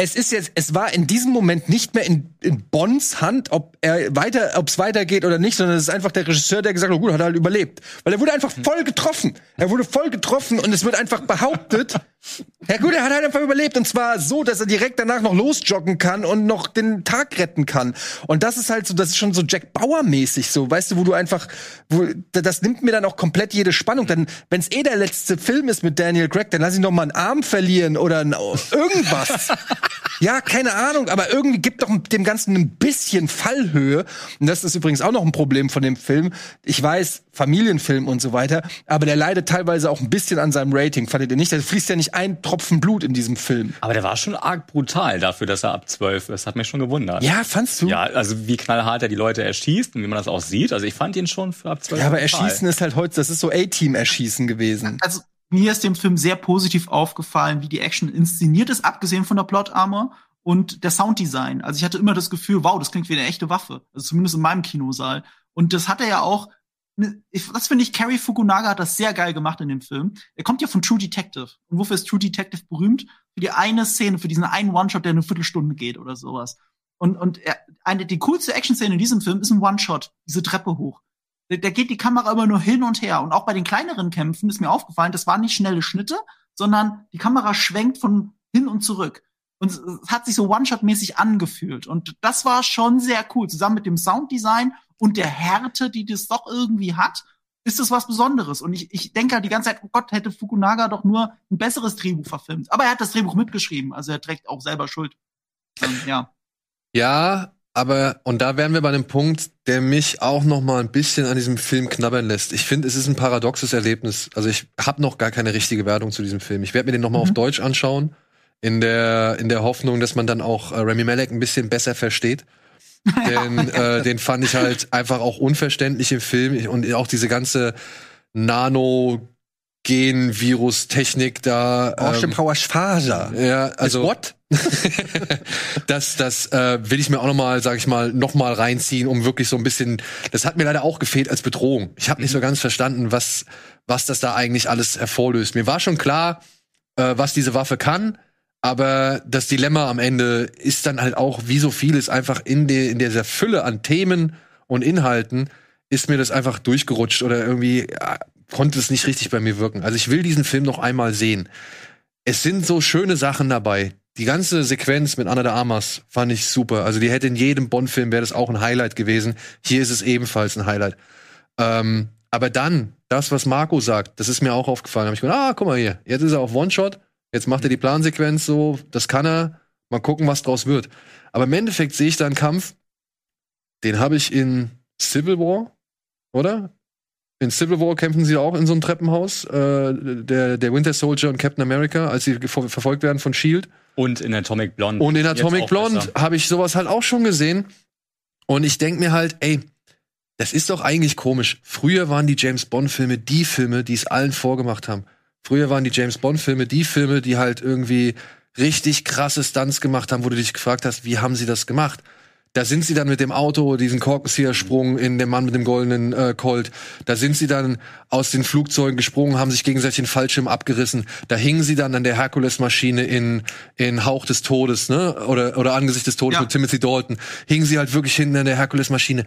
es ist jetzt, es war in diesem Moment nicht mehr in, in Bonds Hand, ob er weiter, ob es weitergeht oder nicht, sondern es ist einfach der Regisseur, der gesagt hat, gut, hat er halt überlebt. Weil er wurde einfach voll getroffen. Er wurde voll getroffen und es wird einfach behauptet, ja gut, er hat halt einfach überlebt und zwar so, dass er direkt danach noch losjoggen kann und noch den Tag retten kann. Und das ist halt so, das ist schon so Jack Bauer mäßig so, weißt du, wo du einfach, wo, das nimmt mir dann auch komplett jede Spannung. Dann, wenn es eh der letzte Film ist mit Daniel Craig, dann lass ihn doch mal einen Arm verlieren oder ein, irgendwas. Ja, keine Ahnung, aber irgendwie gibt doch dem Ganzen ein bisschen Fallhöhe. Und das ist übrigens auch noch ein Problem von dem Film. Ich weiß, Familienfilm und so weiter, aber der leidet teilweise auch ein bisschen an seinem Rating, fandet ihr nicht? Da fließt ja nicht ein Tropfen Blut in diesem Film. Aber der war schon arg brutal dafür, dass er ab 12 ist. Hat mich schon gewundert. Ja, fandst du? Ja, also wie knallhart er die Leute erschießt und wie man das auch sieht. Also ich fand ihn schon für ab 12 Ja, aber brutal. Erschießen ist halt heute, das ist so A-Team-Erschießen gewesen. Also mir ist dem Film sehr positiv aufgefallen, wie die Action inszeniert ist, abgesehen von der Plot Armor und der Sounddesign. Also ich hatte immer das Gefühl, wow, das klingt wie eine echte Waffe. Also zumindest in meinem Kinosaal. Und das hat er ja auch. ne, das finde ich, Cary Fukunaga hat das sehr geil gemacht in dem Film. Er kommt ja von True Detective. Und wofür ist True Detective berühmt? Für die eine Szene, für diesen einen One-Shot, der eine Viertelstunde geht oder sowas. Und, und er, eine, die coolste Action-Szene in diesem Film ist ein One-Shot, diese Treppe hoch. Da, geht die Kamera immer nur hin und her. Und auch bei den kleineren Kämpfen ist mir aufgefallen, das waren nicht schnelle Schnitte, sondern die Kamera schwenkt von hin und zurück. Und es, hat sich so One-Shot-mäßig angefühlt. Und das war schon sehr cool. Zusammen mit dem Sounddesign und der Härte, die das doch irgendwie hat, ist das was Besonderes. Und ich, ich denke halt die ganze Zeit, oh Gott, hätte Fukunaga doch nur ein besseres Drehbuch verfilmt. Aber er hat das Drehbuch mitgeschrieben, also er trägt auch selber Schuld. Ähm, ja. Ja, aber und da wären wir bei einem Punkt, der mich auch noch mal ein bisschen an diesem Film knabbern lässt. Ich finde, es ist ein paradoxes Erlebnis. Also ich habe noch gar keine richtige Wertung zu diesem Film. Ich werde mir den noch mal auf Deutsch anschauen in der in der Hoffnung, dass man dann auch äh, Remy Malek ein bisschen besser versteht. Denn äh, den fand ich halt einfach auch unverständlich im Film und auch diese ganze Nano Gen-Virus-Technik da. Porsche ähm, Faser. ja, also what? das, das äh, will ich mir auch noch mal, sag ich mal, noch mal reinziehen, um wirklich so ein bisschen. Das hat mir leider auch gefehlt als Bedrohung. Ich habe nicht so ganz verstanden, was was das da eigentlich alles hervorlöst. Mir war schon klar, äh, was diese Waffe kann, aber das Dilemma am Ende ist dann halt auch, wie so vieles einfach in der in dieser Fülle an Themen und Inhalten ist mir das einfach durchgerutscht oder irgendwie ja, konnte es nicht richtig bei mir wirken. Also ich will diesen Film noch einmal sehen. Es sind so schöne Sachen dabei. Die ganze Sequenz mit Anna de Armas fand ich super. Also die hätte in jedem Bond-Film wäre das auch ein Highlight gewesen. Hier ist es ebenfalls ein Highlight. Ähm, aber dann, das, was Marco sagt, das ist mir auch aufgefallen. Da hab ich gedacht, ah, guck mal hier, jetzt ist er auf One-Shot, jetzt macht er die Plansequenz so, das kann er, mal gucken, was draus wird. Aber im Endeffekt sehe ich da einen Kampf, den habe ich in Civil War, oder? In Civil War kämpfen sie auch in so einem Treppenhaus, äh, der, der Winter Soldier und Captain America, als sie verfolgt werden von Shield. Und in Atomic Blonde. Und in Atomic Blonde habe ich sowas halt auch schon gesehen. Und ich denk mir halt, ey, das ist doch eigentlich komisch. Früher waren die James Bond-Filme die Filme, die es allen vorgemacht haben. Früher waren die James Bond-Filme die Filme, die halt irgendwie richtig krasse Stunts gemacht haben, wo du dich gefragt hast, wie haben sie das gemacht? Da sind sie dann mit dem Auto, diesen Korkenzieher-Sprung in dem Mann mit dem goldenen äh, Colt. Da sind sie dann aus den Flugzeugen gesprungen, haben sich gegenseitig den Fallschirm abgerissen. Da hingen sie dann an der Herkules-Maschine in, in Hauch des Todes, ne? Oder, oder Angesicht des Todes Ja. mit Timothy Dalton. Hingen sie halt wirklich hinten an der Herkules-Maschine.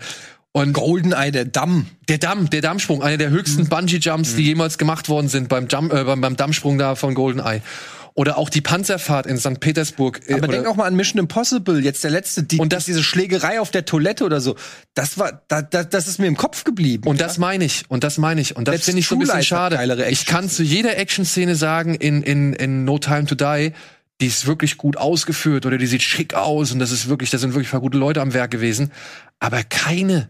Und Goldeneye, der Damm. der Damm, der Dammsprung, einer der höchsten Bungee-Jumps, die jemals gemacht worden sind beim, Jump, äh, beim, beim Dammsprung da von GoldenEye. Oder auch die Panzerfahrt in St. Petersburg. äh, Aber denk auch mal an Mission Impossible, jetzt der letzte, die, Und das- diese Schlägerei auf der Toilette oder so. Das war, da, da, das ist mir im Kopf geblieben. Und das meine ich, und das meine ich. Und das finde ich so ein bisschen schade. Ich kann zu jeder Action-Szene sagen, in, in, in No Time to Die, die ist wirklich gut ausgeführt oder die sieht schick aus und das ist wirklich, da sind wirklich ein paar gute Leute am Werk gewesen. Aber keine,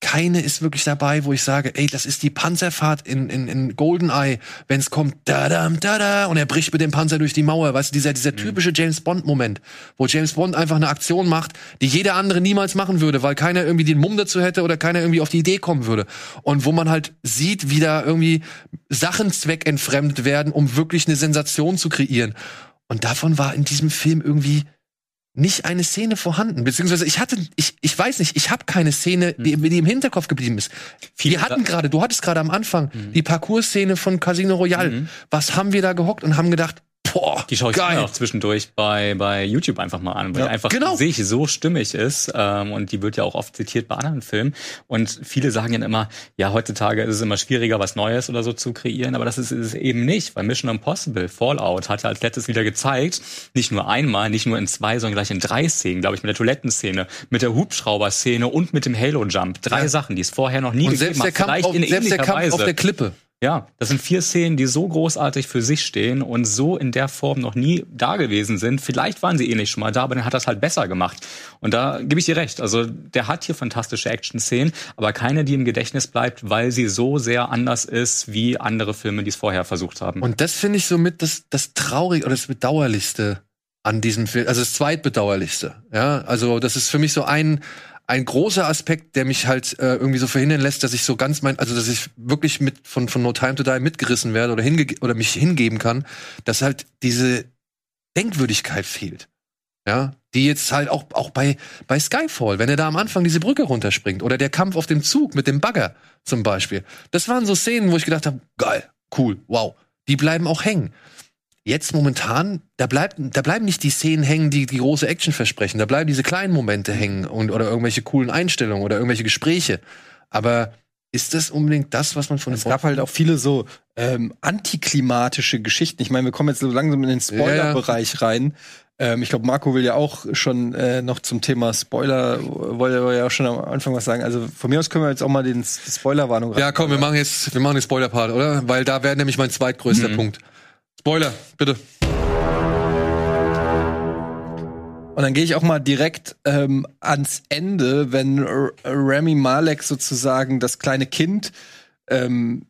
keine ist wirklich dabei, wo ich sage, ey, das ist die Panzerfahrt in, in, in Goldeneye, wenn es kommt, da dam da da und er bricht mit dem Panzer durch die Mauer, weißt du, dieser, dieser typische James Bond Moment, wo James Bond einfach eine Aktion macht, die jeder andere niemals machen würde, weil keiner irgendwie den Mumm dazu hätte oder keiner irgendwie auf die Idee kommen würde. Und wo man halt sieht, wie da irgendwie Sachen zweckentfremdet werden, um wirklich eine Sensation zu kreieren. Und davon war in diesem Film irgendwie nicht eine Szene vorhanden. Beziehungsweise ich hatte, ich, ich weiß nicht, ich habe keine Szene, die, die im Hinterkopf geblieben ist. Viele wir hatten gerade, du hattest gerade am Anfang die Parcours-Szene von Casino Royale. Was haben wir da gehockt und haben gedacht, boah, Die schaue ich geil. mir auch zwischendurch bei, bei YouTube einfach mal an, weil die einfach genau. ich so stimmig ist. Ähm, und die wird ja auch oft zitiert bei anderen Filmen. Und viele sagen dann immer, ja, heutzutage ist es immer schwieriger, was Neues oder so zu kreieren, aber das ist es eben nicht, weil Mission Impossible, Fallout, hat ja als letztes wieder gezeigt, nicht nur einmal, nicht nur in zwei, sondern gleich in drei Szenen, glaube ich, mit der Toilettenszene, mit der Hubschrauber-Szene und mit dem Halo-Jump. Drei Sachen, die es vorher noch nie Und gegeben selbst der hat. Kampf, Vielleicht auf, in selbst der Kampf auf Weise. der Klippe. Ja, das sind vier Szenen, die so großartig für sich stehen und so in der Form noch nie da gewesen sind. Vielleicht waren sie eh nicht schon mal da, aber dann hat das halt besser gemacht. Und da gebe ich dir recht. Also der hat hier fantastische Action-Szenen, aber keine, die im Gedächtnis bleibt, weil sie so sehr anders ist wie andere Filme, die es vorher versucht haben. Und das finde ich somit das, das Traurige oder das Bedauerlichste an diesem Film, also das Zweitbedauerlichste. Ja, also das ist für mich so ein, ein großer Aspekt, der mich halt äh, irgendwie so verhindern lässt, dass ich so ganz mein, also dass ich wirklich mit von, von No Time to Die mitgerissen werde oder, hinge oder mich hingeben kann, dass halt diese Denkwürdigkeit fehlt. Ja, die jetzt halt auch, auch bei, bei Skyfall, wenn er da am Anfang diese Brücke runterspringt oder der Kampf auf dem Zug mit dem Bagger zum Beispiel. Das waren so Szenen, wo ich gedacht habe, geil, cool, wow. Die bleiben auch hängen. Jetzt momentan, da bleibt, da bleiben nicht die Szenen hängen, die die große Action versprechen. Da bleiben diese kleinen Momente hängen und oder irgendwelche coolen Einstellungen oder irgendwelche Gespräche. Aber ist das unbedingt das, was man von Es gab halt auch viele so ähm, antiklimatische Geschichten. Ich meine, wir kommen jetzt so langsam in den Spoiler-Bereich rein. Ähm, ich glaube, Marco will ja auch schon äh, noch zum Thema Spoiler, wollte er ja auch schon am Anfang was sagen. Also von mir aus können wir jetzt auch mal den Spoilerwarnung Ja, komm, wir machen jetzt, wir machen den Spoiler-Part, oder? Weil da wäre nämlich mein zweitgrößter Punkt. Spoiler, bitte. Und dann gehe ich auch mal direkt ähm, ans Ende, wenn R Rami Malek sozusagen das kleine Kind, ähm,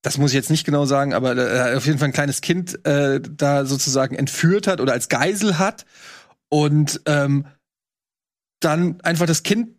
das muss ich jetzt nicht genau sagen, aber äh, auf jeden Fall ein kleines Kind äh, da sozusagen entführt hat oder als Geisel hat und ähm, dann einfach das Kind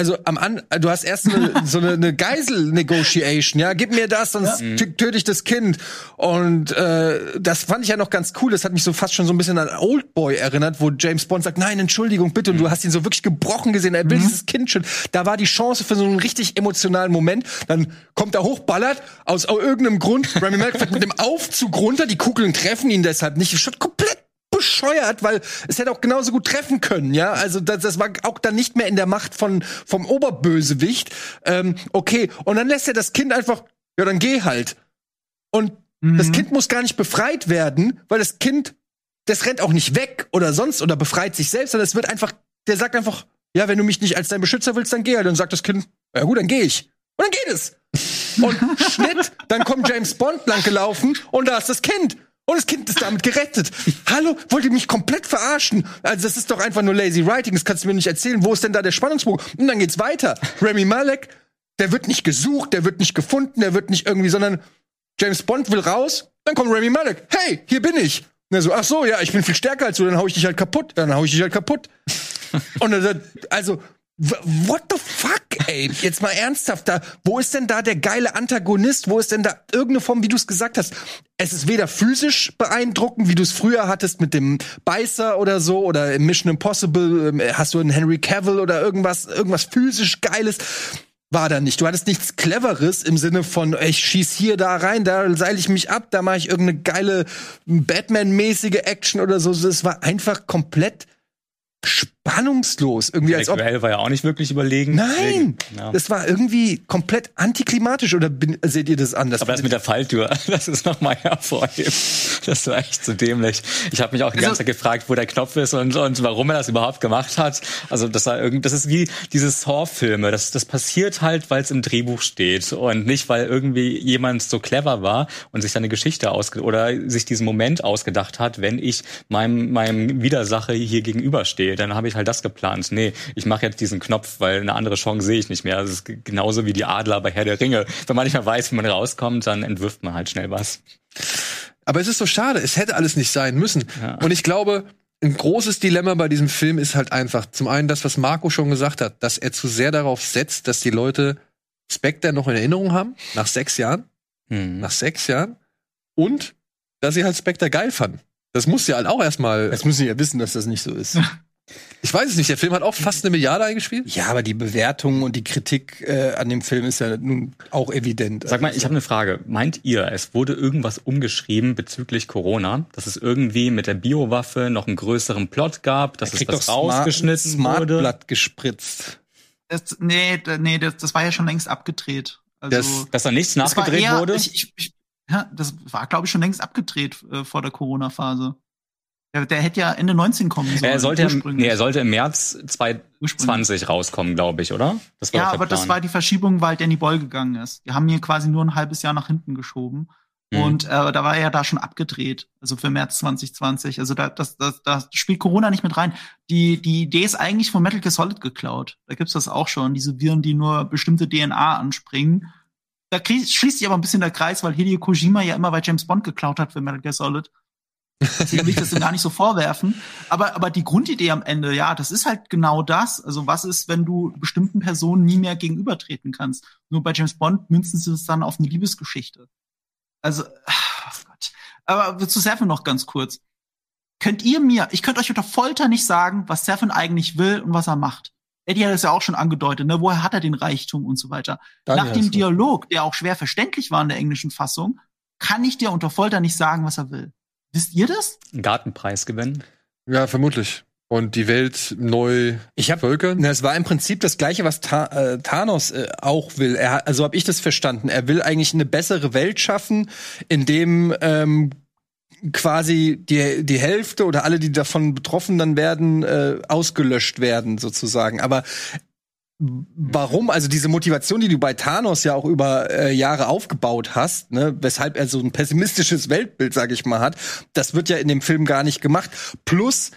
also am An du hast erst eine, so eine, eine Geisel-Negotiation, ja, gib mir das, sonst Ja. tö- töte ich das Kind. Und äh, das fand ich ja noch ganz cool. Das hat mich so fast schon so ein bisschen an Oldboy erinnert, wo James Bond sagt, nein, Entschuldigung, bitte. Und du hast ihn so wirklich gebrochen gesehen. Er will dieses Kind schon. Da war die Chance für so einen richtig emotionalen Moment. Dann kommt er hoch, ballert aus irgendeinem Grund. Rami Malek fährt mit dem Aufzug runter. Die Kugeln treffen ihn deshalb nicht. Schon komplett bescheuert, weil es hätte auch genauso gut treffen können, ja. Also das, das war auch dann nicht mehr in der Macht von vom Oberbösewicht. Ähm, okay, und dann lässt er das Kind einfach, ja, dann geh halt. Und das Kind muss gar nicht befreit werden, weil das Kind, das rennt auch nicht weg oder sonst oder befreit sich selbst, sondern es wird einfach, der sagt einfach, ja, wenn du mich nicht als dein Beschützer willst, dann geh halt. Dann sagt das Kind, ja gut, dann gehe ich. Und dann geht es. Und Schnitt, dann kommt James Bond lang gelaufen und da ist das Kind. Und das Kind ist damit gerettet. Hallo, wollt ihr mich komplett verarschen? Also das ist doch einfach nur lazy writing, das kannst du mir nicht erzählen. Wo ist denn da der Spannungsbogen? Und dann geht's weiter. Remy Malek, der wird nicht gesucht, der wird nicht gefunden, der wird nicht irgendwie, sondern James Bond will raus, dann kommt Remy Malek. Hey, hier bin ich. Und er so, ach so, ja, ich bin viel stärker als du, dann hau ich dich halt kaputt. Dann hau ich dich halt kaputt. Und er sagt, also, what the fuck, ey? Jetzt mal ernsthaft, da, wo ist denn da der geile Antagonist? Wo ist denn da irgendeine Form, wie du es gesagt hast? Es ist weder physisch beeindruckend, wie du es früher hattest mit dem Beißer oder so, oder im Mission Impossible ähm, hast du einen Henry Cavill oder irgendwas, irgendwas physisch Geiles. War da nicht. Du hattest nichts Cleveres im Sinne von, ich schieß hier da rein, da seile ich mich ab, da mache ich irgendeine geile Batman-mäßige Action oder so. Es war einfach komplett spannungslos. Irgendwie als Der ob. Duell war ja auch nicht wirklich überlegen. Nein! Ja. Das war irgendwie komplett antiklimatisch oder bin, seht ihr das anders? Aber das mit der Falltür, das ist nochmal hervorheben. Das war echt so dämlich. Ich habe mich auch die Also- ganze Zeit gefragt, wo der Knopf ist und, und warum er das überhaupt gemacht hat. Also das war irgend, das ist wie diese Saw-Filme. Das, das passiert halt, weil es im Drehbuch steht und nicht, weil irgendwie jemand so clever war und sich seine Geschichte ausge oder sich diesen Moment ausgedacht hat, wenn ich meinem, meinem Widersacher hier gegenüberstehe. Dann habe ich halt das geplant. Nee, ich mache jetzt diesen Knopf, weil eine andere Chance sehe ich nicht mehr. Das ist g- genauso wie die Adler bei Herr der Ringe. Wenn man nicht mehr weiß, wie man rauskommt, dann entwirft man halt schnell was. Aber es ist so schade, es hätte alles nicht sein müssen. Ja. Und ich glaube, ein großes Dilemma bei diesem Film ist halt einfach zum einen das, was Marco schon gesagt hat, dass er zu sehr darauf setzt, dass die Leute Spectre noch in Erinnerung haben, nach sechs Jahren, Hm. nach sechs Jahren, und dass sie halt Spectre geil fanden. Das muss ja halt auch erstmal. Jetzt müssen die ja wissen, dass das nicht so ist. Ich weiß es nicht, der Film hat auch fast eine Milliarde eingespielt. ja, aber die Bewertung und die Kritik äh, an dem Film ist ja nun auch evident. Sag mal, ich habe eine Frage. Meint ihr, es wurde irgendwas umgeschrieben bezüglich Corona, dass es irgendwie mit der Biowaffe noch einen größeren Plot gab, dass es das doch Smart- rausgeschnitten wurde? Smartblatt gespritzt. Das, nee, nee, das, das war ja schon längst abgedreht. Also, Das- Dass da nichts nachgedreht eher- wurde? Ich, ich, ich, ja, das war, glaube ich, schon längst abgedreht äh, vor der Corona-Phase. Der, der hätte ja Ende 19 kommen sollen. er sollte, im, nee, er sollte im März 2020 rauskommen, glaube ich, oder? Das ja, aber das Plan. war die Verschiebung, weil Danny Boyle gegangen ist. Die haben hier quasi nur ein halbes Jahr nach hinten geschoben. Mhm. Und äh, da war er ja da schon abgedreht, also für März 2020. Also da, das, das, da spielt Corona nicht mit rein. Die, die Idee ist eigentlich von Metal Gear Solid geklaut. Da gibt's das auch schon, diese Viren, die nur bestimmte DNA anspringen. Da schließt sich aber ein bisschen der Kreis, weil Hideo Kojima ja immer bei James Bond geklaut hat für Metal Gear Solid. Deswegen will ich das gar nicht so vorwerfen. Aber, aber die Grundidee am Ende, ja, das ist halt genau das. Also was ist, wenn du bestimmten Personen nie mehr gegenübertreten kannst? Nur bei James Bond münzen sie es dann auf eine Liebesgeschichte. Also, ach Gott. Aber zu Seven noch ganz kurz. Könnt ihr mir, ich könnte euch unter Folter nicht sagen, was Seven eigentlich will und was er macht. Eddie hat es ja auch schon angedeutet, ne? Woher hat er den Reichtum und so weiter? Daniel Nach dem. Dialog, der auch schwer verständlich war in der englischen Fassung, kann ich dir unter Folter nicht sagen, was er will. Wisst ihr das? Einen Gartenpreis gewinnen. Ja, vermutlich. Und die Welt neu Ich habe völkern. Na, es war im Prinzip das gleiche, was Ta äh, Thanos äh, auch will. Er, also habe ich das verstanden. Er will eigentlich eine bessere Welt schaffen, in dem ähm, quasi die, die Hälfte oder alle, die davon betroffen dann werden, äh, ausgelöscht werden sozusagen. Aber warum, also diese Motivation, die du bei Thanos ja auch über äh, Jahre aufgebaut hast, ne, weshalb er so ein pessimistisches Weltbild, sag ich mal, hat, das wird ja in dem Film gar nicht gemacht. Plus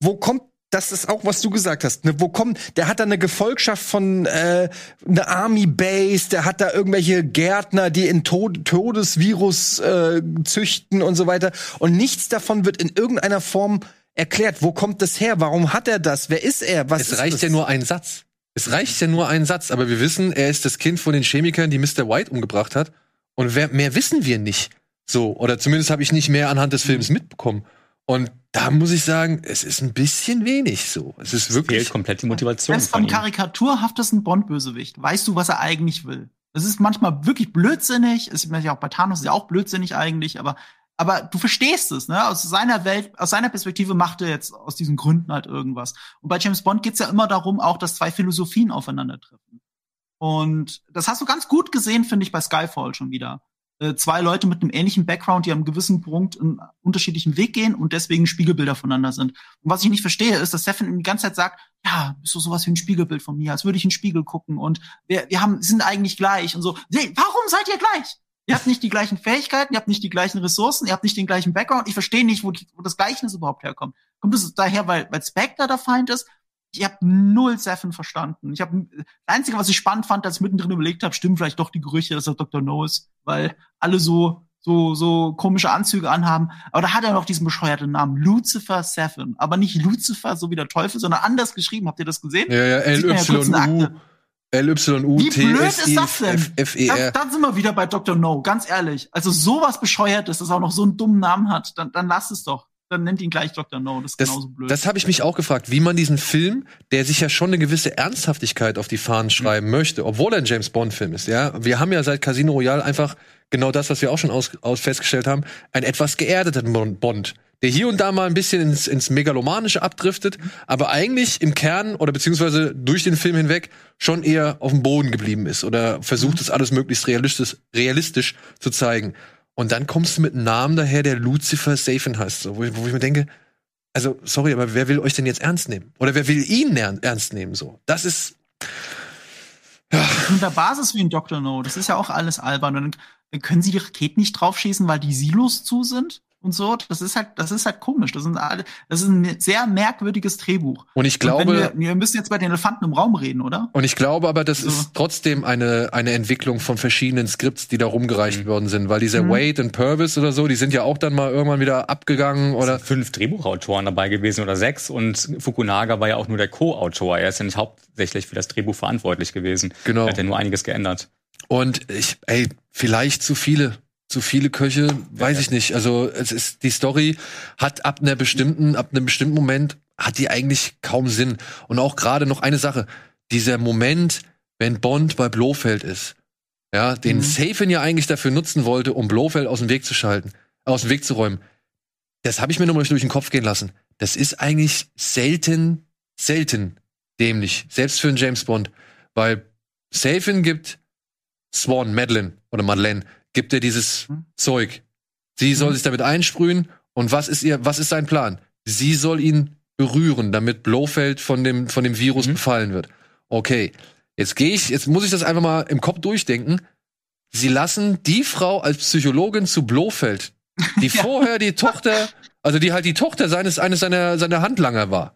wo kommt das ist auch, was du gesagt hast. Ne, wo kommt, der hat da eine Gefolgschaft von äh, eine Army Base, der hat da irgendwelche Gärtner, die in Tod Todesvirus äh, züchten und so weiter. Und nichts davon wird in irgendeiner Form erklärt. Wo kommt das her? Warum hat er das? Wer ist er? Was Es reicht das? ja nur ein Satz. Es reicht ja nur ein Satz, aber wir wissen, er ist das Kind von den Chemikern, die Mr. White umgebracht hat. Und wer, mehr wissen wir nicht. So, oder zumindest habe ich nicht mehr anhand des Films mitbekommen. Und da muss ich sagen, es ist ein bisschen wenig so. Es ist wirklich. Fehlt komplett die Motivation Selbst ihm. karikaturhaftesten Bond-Bösewicht weißt du, was er eigentlich will. Das ist manchmal wirklich blödsinnig. Ist ja auch bei Thanos ist ja auch blödsinnig eigentlich, aber aber du verstehst es, ne? Aus seiner Welt, aus seiner Perspektive macht er jetzt aus diesen Gründen halt irgendwas. Und bei James Bond geht's ja immer darum, auch, dass zwei Philosophien aufeinandertreffen. Und das hast du ganz gut gesehen, finde ich, bei Skyfall schon wieder. Äh, zwei Leute mit einem ähnlichen Background, die am gewissen Punkt einen unterschiedlichen Weg gehen und deswegen Spiegelbilder voneinander sind. Und was ich nicht verstehe, ist, dass Stefan ihm die ganze Zeit sagt, ja, bist du sowas wie ein Spiegelbild von mir, als würde ich in den Spiegel gucken und wir, wir haben, sind eigentlich gleich und so. Nee, warum seid ihr gleich? Ihr habt nicht die gleichen Fähigkeiten, ihr habt nicht die gleichen Ressourcen, ihr habt nicht den gleichen Background. Ich verstehe nicht, wo, wo das Gleichnis überhaupt herkommt. Kommt es daher, weil, weil Spectre der Feind ist? Ich habe null Seven verstanden. Ich habe das Einzige, was ich spannend fand, als ich mittendrin überlegt habe, stimmen vielleicht doch die Gerüchte, dass er Dr. No ist, weil alle so so so komische Anzüge anhaben. Aber da hat er noch diesen bescheuerten Namen Lucifer Seven, aber nicht Lucifer so wie der Teufel, sondern anders geschrieben. Habt ihr das gesehen? ja, ja, kurz in der LYU, Akte. LYU, Wie T, blöd S, ist I, das denn? F, F, E, Da, R. dann sind wir wieder bei Dr. No, ganz ehrlich. Also sowas bescheuert ist, das auch noch so einen dummen Namen hat, dann, dann lass es doch. Dann nennt ihn gleich Dr. No, das ist Das, genauso blöd. das habe ich mich auch gefragt, wie man diesen Film, der sich ja schon eine gewisse Ernsthaftigkeit auf die Fahnen schreiben möchte, obwohl er ein James Bond Film ist. Ja, wir haben ja seit Casino Royale einfach genau das, was wir auch schon aus, aus festgestellt haben, einen etwas geerdeten Bon- Bond, der hier und da mal ein bisschen ins, ins megalomanische abdriftet, aber eigentlich im Kern oder beziehungsweise durch den Film hinweg schon eher auf dem Boden geblieben ist oder versucht es alles möglichst realistisch, realistisch zu zeigen. Und dann kommst du mit einem Namen daher, der Lucifer Safen heißt, so, wo, ich, wo ich mir denke, also, sorry, aber wer will euch denn jetzt ernst nehmen? Oder wer will ihn ernst nehmen? So, das ist. mit der Basis wie ein Dr. No, das ist ja auch alles albern. Und dann können sie die Raketen nicht draufschießen, weil die Silos zu sind und so. Das ist halt, das ist halt komisch. Das, sind alle, das ist ein sehr merkwürdiges Drehbuch. Und ich Und glaube, wir, wir müssen jetzt bei den Elefanten im Raum reden, oder? und ich glaube aber, das So. ist trotzdem eine, eine Entwicklung von verschiedenen Skripts, die da rumgereicht Mhm. worden sind, weil dieser Mhm. Wade und Purvis oder so, die sind ja auch dann mal irgendwann wieder abgegangen oder. oder fünf Drehbuchautoren dabei gewesen oder sechs und Fukunaga war ja auch nur der Co-Autor. Er ist ja nicht hauptsächlich für das Drehbuch verantwortlich gewesen. Genau. Er hat ja nur einiges geändert. Und ich, ey, vielleicht zu viele. Zu viele Köche, weiß ich nicht. Also es ist die Story hat ab einer bestimmten, ab einem bestimmten Moment hat die eigentlich kaum Sinn. Und auch gerade noch eine Sache: Dieser Moment, wenn Bond bei Blofeld ist, ja, den Mhm. Safen ja eigentlich dafür nutzen wollte, um Blofeld aus dem Weg zu schalten, aus dem Weg zu räumen. Das habe ich mir nochmal durch den Kopf gehen lassen. Das ist eigentlich selten, selten dämlich, selbst für einen James Bond, weil Safen gibt Swan, Madeline oder Madeleine, gibt ihr dieses Mhm. Zeug. Sie soll sich damit einsprühen und was ist ihr, was ist sein Plan? Sie soll ihn berühren, damit Blofeld von dem, von dem Virus Mhm. befallen wird. Okay. Jetzt gehe ich, jetzt muss ich das einfach mal im Kopf durchdenken. Sie lassen die Frau als Psychologin zu Blofeld, die vorher die Tochter, also die halt die Tochter seines, eines seiner, seiner Handlanger war.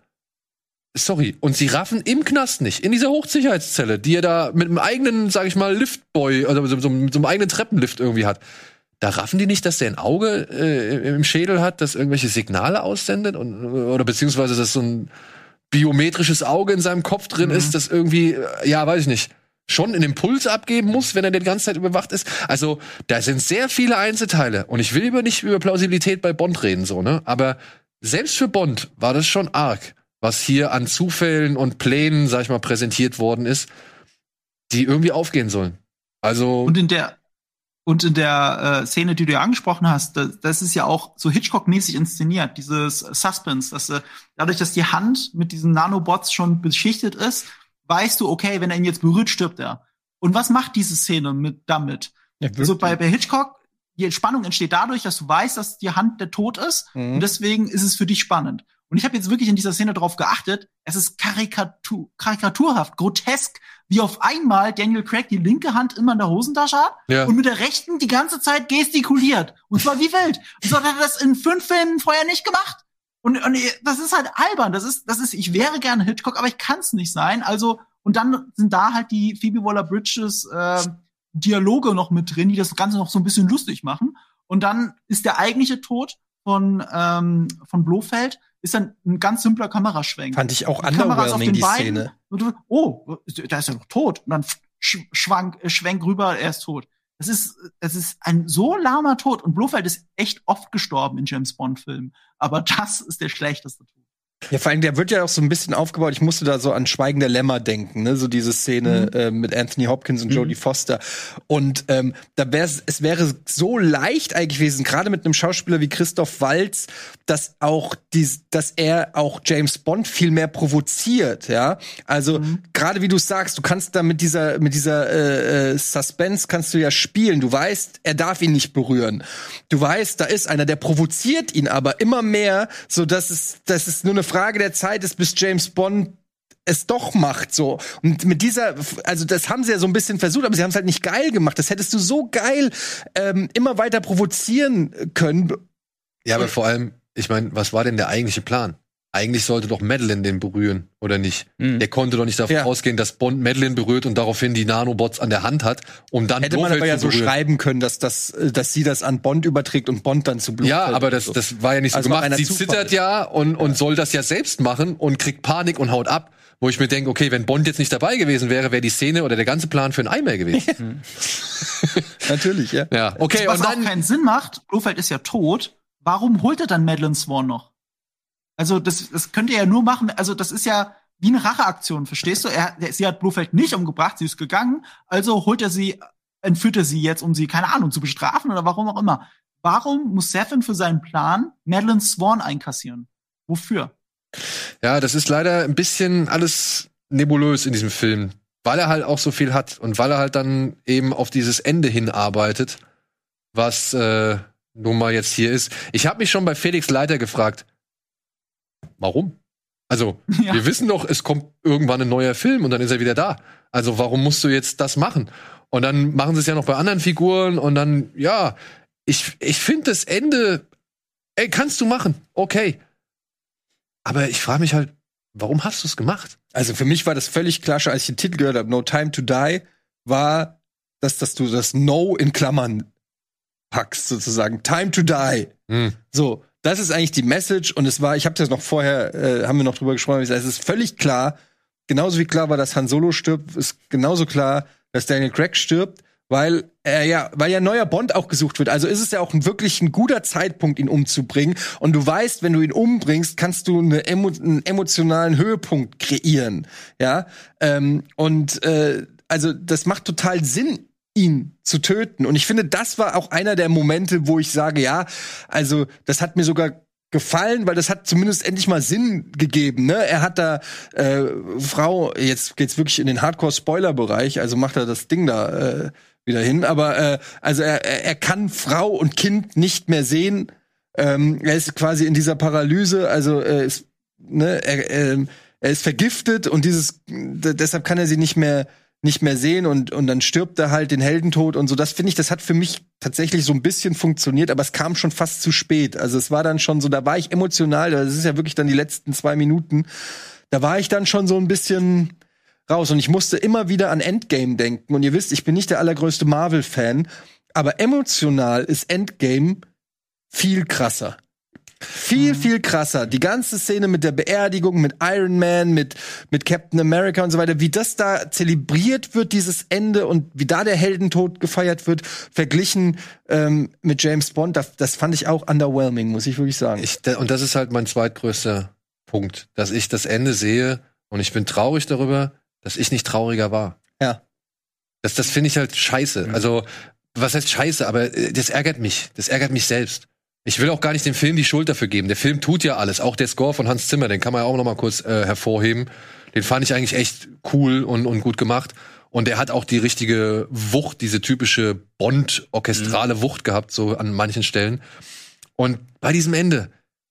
Sorry. Und sie raffen im Knast nicht, in dieser Hochsicherheitszelle, die er da mit einem eigenen, sag ich mal, Liftboy, also so, so, mit so einem eigenen Treppenlift irgendwie hat. Da raffen die nicht, dass der ein Auge äh, im Schädel hat, das irgendwelche Signale aussendet und, oder beziehungsweise dass so ein biometrisches Auge in seinem Kopf drin Mhm. ist, das irgendwie, äh, ja, weiß ich nicht, schon einen Impuls abgeben muss, wenn er die ganze Zeit überwacht ist. Also, da sind sehr viele Einzelteile. Und ich will über nicht über Plausibilität bei Bond reden, so, ne? Aber selbst für Bond war das schon arg, was hier an Zufällen und Plänen, sag ich mal, präsentiert worden ist, die irgendwie aufgehen sollen. Also, Und in der und in der äh, Szene, die du ja angesprochen hast, das, das ist ja auch so Hitchcock-mäßig inszeniert, dieses Suspense, dass äh, dadurch, dass die Hand mit diesen Nanobots schon beschichtet ist, weißt du, okay, wenn er ihn jetzt berührt, stirbt er. Und was macht diese Szene mit damit? Also bei, bei Hitchcock, die Spannung entsteht dadurch, dass du weißt, dass die Hand der Tod ist. Mhm. Und deswegen ist es für dich spannend. Und ich habe jetzt wirklich in dieser Szene darauf geachtet, es ist Karikatur, karikaturhaft, grotesk, wie auf einmal Daniel Craig die linke Hand immer in der Hosentasche hat ja. und mit der rechten die ganze Zeit gestikuliert. Und zwar wie wild. Und so hat er das in fünf Filmen vorher nicht gemacht. Und, und das ist halt albern. Das ist, das ist, ich wäre gerne Hitchcock, aber ich kann es nicht sein. Also, und dann sind da halt die Phoebe Waller-Bridges äh, Dialoge noch mit drin, die das Ganze noch so ein bisschen lustig machen. Und dann ist der eigentliche Tod von, ähm, von Blofeld ist dann ein ganz simpler Kameraschwenk. Fand ich auch Die underwhelming, den die Beinen Szene. Und du, oh, da ist er doch tot. Und dann sch schwank, äh, schwenk rüber, er ist tot. Das ist, das ist ein so lahmer Tod. Und Blofeld ist echt oft gestorben in James Bond-Filmen. Aber das ist der schlechteste Tod. Ja, vor allem, der wird ja auch so ein bisschen aufgebaut. Ich musste da so an Schweigen der Lämmer denken, ne? So diese Szene äh, mit Anthony Hopkins und Jodie Foster. Und ähm, da wäre es wäre so leicht eigentlich gewesen, gerade mit einem Schauspieler wie Christoph Waltz, dass auch dies, dass er auch James Bond viel mehr provoziert, ja. Also gerade wie du sagst, du kannst da mit dieser mit dieser äh, äh, Suspense kannst du ja spielen. Du weißt, er darf ihn nicht berühren. Du weißt, da ist einer, der provoziert ihn aber immer mehr, so dass es dass es nur eine Frage der Zeit ist, bis James Bond es doch macht so. Und mit dieser also das haben sie ja so ein bisschen versucht aber sie haben es halt nicht geil gemacht. Das hättest du so geil ähm, immer weiter provozieren können. Ja, aber vor allem, ich meine, was war denn der eigentliche Plan? Eigentlich sollte doch Madeline den berühren, oder nicht? Mhm. Der konnte doch nicht davon Ja. ausgehen, dass Bond Madeline berührt und daraufhin die Nanobots an der Hand hat, um dann hätte man Blofeld aber ja zu so berühren. schreiben können dass das dass sie das an Bond überträgt und Bond dann zu Blofeld Ja, aber das, so. das war ja nicht so Also gemacht. Sie Zufall. zittert ja und, und soll das ja selbst machen und kriegt Panik und haut ab. Wo ich mir denke, okay, wenn Bond jetzt nicht dabei gewesen wäre, wäre die Szene oder der ganze Plan für ein Eimer gewesen. natürlich ja ja, okay, Was und auch dann, keinen Sinn macht, Blofeld ist ja tot. Warum holt er dann Madeline Swan noch? Also, das, das könnt ihr ja nur machen. Also, das ist ja wie eine Racheaktion, verstehst du? Er, sie hat Blofeld nicht umgebracht, sie ist gegangen. Also holt er sie, entführt er sie jetzt, um sie, keine Ahnung, zu bestrafen oder warum auch immer. Warum muss Sefin für seinen Plan Madeline Swan einkassieren? Wofür? ja, das ist leider ein bisschen alles nebulös in diesem Film, weil er halt auch so viel hat und weil er halt dann eben auf dieses Ende hinarbeitet, was äh, nun mal jetzt hier ist. Ich habe mich schon bei Felix Leiter gefragt, warum? Also, Ja. wir wissen doch, es kommt irgendwann ein neuer Film und dann ist er wieder da. Also, warum musst du jetzt das machen? Und dann machen sie es ja noch bei anderen Figuren und dann, ja, ich, ich finde das Ende, ey, kannst du machen, okay. Aber ich frage mich halt, warum hast du es gemacht? Also für mich war das völlig klar, schon als ich den Titel gehört habe, No Time to Die, war, dass, dass du das No in Klammern packst, sozusagen. Time to Die. Hm. So, das ist eigentlich die Message. Und es war, ich habe das noch vorher, äh, haben wir noch drüber gesprochen, es ist völlig klar, genauso wie klar war, dass Han Solo stirbt, ist genauso klar, dass Daniel Craig stirbt, weil er ja, weil ja neuer Bond auch gesucht wird. Also ist es ja auch ein, wirklich ein guter Zeitpunkt, ihn umzubringen. Und du weißt, wenn du ihn umbringst, kannst du eine emo einen emotionalen Höhepunkt kreieren. Ja, ähm, und äh, also das macht total Sinn, ihn zu töten. Und ich finde, das war auch einer der Momente, wo ich sage, ja, also das hat mir sogar gefallen, weil das hat zumindest endlich mal Sinn gegeben. Ne? Er hat da äh, Frau, jetzt geht's wirklich in den Hardcore-Spoiler-Bereich, also macht er das Ding da äh, wieder hin. Aber äh, also er, er kann Frau und Kind nicht mehr sehen. Ähm, er ist quasi in dieser Paralyse, also er ist, ne, er, ähm, er ist vergiftet und dieses deshalb kann er sie nicht mehr nicht mehr sehen und und dann stirbt er halt den Heldentod und so. Das finde ich, das hat für mich tatsächlich so ein bisschen funktioniert, aber es kam schon fast zu spät. Also es war dann schon so, da war ich emotional. Das ist ja wirklich dann die letzten zwei Minuten. Da war ich dann schon so ein bisschen raus und ich musste immer wieder an Endgame denken. Und ihr wisst, ich bin nicht der allergrößte Marvel-Fan, aber emotional ist Endgame viel krasser. Viel, viel krasser. Die ganze Szene mit der Beerdigung, mit Iron Man, mit, mit Captain America und so weiter, wie das da zelebriert wird, dieses Ende und wie da der Heldentod gefeiert wird, verglichen ähm, mit James Bond, das, das fand ich auch underwhelming, muss ich wirklich sagen. Ich, und das ist halt mein zweitgrößter Punkt, dass ich das Ende sehe und ich bin traurig darüber, dass ich nicht trauriger war. Ja. Das, das finde ich halt scheiße. Also, was heißt scheiße, aber äh, das ärgert mich. Das ärgert mich selbst. Ich will auch gar nicht dem Film die Schuld dafür geben. Der Film tut ja alles. Auch der Score von Hans Zimmer, den kann man ja auch noch mal kurz äh, hervorheben. Den fand ich eigentlich echt cool und, und gut gemacht. Und er hat auch die richtige Wucht, diese typische Bond-orchestrale Wucht gehabt, so an manchen Stellen. Und bei diesem Ende,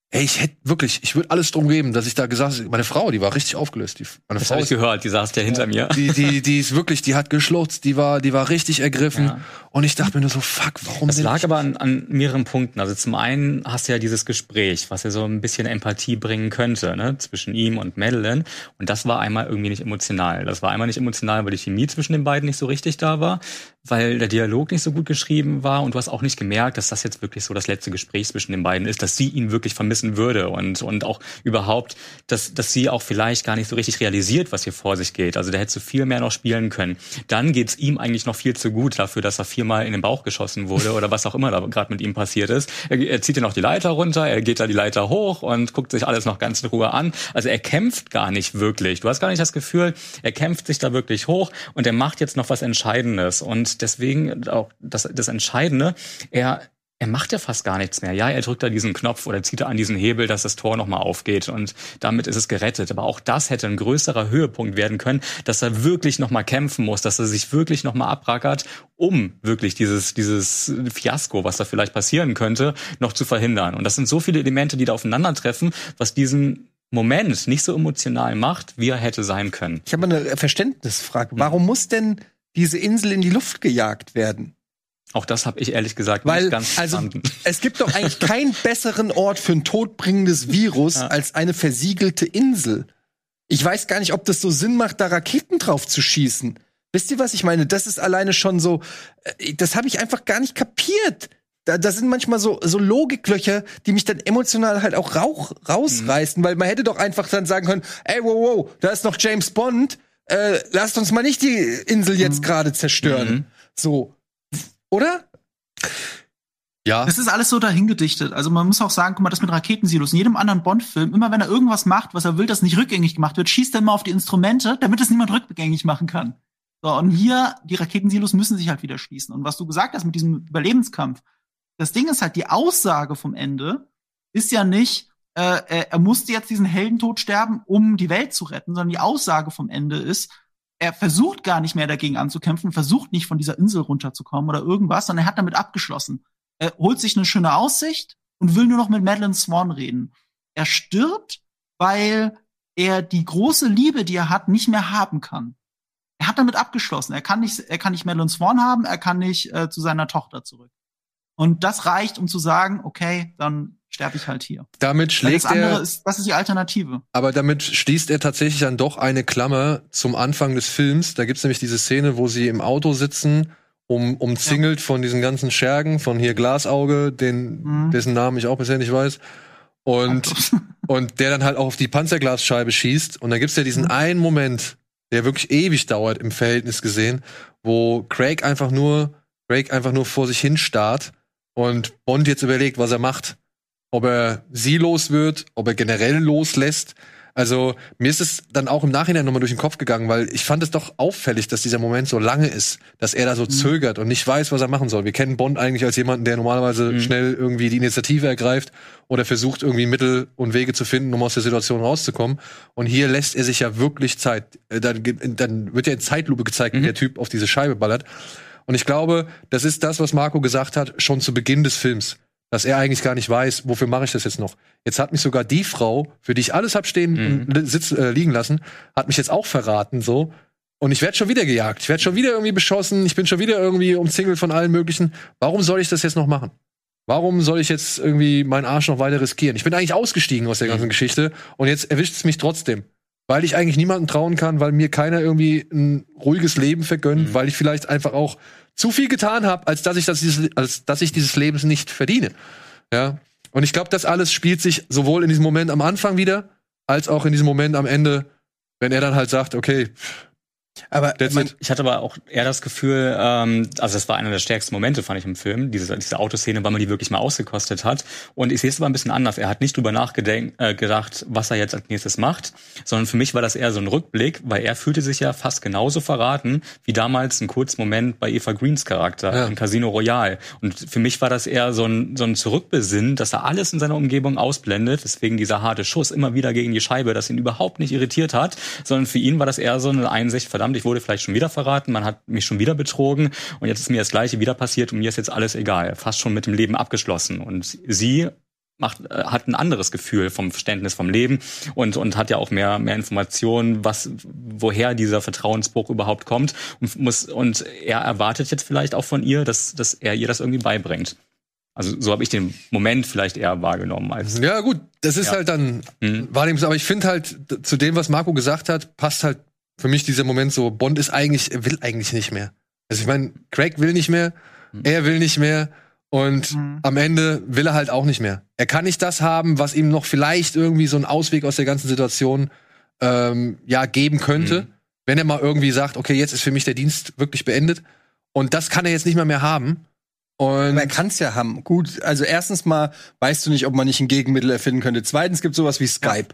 ey, ich hätte wirklich, ich würde alles drum geben, dass ich da gesagt meine Frau, die war richtig aufgelöst. Die, meine Das Frau habe ich gehört, die saß ja hinter mir. die, die, die ist wirklich, die hat geschlotzt, die war, die war richtig ergriffen. Ja. Und ich dachte mir nur so, fuck, warum Das lag aber an, an mehreren Punkten. Also zum einen hast du ja dieses Gespräch, was ja so ein bisschen Empathie bringen könnte, ne, zwischen ihm und Madeline. Und das war einmal irgendwie nicht emotional. Das war einmal nicht emotional, weil die Chemie zwischen den beiden nicht so richtig da war, weil der Dialog nicht so gut geschrieben war und du hast auch nicht gemerkt, dass das jetzt wirklich so das letzte Gespräch zwischen den beiden ist, dass sie ihn wirklich vermissen würde und, und auch überhaupt, dass, dass sie auch vielleicht gar nicht so richtig realisiert, was hier vor sich geht. Also der hätte so viel mehr noch spielen können. Dann geht's ihm eigentlich noch viel zu gut dafür, dass er viermal in den Bauch geschossen wurde oder was auch immer da gerade mit ihm passiert ist. Er, er zieht ja noch die Leiter runter, er geht da die Leiter hoch und guckt sich alles noch ganz in Ruhe an. Also er kämpft gar nicht wirklich. Du hast gar nicht das Gefühl, er kämpft sich da wirklich hoch und er macht jetzt noch was Entscheidendes. Und deswegen auch das, das Entscheidende, er er macht ja fast gar nichts mehr. Ja, er drückt da diesen Knopf oder zieht da an diesen Hebel, dass das Tor nochmal aufgeht und damit ist es gerettet. Aber auch das hätte ein größerer Höhepunkt werden können, dass er wirklich nochmal kämpfen muss, dass er sich wirklich nochmal abrackert, um wirklich dieses, dieses Fiasko, was da vielleicht passieren könnte, noch zu verhindern. Und das sind so viele Elemente, die da aufeinandertreffen, was diesen Moment nicht so emotional macht, wie er hätte sein können. Ich habe eine Verständnisfrage. Warum muss denn diese Insel in die Luft gejagt werden? Auch das habe ich ehrlich gesagt Weil, nicht ganz also, verstanden. es gibt doch eigentlich keinen besseren Ort für ein todbringendes Virus als eine versiegelte Insel. Ich weiß gar nicht, ob das so Sinn macht, da Raketen drauf zu schießen. Wisst ihr, was ich meine? Das ist alleine schon so, äh, das habe ich einfach gar nicht kapiert. Da, da sind manchmal so, so Logiklöcher, die mich dann emotional halt auch rauch, rausreißen, weil man hätte doch einfach dann sagen können, ey, wow, wow, da ist noch James Bond, äh, lasst uns mal nicht die Insel jetzt gerade zerstören. So. Oder? Ja, Das ist alles so dahingedichtet. Also man muss auch sagen, guck mal, das mit Raketensilos. In jedem anderen Bond-Film, immer wenn er irgendwas macht, was er will, das nicht rückgängig gemacht wird, schießt er immer auf die Instrumente, damit es niemand rückgängig machen kann. So, und hier, die Raketensilos müssen sich halt wieder schließen. Und was du gesagt hast mit diesem Überlebenskampf, das Ding ist halt, die Aussage vom Ende ist ja nicht, äh, er, er musste jetzt diesen Heldentod sterben, um die Welt zu retten, sondern die Aussage vom Ende ist, er versucht gar nicht mehr dagegen anzukämpfen, versucht nicht von dieser Insel runterzukommen oder irgendwas, sondern er hat damit abgeschlossen. Er holt sich eine schöne Aussicht und will nur noch mit Madeline Swan reden. Er stirbt, weil er die große Liebe, die er hat, nicht mehr haben kann. Er hat damit abgeschlossen. Er kann nicht, er kann nicht Madeline Swan haben, er kann nicht äh, zu seiner Tochter zurück. Und das reicht, um zu sagen, okay, dann sterbe ich halt hier. damit Weil schlägt das andere er, ist, das ist die Alternative. aber damit schließt er tatsächlich dann doch eine Klammer zum Anfang des Films. Da gibt's nämlich diese Szene, wo sie im Auto sitzen, um, umzingelt von diesen ganzen Schergen, von hier Glasauge, den, Mhm. dessen Namen ich auch bisher nicht weiß. Und, und der dann halt auch auf die Panzerglasscheibe schießt. Und dann gibt's ja diesen Mhm. einen Moment, der wirklich ewig dauert im Verhältnis gesehen, wo Craig einfach nur, Craig einfach nur vor sich hin starrt und Bond jetzt überlegt, was er macht. Ob er sie los wird, ob er generell loslässt. Also mir ist es dann auch im Nachhinein nochmal durch den Kopf gegangen, weil ich fand es doch auffällig, dass dieser Moment so lange ist, dass er da so zögert und nicht weiß, was er machen soll. Wir kennen Bond eigentlich als jemanden, der normalerweise schnell irgendwie die Initiative ergreift oder versucht irgendwie Mittel und Wege zu finden, um aus der Situation rauszukommen. Und hier lässt er sich ja wirklich Zeit. Äh, Dann, dann wird ja in Zeitlupe gezeigt, wie der Typ auf diese Scheibe ballert. Und ich glaube, das ist das, was Marco gesagt hat, schon zu Beginn des Films. Dass er eigentlich gar nicht weiß, wofür mache ich das jetzt noch. Jetzt hat mich sogar die Frau, für die ich alles hab stehen und li- sitz, äh, liegen lassen, hat mich jetzt auch verraten, so. Und ich werde schon wieder gejagt. Ich werde schon wieder irgendwie beschossen. Ich bin schon wieder irgendwie umzingelt von allen möglichen. Warum soll ich das jetzt noch machen? Warum soll ich jetzt irgendwie meinen Arsch noch weiter riskieren? Ich bin eigentlich ausgestiegen aus der ganzen Geschichte und jetzt erwischt es mich trotzdem. Weil ich eigentlich niemandem trauen kann, weil mir keiner irgendwie ein ruhiges Leben vergönnt, weil ich vielleicht einfach auch zu viel getan habe, als dass ich das dieses, als dass ich dieses Lebens nicht verdiene. Ja. Und ich glaube, das alles spielt sich sowohl in diesem Moment am Anfang wieder, als auch in diesem Moment am Ende, wenn er dann halt sagt, okay, Aber man. Ich hatte aber auch eher das Gefühl, ähm, also das war einer der stärksten Momente, fand ich im Film, diese, diese Autoszene, weil man die wirklich mal ausgekostet hat. Und ich sehe es aber ein bisschen anders. Er hat nicht drüber nachgedacht, äh, was er jetzt als nächstes macht, sondern für mich war das eher so ein Rückblick, weil er fühlte sich ja fast genauso verraten wie damals ein kurzer Moment bei Eva Greens Charakter Ja. in Casino Royale. Und für mich war das eher so ein, so ein Zurückbesinnen, dass er alles in seiner Umgebung ausblendet, deswegen dieser harte Schuss immer wieder gegen die Scheibe, das ihn überhaupt nicht irritiert hat, sondern für ihn war das eher so eine Einsicht, verdammt, ich wurde vielleicht schon wieder verraten, man hat mich schon wieder betrogen und jetzt ist mir das Gleiche wieder passiert und mir ist jetzt alles egal, fast schon mit dem Leben abgeschlossen. Und sie macht, äh, hat ein anderes Gefühl vom Verständnis vom Leben und, und hat ja auch mehr, mehr Informationen, was, woher dieser Vertrauensbruch überhaupt kommt und muss, und er erwartet jetzt vielleicht auch von ihr, dass, dass er ihr das irgendwie beibringt. Also so habe ich den Moment vielleicht eher wahrgenommen als. Ja, gut, das ist Ja. halt dann Mhm. Wahrnehmungs, aber ich finde halt, zu dem, was Marco gesagt hat, passt halt für mich dieser Moment so, Bond ist eigentlich, er will eigentlich nicht mehr. Also ich meine, Craig will nicht mehr, er will nicht mehr und Mhm. am Ende will er halt auch nicht mehr. Er kann nicht das haben, was ihm noch vielleicht irgendwie so einen Ausweg aus der ganzen Situation ähm, ja geben könnte, Mhm. wenn er mal irgendwie sagt, okay, jetzt ist für mich der Dienst wirklich beendet. Und das kann er jetzt nicht mehr mehr haben. Und Aber er kann es ja haben. Gut, also erstens mal weißt du nicht, ob man nicht ein Gegenmittel erfinden könnte. Zweitens gibt sowas wie Skype.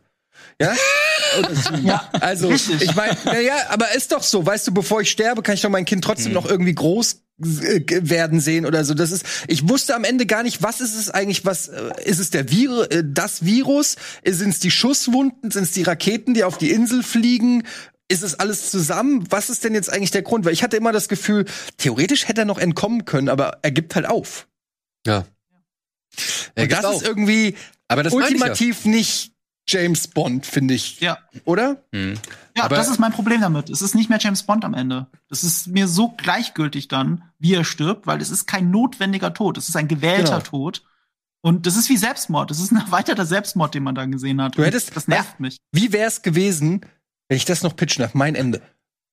Ja? Oder Ja, also richtig. ich meine, naja, aber ist doch so, weißt du, bevor ich sterbe, kann ich doch mein Kind trotzdem noch irgendwie groß äh, werden sehen oder so. Das ist, ich wusste am Ende gar nicht, was ist es eigentlich, was äh, ist es der Vir äh, das Virus? Sind es die Schusswunden? Sind es die Raketen, die auf die Insel fliegen? Ist es alles zusammen? Was ist denn jetzt eigentlich der Grund? Weil ich hatte immer das Gefühl, theoretisch hätte er noch entkommen können, aber er gibt halt auf. ja. Er Und das auch. ist irgendwie aber das ich ja. ultimativ nicht James Bond, finde ich. Ja. Oder? Mhm. Ja, Aber- das ist mein Problem damit. Es ist nicht mehr James Bond am Ende. Es ist mir so gleichgültig dann, wie er stirbt, weil es ist kein notwendiger Tod. Es ist ein gewählter Genau. Tod. Und das ist wie Selbstmord. Das ist ein erweiterter Selbstmord, den man da gesehen hat. Du hättest- Und das nervt mich. Wie wäre es gewesen, wenn ich das noch pitchen darf? Mein Ende.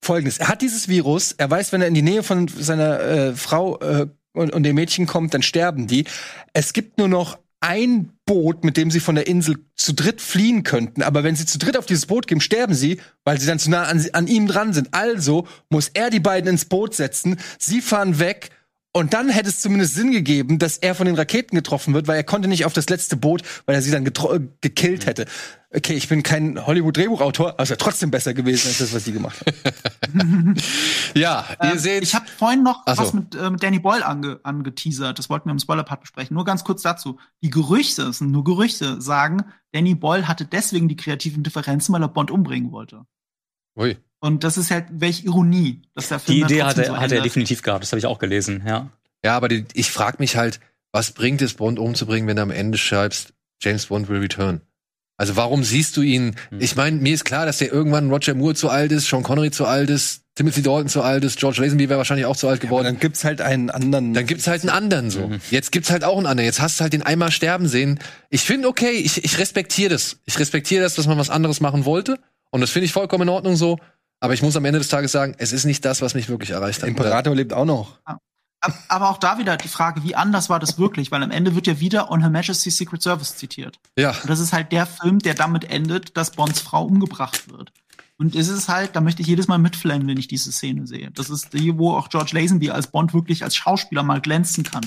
Folgendes: Er hat dieses Virus. Er weiß, wenn er in die Nähe von seiner äh, Frau äh, und, und dem Mädchen kommt, dann sterben die. Es gibt nur noch ein Boot, mit dem sie von der Insel zu dritt fliehen könnten. Aber wenn sie zu dritt auf dieses Boot gehen, sterben sie, weil sie dann zu nah an, an ihm dran sind. Also muss er die beiden ins Boot setzen. Sie fahren weg. Und dann hätte es zumindest Sinn gegeben, dass er von den Raketen getroffen wird, weil er konnte nicht auf das letzte Boot, weil er sie dann äh, gekillt hätte. Okay, ich bin kein Hollywood-Drehbuchautor, aber es wäre trotzdem besser gewesen als das, was die gemacht haben. Ja, ihr Ähm, seht. Ich habe vorhin noch Ach so. was mit, äh, mit Danny Boyle ange, angeteasert. Das wollten wir im Spoiler-Part besprechen. Nur ganz kurz dazu. Die Gerüchte, es sind nur Gerüchte, sagen, Danny Boyle hatte deswegen die kreativen Differenzen, weil er Bond umbringen wollte. Ui. Und das ist halt welche Ironie, dass der Film Die Idee hat er, so hat er definitiv gehabt, das habe ich auch gelesen, ja. Ja, aber die, ich frage mich halt, was bringt es, Bond umzubringen, wenn du am Ende schreibst, James Bond will return? Also warum siehst du ihn? Hm. Ich meine, mir ist klar, dass der irgendwann Roger Moore zu alt ist, Sean Connery zu alt ist, Timothy Dalton zu alt ist, George Lazenby wäre wahrscheinlich auch zu alt geworden. dann gibt's halt einen anderen. dann gibt's halt einen anderen so. Mhm. Jetzt gibt's halt auch einen anderen. Jetzt hast du halt den einmal sterben sehen. Ich finde okay, ich, ich respektiere das. Ich respektiere das, dass man was anderes machen wollte. Und das finde ich vollkommen in Ordnung so. Aber ich muss am Ende des Tages sagen, es ist nicht das, was mich wirklich erreicht der hat. Imperator lebt auch noch. Ab- Aber auch da wieder die Frage, wie anders war das wirklich? Weil am Ende wird ja wieder On Her Majesty's Secret Service zitiert. Ja, Und das ist halt der Film, der damit endet, dass Bonds Frau umgebracht wird. Und es ist halt, da möchte ich jedes Mal mitflennen, wenn ich diese Szene sehe. Das ist die, wo auch George Lazenby als Bond wirklich als Schauspieler mal glänzen kann.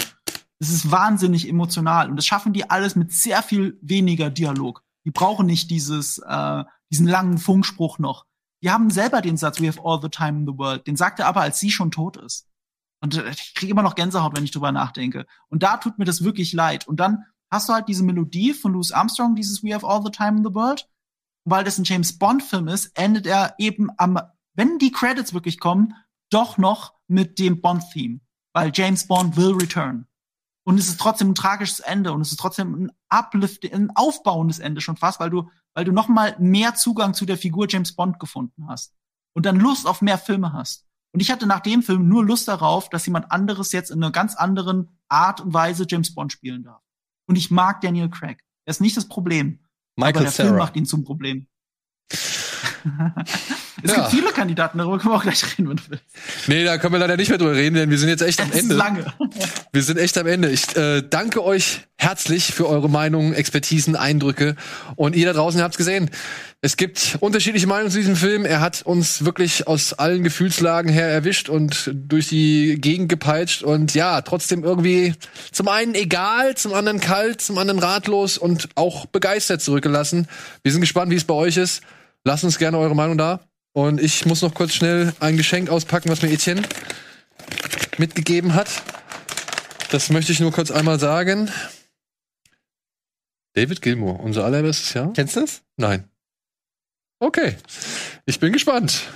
Es ist wahnsinnig emotional und das schaffen die alles mit sehr viel weniger Dialog. Die brauchen nicht dieses, äh, diesen langen Funkspruch noch. Die haben selber den Satz, we have all the time in the world. Den sagt er aber, als sie schon tot ist. Und äh, ich kriege immer noch Gänsehaut, wenn ich drüber nachdenke. Und da tut mir das wirklich leid. Und dann hast du halt diese Melodie von Louis Armstrong, dieses We have all the time in the world. Weil das ein James Bond Film ist, endet er eben am, wenn die Credits wirklich kommen, doch noch mit dem Bond Theme. Weil James Bond will return. Und es ist trotzdem ein tragisches Ende und es ist trotzdem ein uplift, ein aufbauendes Ende schon fast, weil du, weil du noch mal mehr Zugang zu der Figur James Bond gefunden hast und dann Lust auf mehr Filme hast. Und ich hatte nach dem Film nur Lust darauf, dass jemand anderes jetzt in einer ganz anderen Art und Weise James Bond spielen darf. Und ich mag Daniel Craig. Er ist nicht das Problem. aber Michael der Film Cera. macht ihn zum Problem. es Ja. gibt viele Kandidaten, darüber können wir auch gleich reden, wenn du willst. nee, da können wir leider nicht mehr drüber reden, denn wir sind jetzt echt am Es ist Ende. lange. Wir sind echt am Ende. Ich äh, danke euch herzlich für eure Meinungen, Expertisen, Eindrücke. Und ihr da draußen habt gesehen. Es gibt unterschiedliche Meinungen zu diesem Film. Er hat uns wirklich aus allen Gefühlslagen her erwischt und durch die Gegend gepeitscht. Und ja, trotzdem irgendwie zum einen egal, zum anderen kalt, zum anderen ratlos und auch begeistert zurückgelassen. Wir sind gespannt, wie es bei euch ist. Lasst uns gerne eure Meinung da. Und ich muss noch kurz schnell ein Geschenk auspacken, was mir Etienne mitgegeben hat. Das möchte ich nur kurz einmal sagen. David Gilmour, unser allererstes Jahr? Kennst du das? Nein. Okay. Ich bin gespannt.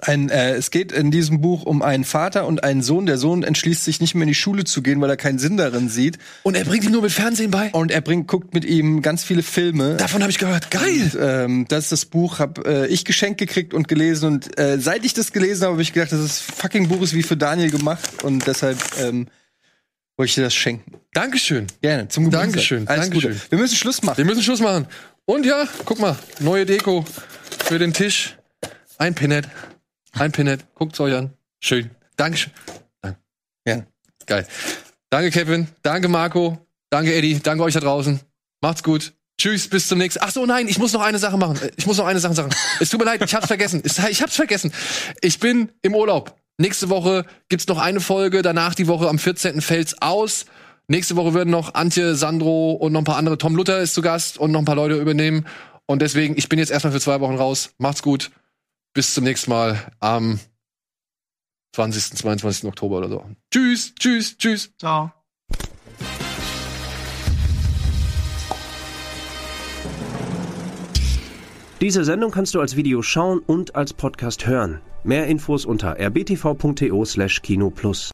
Ein, äh, es geht in diesem Buch um einen Vater und einen Sohn. Der Sohn entschließt sich nicht mehr in die Schule zu gehen, weil er keinen Sinn darin sieht. Und er bringt ihm nur mit Fernsehen bei? Und er bringt, guckt mit ihm ganz viele Filme. Davon habe ich gehört. Geil! Und, ähm, das ist das Buch, habe äh, ich geschenkt gekriegt und gelesen. Und äh, seit ich das gelesen habe, habe ich gedacht, das ist fucking Buch ist wie für Daniel gemacht. Und deshalb ähm, wollte ich dir das schenken. Dankeschön. Gerne, zum Geburtstag. Dankeschön, Alles Dankeschön. Gute. Wir müssen Schluss machen. Wir müssen Schluss machen. Und ja, guck mal, neue Deko für den Tisch. Ein Pinhead. Ein Pinhead. Guckt's euch an. Schön. Dankeschön. Danke. Ja. Geil. Danke, Kevin. Danke, Marco. Danke, Eddie. Danke euch da draußen. Macht's gut. Tschüss, bis zum nächsten. Ach so, nein, ich muss noch eine Sache machen. Ich muss noch eine Sache sagen. Es tut mir leid, ich hab's vergessen. Es- Ich hab's vergessen. Ich bin im Urlaub. Nächste Woche gibt's noch eine Folge. Danach die Woche am 14. fällt's aus. Nächste Woche werden noch Antje, Sandro und noch ein paar andere. Tom Luther ist zu Gast und noch ein paar Leute übernehmen. Und deswegen, ich bin jetzt erstmal für zwei Wochen raus. Macht's gut. Bis zum nächsten Mal am 20., 22. Oktober oder so. Tschüss, tschüss, tschüss. Ciao. Diese Sendung kannst du als Video schauen und als Podcast hören. Mehr Infos unter rbtv.to/kinoplus.